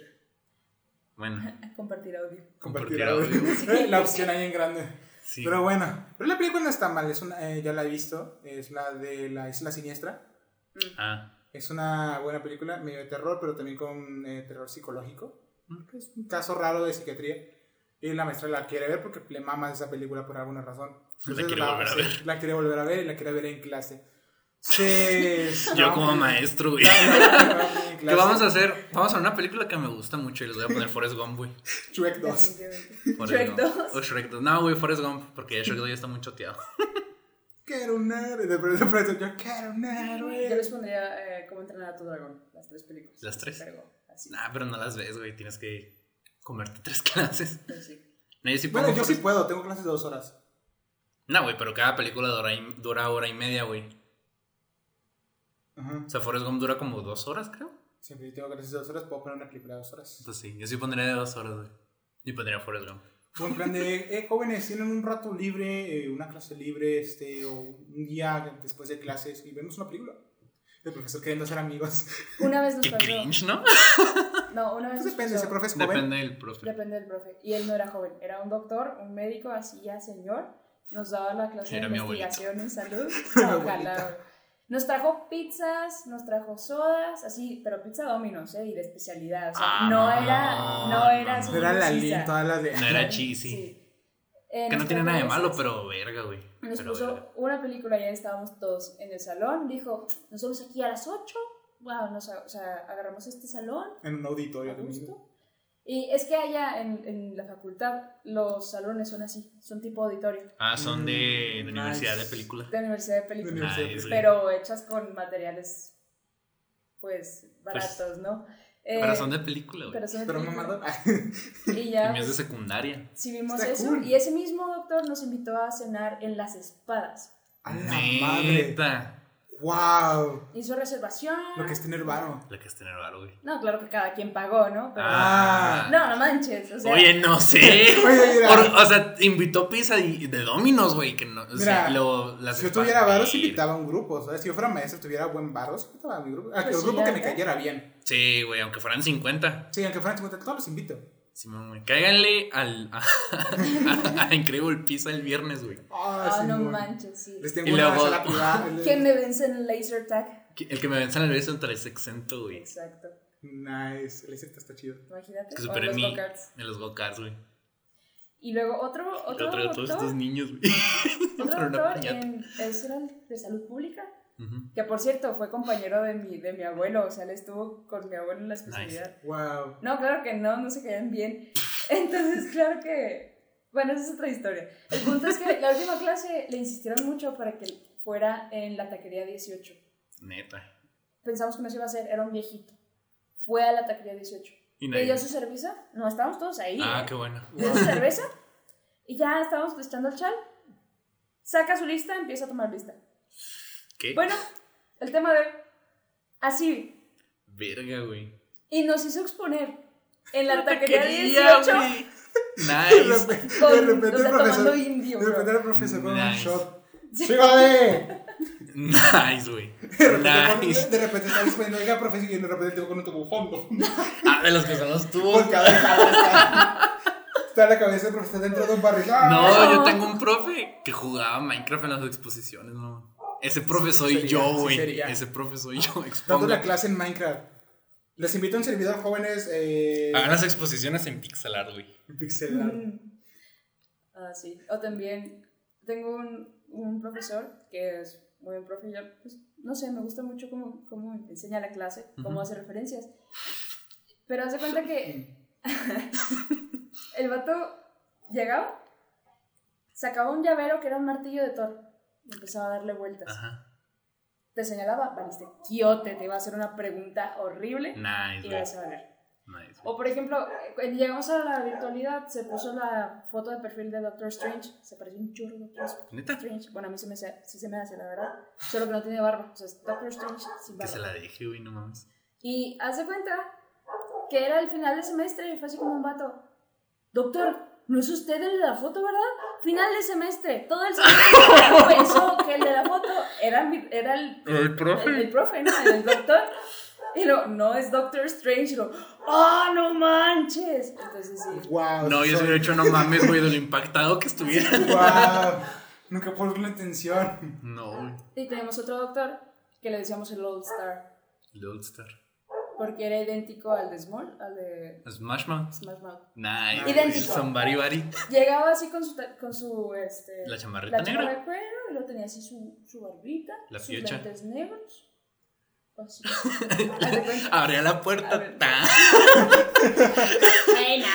S1: Bueno,
S3: Compartir audio.
S2: Compartir
S1: Compartir
S2: audio. la opción ahí en grande.
S1: Sí.
S2: Pero bueno, pero la película no está mal, es una, eh, ya la he visto, es la de la Isla Siniestra.
S1: Ah,
S2: Es una buena película, medio de terror, pero también con eh, terror psicológico. que Es un caso raro de psiquiatría. Y la maestra la quiere ver porque le mama esa película por alguna razón.
S1: La quiere volver a
S2: sí,
S1: ver.
S2: La quiere volver a ver y la quiere ver en clase. Sí,
S1: yo
S2: no,
S1: como maestro, güey.
S2: La- la- la- la- en
S1: ¿Qué
S2: clase.
S1: vamos a hacer? Vamos a ver una película que me gusta mucho y les voy a poner Forrest Gump, güey.
S2: Shrek 2.
S3: Definitivamente.
S1: Forrest
S3: Shrek
S1: Gump.
S3: 2.
S1: O Shrek 2. No, güey, Forrest Gump, porque Shrek 2 ya está muy choteado.
S2: Quiero un héroe. De pronto, de pronto, yo quiero un
S3: Yo
S2: héroe.
S3: les pondría eh, cómo entrenar a tu dragón, las tres películas.
S1: ¿Las tres?
S3: Pero así.
S1: Nah, pero no las ves, güey. Tienes que comerte tres clases.
S3: Sí.
S1: No, yo sí
S2: Bueno, yo sí puedo, tengo clases de dos horas.
S1: No, güey, pero cada película dura, dura hora y media, güey.
S2: Ajá.
S1: O sea, Forrest Gump dura como dos horas, creo.
S2: Siempre tengo clases de dos horas, puedo poner una película de dos horas.
S1: Pues sí, yo sí pondría de dos horas, güey. Y pondría Forrest Gump.
S2: O en plan de, eh, jóvenes, tienen un rato libre, eh, una clase libre, este, o un día después de clases y vemos una película. El profesor queriendo ser amigos.
S3: Una vez nos
S1: Qué
S3: pasó.
S1: cringe, ¿no?
S3: No, una vez
S2: Pues
S3: nos
S2: depende,
S3: pasó-
S2: ese profe es joven.
S1: Depende del profe.
S3: Depende del profe. Y él no era joven, era un doctor, un médico, así ya señor. Nos daba la clase
S1: Era
S3: de
S1: mi abuelito.
S3: investigación en salud.
S2: Mi
S3: Ojalá. Nos trajo pizzas, nos trajo sodas, así, pero pizza Domino's, ¿eh? Y de especialidad. O sea,
S1: Ah,
S3: no
S1: no,
S3: era, no era
S1: no, no.
S2: Era la link, todas las de.
S1: No era cheesy.
S3: Eh,
S1: Que no tiene nada de malo, pero verga, güey.
S3: Nos
S1: Pero
S3: puso
S1: verga.
S3: una película, ya estábamos todos en el salón. Dijo, nos vemos aquí a las 8. Wow, nos, o sea, agarramos este salón
S2: En un auditorio
S3: gusto. Y es que allá en, en la facultad los salones son así, son tipo auditorio,
S1: Ah, son de, de
S2: Mm,
S1: Universidad de. Película.
S3: de universidad de
S2: Universidad
S1: Nice, güey.
S3: pero hechas con materiales, pues, baratos, ¿no? Eh,
S1: Pero son de película, güey.
S3: pero son de
S2: Pero
S3: película. Y
S1: Y
S3: ya,
S1: mío es de
S3: pues,
S1: secundaria.
S3: sí vimos
S2: Está
S3: eso.
S2: cool.
S3: Y ese mismo doctor nos invitó a cenar en Las Espadas.
S2: A la madre. Wow.
S3: Hizo reservación.
S2: Lo que es tener varo.
S1: Lo que es tener varo, güey.
S3: No, claro que cada quien pagó, ¿no? Pero...
S2: Ah.
S3: No, no manches. O sea,
S1: Oye, no sé.
S2: Oye, mira.
S1: Por- o sea, invitó pizza y- de Dominos, güey. Que no, o sea,
S2: Mira,
S1: lo- las
S2: Si yo tuviera varos, invitaba a un grupo. ¿sabes? Si yo fuera maestro, tuviera buen varos, invitaba a mi grupo. A
S3: Pues
S2: un
S3: sí,
S2: grupo que me cayera bien.
S1: Sí, güey, aunque fueran 50.
S2: Sí, aunque fueran 50, todos los invito.
S1: Simón, güey. Cáiganle al, a, a Incredible Pizza el viernes, güey.
S2: Ah,
S3: Ah, no manches, sí.
S2: Les tengo
S1: Y
S2: una
S1: luego-
S2: sala privada.
S3: ¿Quién me vence en laser tag?
S1: El que me venza en el beso entre es exento, güey.
S3: Exacto.
S2: Nice. El éxito está chido.
S3: Imagínate.
S1: Que superé
S3: los
S1: mi. En los go-karts, güey.
S3: Y luego otro, otro
S1: otro de todos
S3: doctor,
S1: estos niños, güey.
S3: otro doctor en, ese era el de salud pública, Que por cierto fue compañero de mi, de mi abuelo, o sea, él estuvo con mi abuelo en la especialidad.
S2: Wow.
S3: No, claro que no, no se caían bien. Entonces, claro que, bueno, esa es otra historia. El punto es que la última clase le insistieron mucho para que fuera en la taquería 18.
S1: Neta.
S3: Pensamos que no se iba a hacer, era un viejito. Fue a la taquería 18.
S1: Y nadie-
S3: Pidió su cerveza, no, estábamos todos ahí.
S1: Ah,
S3: ¿eh?
S1: qué bueno.
S3: Pidió su cerveza y ya estábamos echando el chal. Saca su lista, empieza a tomar lista.
S1: ¿Qué?
S3: Bueno, el tema de así.
S1: Verga, güey.
S3: Y nos hizo exponer en la taquería
S1: quería,
S3: 18
S1: güey.
S2: De
S1: Nice.
S2: repente,
S3: con,
S2: de repente
S3: o sea,
S2: el profesor.
S3: indio.
S2: De repente el profesor con un shot.
S3: Sí.
S1: Nice, güey.
S2: De repente,
S1: Nice.
S2: de repente está disponiendo, oiga, profesor, y de repente el tipo con un tubo fondo.
S1: Ah, de los que son los tubos.
S2: Volcado de cabeza. Está la cabeza del profesor dentro de un barril. ¡Ah!
S1: No, yo tengo un profe que jugaba Minecraft en las exposiciones, no. Ese profe soy
S2: sería,
S1: yo, güey. Ese profe soy yo.
S2: Dando la clase en Minecraft. Les invito a un servidor jóvenes. Eh,
S1: Hagan las exposiciones en pixel art, güey.
S2: pixel art.
S3: Mm. Ah, sí. O también tengo un, un profesor que es muy buen profe. Yo, pues, no sé, me gusta mucho cómo, cómo enseña la clase, cómo hace referencias. Pero hace cuenta que el vato llegaba, sacaba un llavero que era un martillo de Thor empezaba a darle vueltas.
S1: Ajá.
S3: Te señalaba, valiste quiote, te iba a hacer una pregunta horrible
S1: Nice,
S3: y vas a ver.
S1: Nice.
S3: O por ejemplo, cuando llegamos a la virtualidad, se puso la foto de perfil de Doctor Strange. Se pareció un chorro de Doctor
S1: ¿Neta?
S3: Strange. Bueno, a mí se me sí se me hace, la verdad. Solo que no tiene barba. O sea, es Doctor Strange sin
S1: Que
S3: barba.
S1: se la deje, güey, no mames.
S3: Y haz de cuenta que era el final de semestre y fue así como un vato. Doctor, no es usted el de la foto, ¿verdad? Final de semestre. Todo el semestre pensó que el de la foto era, mi- era el,
S1: El profe.
S3: el, el profe, ¿no? El doctor. Y lo, no es Doctor Strange. Y lo, ¡oh, no manches! Entonces sí.
S2: Wow.
S1: No, yo se
S2: soy-
S1: hubiera hecho no mames, güey, de lo impactado que estuviera.
S2: Wow. Nunca puse la atención.
S1: No, güey.
S3: Y tenemos otro doctor que le decíamos el Old Star.
S1: Gold Star.
S3: Porque era idéntico al de Small, al de
S1: Smash Mouth.
S3: Smash Mouth.
S1: Nice.
S3: Idéntico.
S1: Somebody body.
S3: Llegaba así con su, con su este,
S1: La chamarrita
S3: la
S1: negra.
S3: chamarra de cuero, y luego tenía así su, su barbita,
S1: La
S3: sus
S1: fiocha.
S3: lentes negros. Así.
S1: Abría la puerta. ta.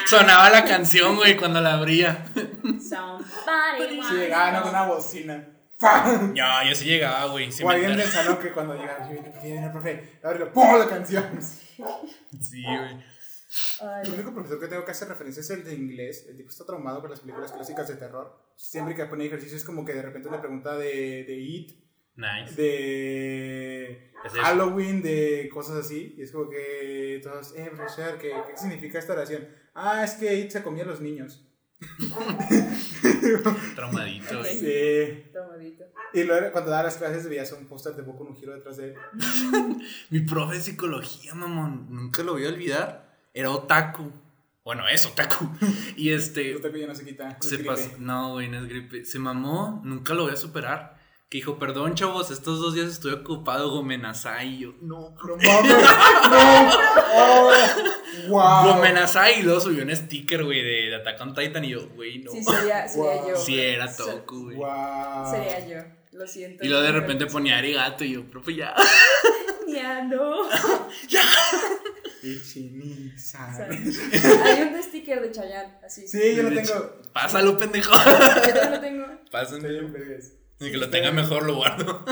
S1: Sonaba la canción, güey, cuando la abría.
S3: somebody
S2: Si llegaban a una bocina. ¡Pam!
S1: Ya, yo sí llegaba, güey. Sí,
S2: o alguien del salón que cuando llegaba, yo viene el profe, abre ¡pum! la canción.
S1: Sí, güey.
S3: Ay,
S2: El único profesor que tengo que hacer referencia es el de inglés. El tipo está traumado con las películas clásicas de terror. Siempre que pone ejercicio es como que de repente una pregunta de, de It,
S1: Nice.
S2: de. Halloween, de cosas así. Y es como que todos, eh, profesor, ¿qué, qué significa esta oración? Ah, es que It se comía a los niños.
S1: Traumadito, güey.
S2: Sí.
S3: tomadito.
S2: Y luego cuando daba las clases veías un póster de Boku no giro detrás de él.
S1: Mi profe de psicología, mamón, nunca lo voy a olvidar. Era otaku. Bueno, es otaku. Y este.
S2: Yo ya no se quita. no
S1: Se
S2: es gripe.
S1: No, güey, no es gripe. Se mamó, nunca lo voy a superar. Que dijo, perdón, chavos, estos dos días estoy ocupado, Gomenazai. Y yo, no,
S2: No mames. no. Oh, wow.
S1: Gomenazai. Y luego subió un sticker, güey, de, de Attack on Titan. Y yo, güey, no.
S3: Sí, sería, sería
S2: Wow.
S3: yo.
S1: Sí, era Toku, güey.
S2: Wow.
S3: Sería yo. Lo siento.
S1: Y luego de repente ponía arigato. Y yo, profe, ya.
S3: Ya no.
S2: Ichini-san.
S3: Hay un sticker de Chayanne, así.
S2: Sí, yo lo tengo.
S1: Pásalo, pendejo.
S3: Yo también lo tengo.
S2: Vergas.
S1: Y que lo tenga mejor lo guardo.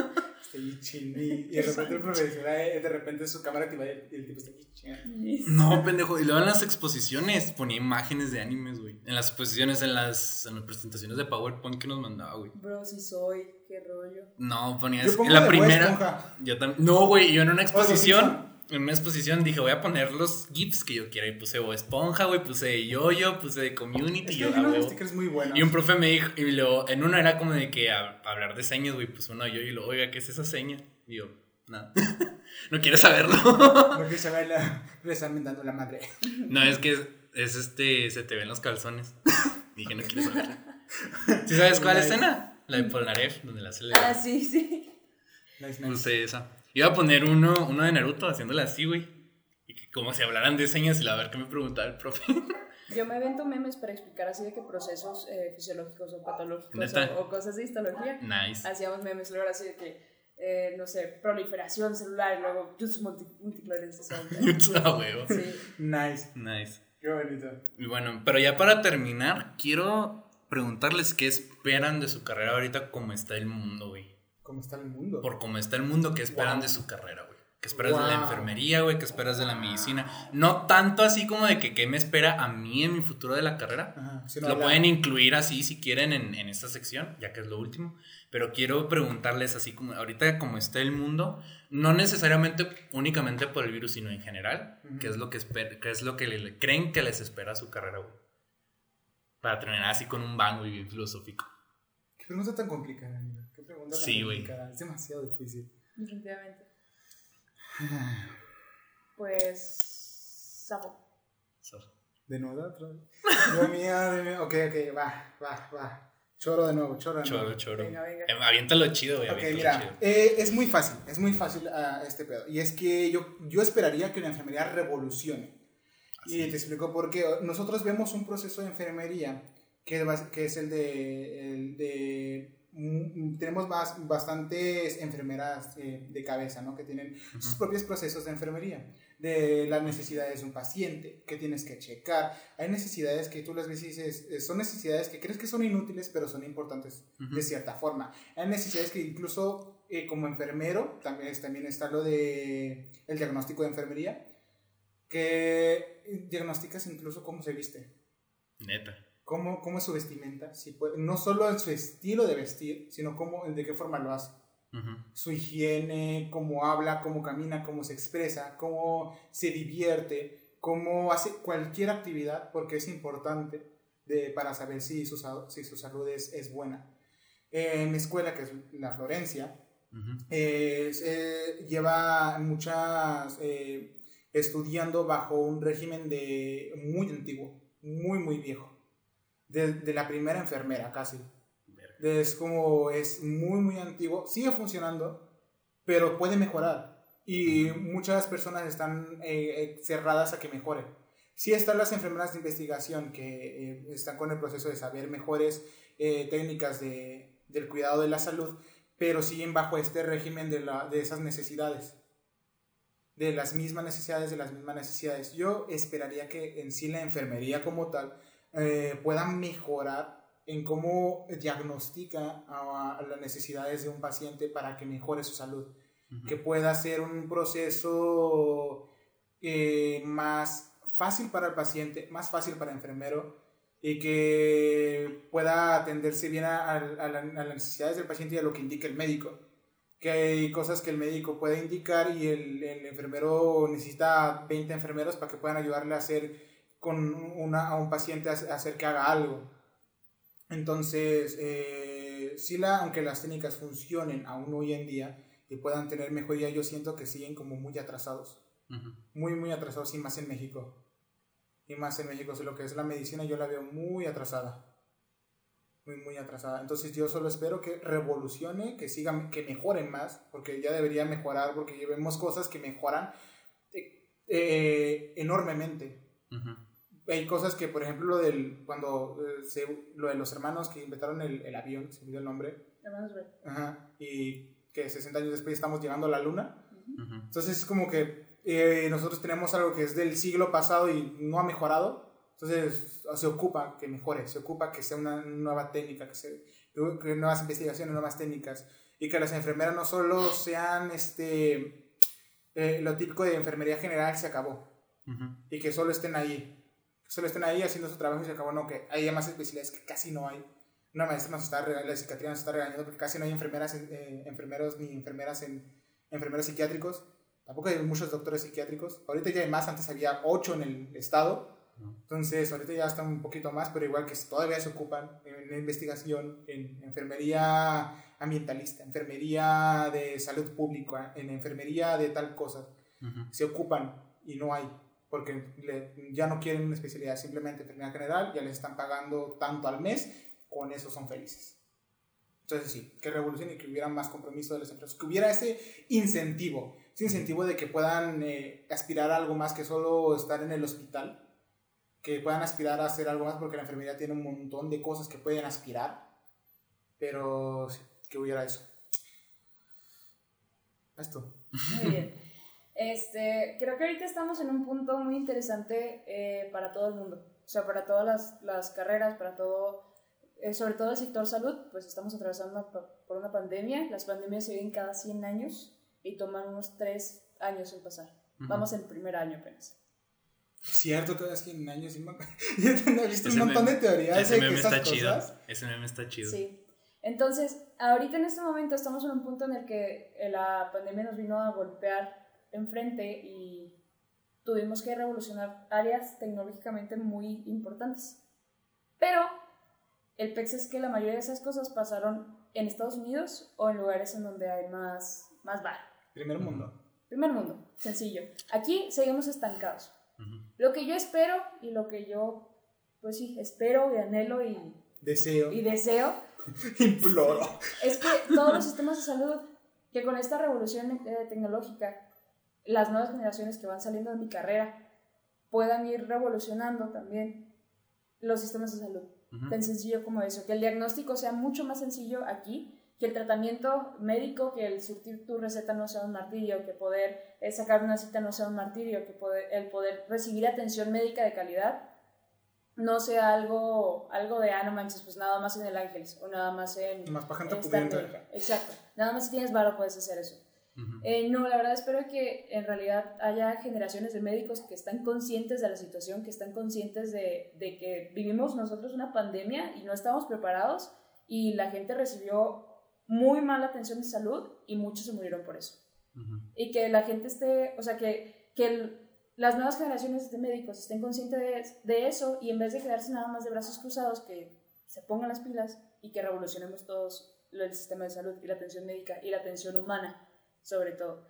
S2: Ichini. Y de repente el profesor, de repente su cámara activa y el tipo está Ichini.
S1: No, pendejo. Y luego en las exposiciones ponía imágenes de animes, güey. En las exposiciones, en las, en las presentaciones de PowerPoint que nos mandaba, güey.
S3: Bro, sí soy, qué rollo.
S1: No, ponías
S2: Yo pongo
S1: en la primera. Yo también. No, güey, yo en una exposición. En una exposición dije, voy a poner los GIFs que yo quiera. Y puse Bob Esponja, güey. Puse Yoyo, puse de Community.
S2: Es
S1: y
S2: que
S1: yo, ah,
S2: stickers muy buenos.
S1: Y un profe me dijo, y luego, en una era como de que a- hablar de señas, güey, pues uno yo y lo, oiga, ¿qué es esa seña? Y yo, nada, no quieres saberlo.
S2: Porque se va la, le están mentando la madre.
S1: no, es que es, es este, se te ven los calzones. Dije, no quieres saberlo. ¿Sí sabes cuál escena? La de Polnareff, donde la hace
S3: Ah, sí, sí.
S2: Nice, nice.
S1: Puse esa. Iba a poner uno, uno de Naruto haciéndole así, güey. Y que como si hablaran de señas y la ver qué me preguntaba el profe.
S3: Yo me avento memes para explicar así de que procesos eh, fisiológicos o patológicos o, o cosas de histología.
S1: nice.
S3: Hacíamos memes luego así de que, eh, no sé, proliferación celular y luego jutsu multi multiclorización.
S1: Ah, huevo.
S3: Sí.
S2: Nice.
S1: Nice.
S2: Qué bonito.
S1: Y bueno, pero ya para terminar, quiero preguntarles qué esperan de su carrera ahorita, cómo está el mundo, güey.
S2: ¿Cómo está el mundo?
S1: Por cómo está el mundo, ¿qué esperan
S2: Wow.
S1: de su carrera, güey? ¿Qué esperas de la enfermería, güey? ¿Qué esperas de la medicina? No tanto así como de que qué me espera a mí en mi futuro de la carrera.
S2: Ajá. Si no
S1: Lo pueden incluir así si quieren en, en esta sección, ya que es lo último. Pero quiero preguntarles así como ahorita como está el mundo, no necesariamente únicamente por el virus, sino en general, qué es lo que esper- qué es lo que le- creen que les espera a su carrera, güey. Para terminar así con un bang y bien filosófico.
S2: Qué pregunta tan complicada, amigo. Qué pregunta tan
S1: Sí, güey.
S2: complicada. Es demasiado difícil.
S3: Definitivamente. Pues. Sapo.
S2: ¿De nuevo otra vez? Dios mío, Dios mío. Ok, ok, va, va, va. Choro de nuevo, choro de nuevo.
S1: Choro, choro.
S3: Venga, venga.
S1: Eh, aviéntalo chido, güey.
S2: Ok, mira,
S1: chido.
S2: eh, es muy fácil, es muy fácil ah, este pedo. Y es que yo, yo esperaría que la enfermería revolucione. Y te explico por qué. Nosotros vemos un proceso de enfermería que, que es el de... El de tenemos más, bastantes enfermeras eh, de cabeza, ¿no? Que tienen sus propios procesos de enfermería, de las necesidades de un paciente, que tienes que checar. Hay necesidades que tú las ves y dices, eh, son necesidades que crees que son inútiles, pero son importantes
S1: Ujú.
S2: de cierta forma. Hay necesidades que incluso eh, como enfermero, también, también está lo de el diagnóstico de enfermería, que diagnosticas incluso cómo se viste,
S1: Neta.
S2: Cómo, cómo es su vestimenta, si puede- no solo en su estilo de vestir, sino cómo, de qué forma lo hace.
S1: Ujú.
S2: Su higiene, cómo habla, cómo camina, cómo se expresa, cómo se divierte, cómo hace cualquier actividad, porque es importante de, para saber si su, si su salud es, es buena. En mi escuela, que es la Florencia,
S1: Ujú.
S2: eh, se lleva muchas eh, estudiando bajo un régimen de muy antiguo, muy muy viejo, de, de la primera enfermera casi.
S1: Verga.
S2: Es como es muy muy antiguo, sigue funcionando, pero puede mejorar y muchas personas están eh, eh, cerradas a que mejore. Sí están las enfermeras de investigación que eh, están con el proceso de saber mejores eh, técnicas de, del cuidado de la salud, pero siguen bajo este régimen de, la, de esas necesidades, de las mismas necesidades, de las mismas necesidades. Yo esperaría que en sí la enfermería como tal eh, pueda mejorar en cómo diagnostica a, a las necesidades de un paciente para que mejore su salud, que pueda ser un proceso eh, más fácil para el paciente, más fácil para el enfermero y que pueda atenderse bien a, a- a la- a las necesidades del paciente y a lo que indica el médico. Que hay cosas que el médico puede indicar y el, el enfermero necesita 20 enfermeros para que puedan ayudarle a hacer con una, a un paciente a hacer que haga algo. Entonces, eh, sí, la, aunque las técnicas funcionen aún hoy en día y puedan tener mejoría, yo siento que siguen como muy atrasados
S1: Ujú.
S2: muy, muy atrasados y más en México. Y más en México, o sea, lo que es la medicina yo la veo muy atrasada. Muy, muy atrasada. Entonces yo solo espero que revolucione, que sigan, que mejoren más, porque ya debería mejorar, porque vemos cosas que mejoran eh, eh, enormemente.
S1: Ujú.
S2: Hay cosas que, por ejemplo, lo del, cuando, eh, se- lo de los hermanos que inventaron el, el avión, se me dio el nombre,
S3: Hermanos Wright.
S2: ajá, y que 60 años después estamos llegando a la luna,
S3: Ujú.
S1: Ujú.
S2: entonces es como que eh, nosotros tenemos algo que es del siglo pasado y no ha mejorado, entonces se ocupa que mejore, se ocupa que sea una nueva técnica, que, se, que nuevas investigaciones, nuevas técnicas, y que las enfermeras no solo sean este, eh, lo típico de enfermería general se acabó, y que solo estén ahí, que solo estén ahí haciendo su trabajo y se acabó, no, que hay más especialidades que casi no hay. Una maestra nos está regañando, la psiquiatría nos está regañando porque casi no hay enfermeras, eh, enfermeros ni enfermeras en enfermeros psiquiátricos Tampoco hay muchos doctores psiquiátricos. Ahorita ya hay más, antes había ocho en el estado. Entonces, ahorita ya están un poquito más, pero igual que todavía se ocupan en investigación, en enfermería ambientalista, enfermería de salud pública, en enfermería de tal cosa. Se ocupan y no hay, porque ya no quieren una especialidad, simplemente enfermería general, ya les están pagando tanto al mes, con eso son felices. Entonces sí, que revolución y que hubiera más compromiso de las empresas, que hubiera ese incentivo ese incentivo de que puedan eh, aspirar a algo más que solo estar en el hospital, que puedan aspirar a hacer algo más porque la enfermedad tiene un montón de cosas que pueden aspirar, pero que hubiera eso. Esto.
S3: Muy bien. Este, creo que ahorita estamos en un punto muy interesante eh, para todo el mundo, o sea, para todas las, las carreras, para todo, eh, sobre todo el sector salud, pues estamos atravesando por una pandemia, las pandemias se ven cada 100 años, y toman unos tres años en pasar. Vamos en primer año apenas.
S2: Cierto, que en años Yo he visto un montón de teorías
S1: ese meme está chido. Ese meme está chido.
S3: Sí. Entonces, ahorita en este momento estamos en un punto en el que eh, la pandemia nos vino a golpear enfrente y tuvimos que revolucionar áreas tecnológicamente muy importantes. Pero el PEX es que la mayoría de esas cosas pasaron en Estados Unidos o en lugares en donde hay más, más bar.
S2: Primer mundo.
S3: Primer mundo, sencillo. Aquí seguimos estancados. Lo que yo espero y lo que yo, pues sí, espero y anhelo y
S2: deseo.
S3: Y deseo.
S2: Imploro.
S3: Es que todos los sistemas de salud, que con esta revolución eh, tecnológica, las nuevas generaciones que van saliendo de mi carrera puedan ir revolucionando también los sistemas de salud. Tan sencillo como eso. Que el diagnóstico sea mucho más sencillo aquí que el tratamiento médico, que el surtir tu receta no sea un martirio, que poder eh, sacar una cita no sea un martirio, que poder, el poder recibir atención médica de calidad no sea algo, algo de, ah, no manches, pues nada más en el Ángeles o nada más en...
S2: Más
S3: Exacto. Nada más si tienes varo puedes hacer eso. Eh, no, la verdad espero que en realidad haya generaciones de médicos que están conscientes de la situación, que están conscientes de, de que vivimos nosotros una pandemia y no estamos preparados y la gente recibió muy mala atención de salud y muchos se murieron por eso. Y que la gente esté, o sea, que, que las nuevas generaciones de médicos estén conscientes de, de, eso y en vez de quedarse nada más de brazos cruzados, que se pongan las pilas y que revolucionemos todos el sistema de salud y la atención médica y la atención humana, sobre todo.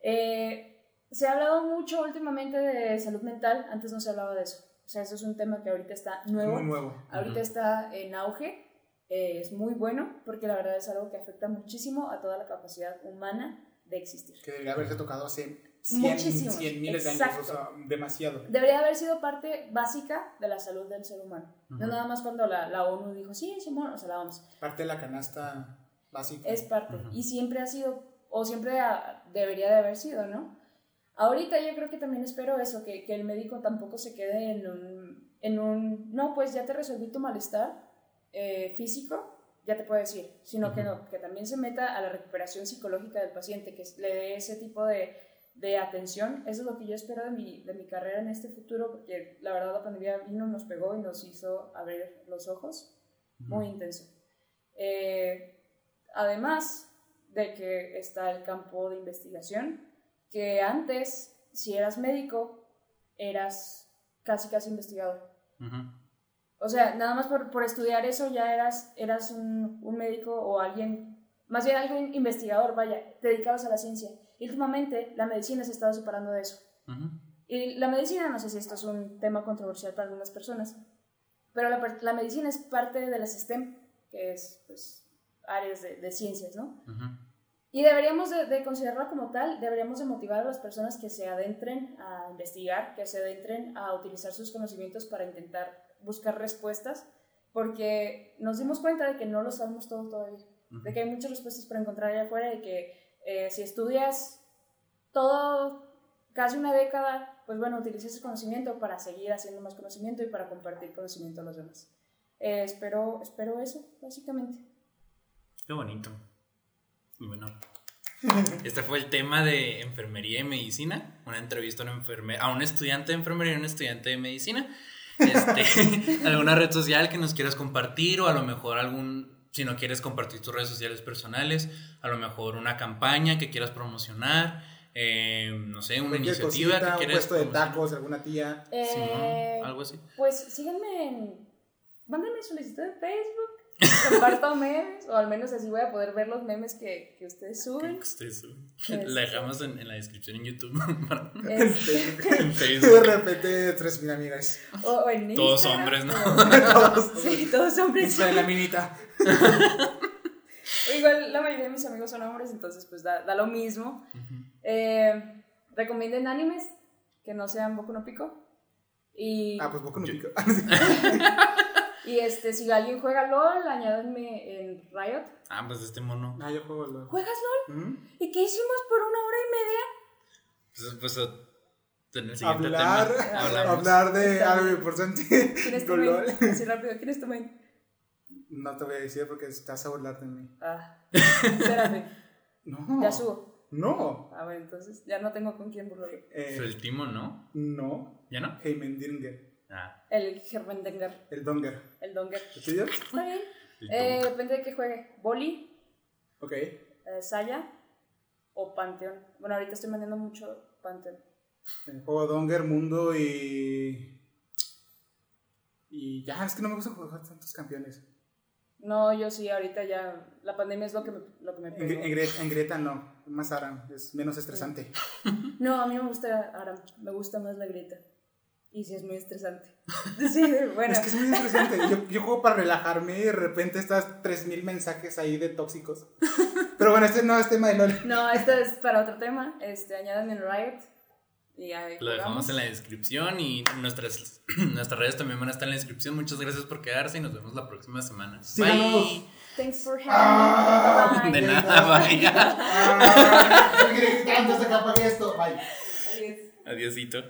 S3: Eh, se ha hablado mucho últimamente de salud mental, antes no se hablaba de eso. O sea, eso es un tema que ahorita está nuevo.
S2: Muy nuevo.
S3: Ahorita está en auge eh, es muy bueno porque la verdad es algo que afecta muchísimo a toda la capacidad humana de existir.
S2: Que debería haberse tocado hace 100, miles de años, o sea, demasiado.
S3: Debería haber sido parte básica de la salud del ser humano. No nada más cuando la, la ONU dijo, sí, Simón, o sea, la vamos.
S2: Parte de la canasta básica.
S3: Es parte. Y siempre ha sido, o siempre debería de haber sido, ¿no? Ahorita yo creo que también espero eso, que, que el médico tampoco se quede en un, en un, no, pues ya te resolví tu malestar, eh, físico, ya te puedo decir, sino que, no, que también se meta a la recuperación psicológica del paciente, que le dé ese tipo de, de atención. Eso es lo que yo espero de mi, de mi carrera en este futuro, porque la verdad la pandemia vino, nos pegó y nos hizo abrir los ojos muy intenso. Eh, además de que está el campo de investigación, que antes, si eras médico, eras casi casi investigador. O sea, nada más por, por estudiar eso ya eras, eras un, un, médico o alguien, más bien alguien investigador, vaya, dedicado a la ciencia. Y últimamente la medicina se ha estado separando de eso. Y la medicina, no sé si esto es un tema controversial para algunas personas, pero la, la medicina es parte de la STEM, que es pues, áreas de, de ciencias, ¿no? Y deberíamos de, de, considerarla como tal, deberíamos de motivar a las personas que se adentren a investigar, que se adentren a utilizar sus conocimientos para intentar buscar respuestas, porque nos dimos cuenta de que no lo sabemos todo todavía, de que hay muchas respuestas para encontrar allá afuera y que eh, si estudias todo, casi una década, pues bueno, utilicé ese conocimiento para seguir haciendo más conocimiento y para compartir conocimiento a los demás. Eh, espero, espero eso, básicamente.
S1: Qué bonito. Y bueno, este fue el tema de enfermería y medicina. Una entrevista a, una enferme- a un estudiante de enfermería y un estudiante de medicina. Este, alguna red social que nos quieras compartir o a lo mejor algún, si no quieres compartir tus redes sociales personales, a lo mejor una campaña que quieras promocionar, eh, no sé, una iniciativa
S2: cosita,
S1: que
S2: un
S1: quieras
S2: puesto de tacos, alguna tía.
S3: Eh,
S1: Simón, algo así.
S3: Pues síganme en. Mándenme solicitud de Facebook. Comparto memes, o al menos así voy a poder ver los memes que, que ustedes suben.
S1: Que ustedes suben.
S3: Este.
S1: La dejamos en, en la descripción en YouTube.
S3: Este,
S1: en
S2: De
S1: Facebook.
S2: repente, tres mil amigas.
S3: o, o en
S1: Todos hombres, ¿no?
S2: Todos.
S3: Sí, todos hombres.
S2: De la minita.
S3: Igual la mayoría de mis amigos son hombres, entonces pues da, da lo mismo. Eh, recomienden animes que no sean Boku no Pico. Y,
S2: Ah, pues no pico.
S3: y este, si alguien juega LOL, añádenme en Riot.
S1: Ah, pues este mono.
S2: Ah, yo juego LOL.
S3: ¿Juegas LOL?
S2: ¿Mm?
S3: ¿Y qué hicimos por una hora y media?
S1: Pues, pues en el siguiente
S2: Hablar,
S1: tema
S2: hablar de algo importante.
S3: ¿Quién es tu?
S2: LOL.
S3: Así rápido, ¿quién es tu main?
S2: No te voy a decir porque estás a burlar de mí.
S3: Ah, espérate,
S2: No.
S3: ya subo.
S2: No.
S3: A ver, entonces ya no tengo con quién burlarlo.
S2: Eh,
S1: Fue el timo, ¿no?
S2: no.
S1: ¿Ya no?
S2: Heimendinger.
S1: Ah,
S3: El Germendenger,
S2: El Donger.
S3: el Donger.
S2: ¿El tuyo?
S3: Está bien. Eh, depende de qué juegue. Boli,
S2: Ok.
S3: eh, Saya o Panteón. Bueno, ahorita estoy vendiendo mucho Panteón.
S2: Eh, Juego Donger, Mundo y. Y ya, es que no me gusta jugar tantos campeones.
S3: No, yo sí, ahorita ya. La pandemia es lo que me, lo que me
S2: En,
S3: pegó.
S2: en, Gre- en Greta no. Más Aram. Es menos estresante.
S3: No, a mí me gusta Aram. Me gusta más la grieta. Y sí, es muy estresante. Sí, bueno.
S2: Es que es muy estresante. Yo, yo juego para relajarme y de repente estás 3000 mensajes ahí de tóxicos. Pero bueno, este no es tema de LOL.
S3: No, esto es para otro tema. Este, añadan en Riot. Y ahí
S1: Lo dejamos en la descripción y nuestras, nuestras redes también van a estar en la descripción. Muchas gracias por quedarse y nos vemos la próxima semana. Bye.
S3: Thanks for having
S2: Ah,
S3: me.
S1: De nada, vaya.
S2: Ah, no quiero que esto. Bye.
S3: Adiós.
S1: Adiósito.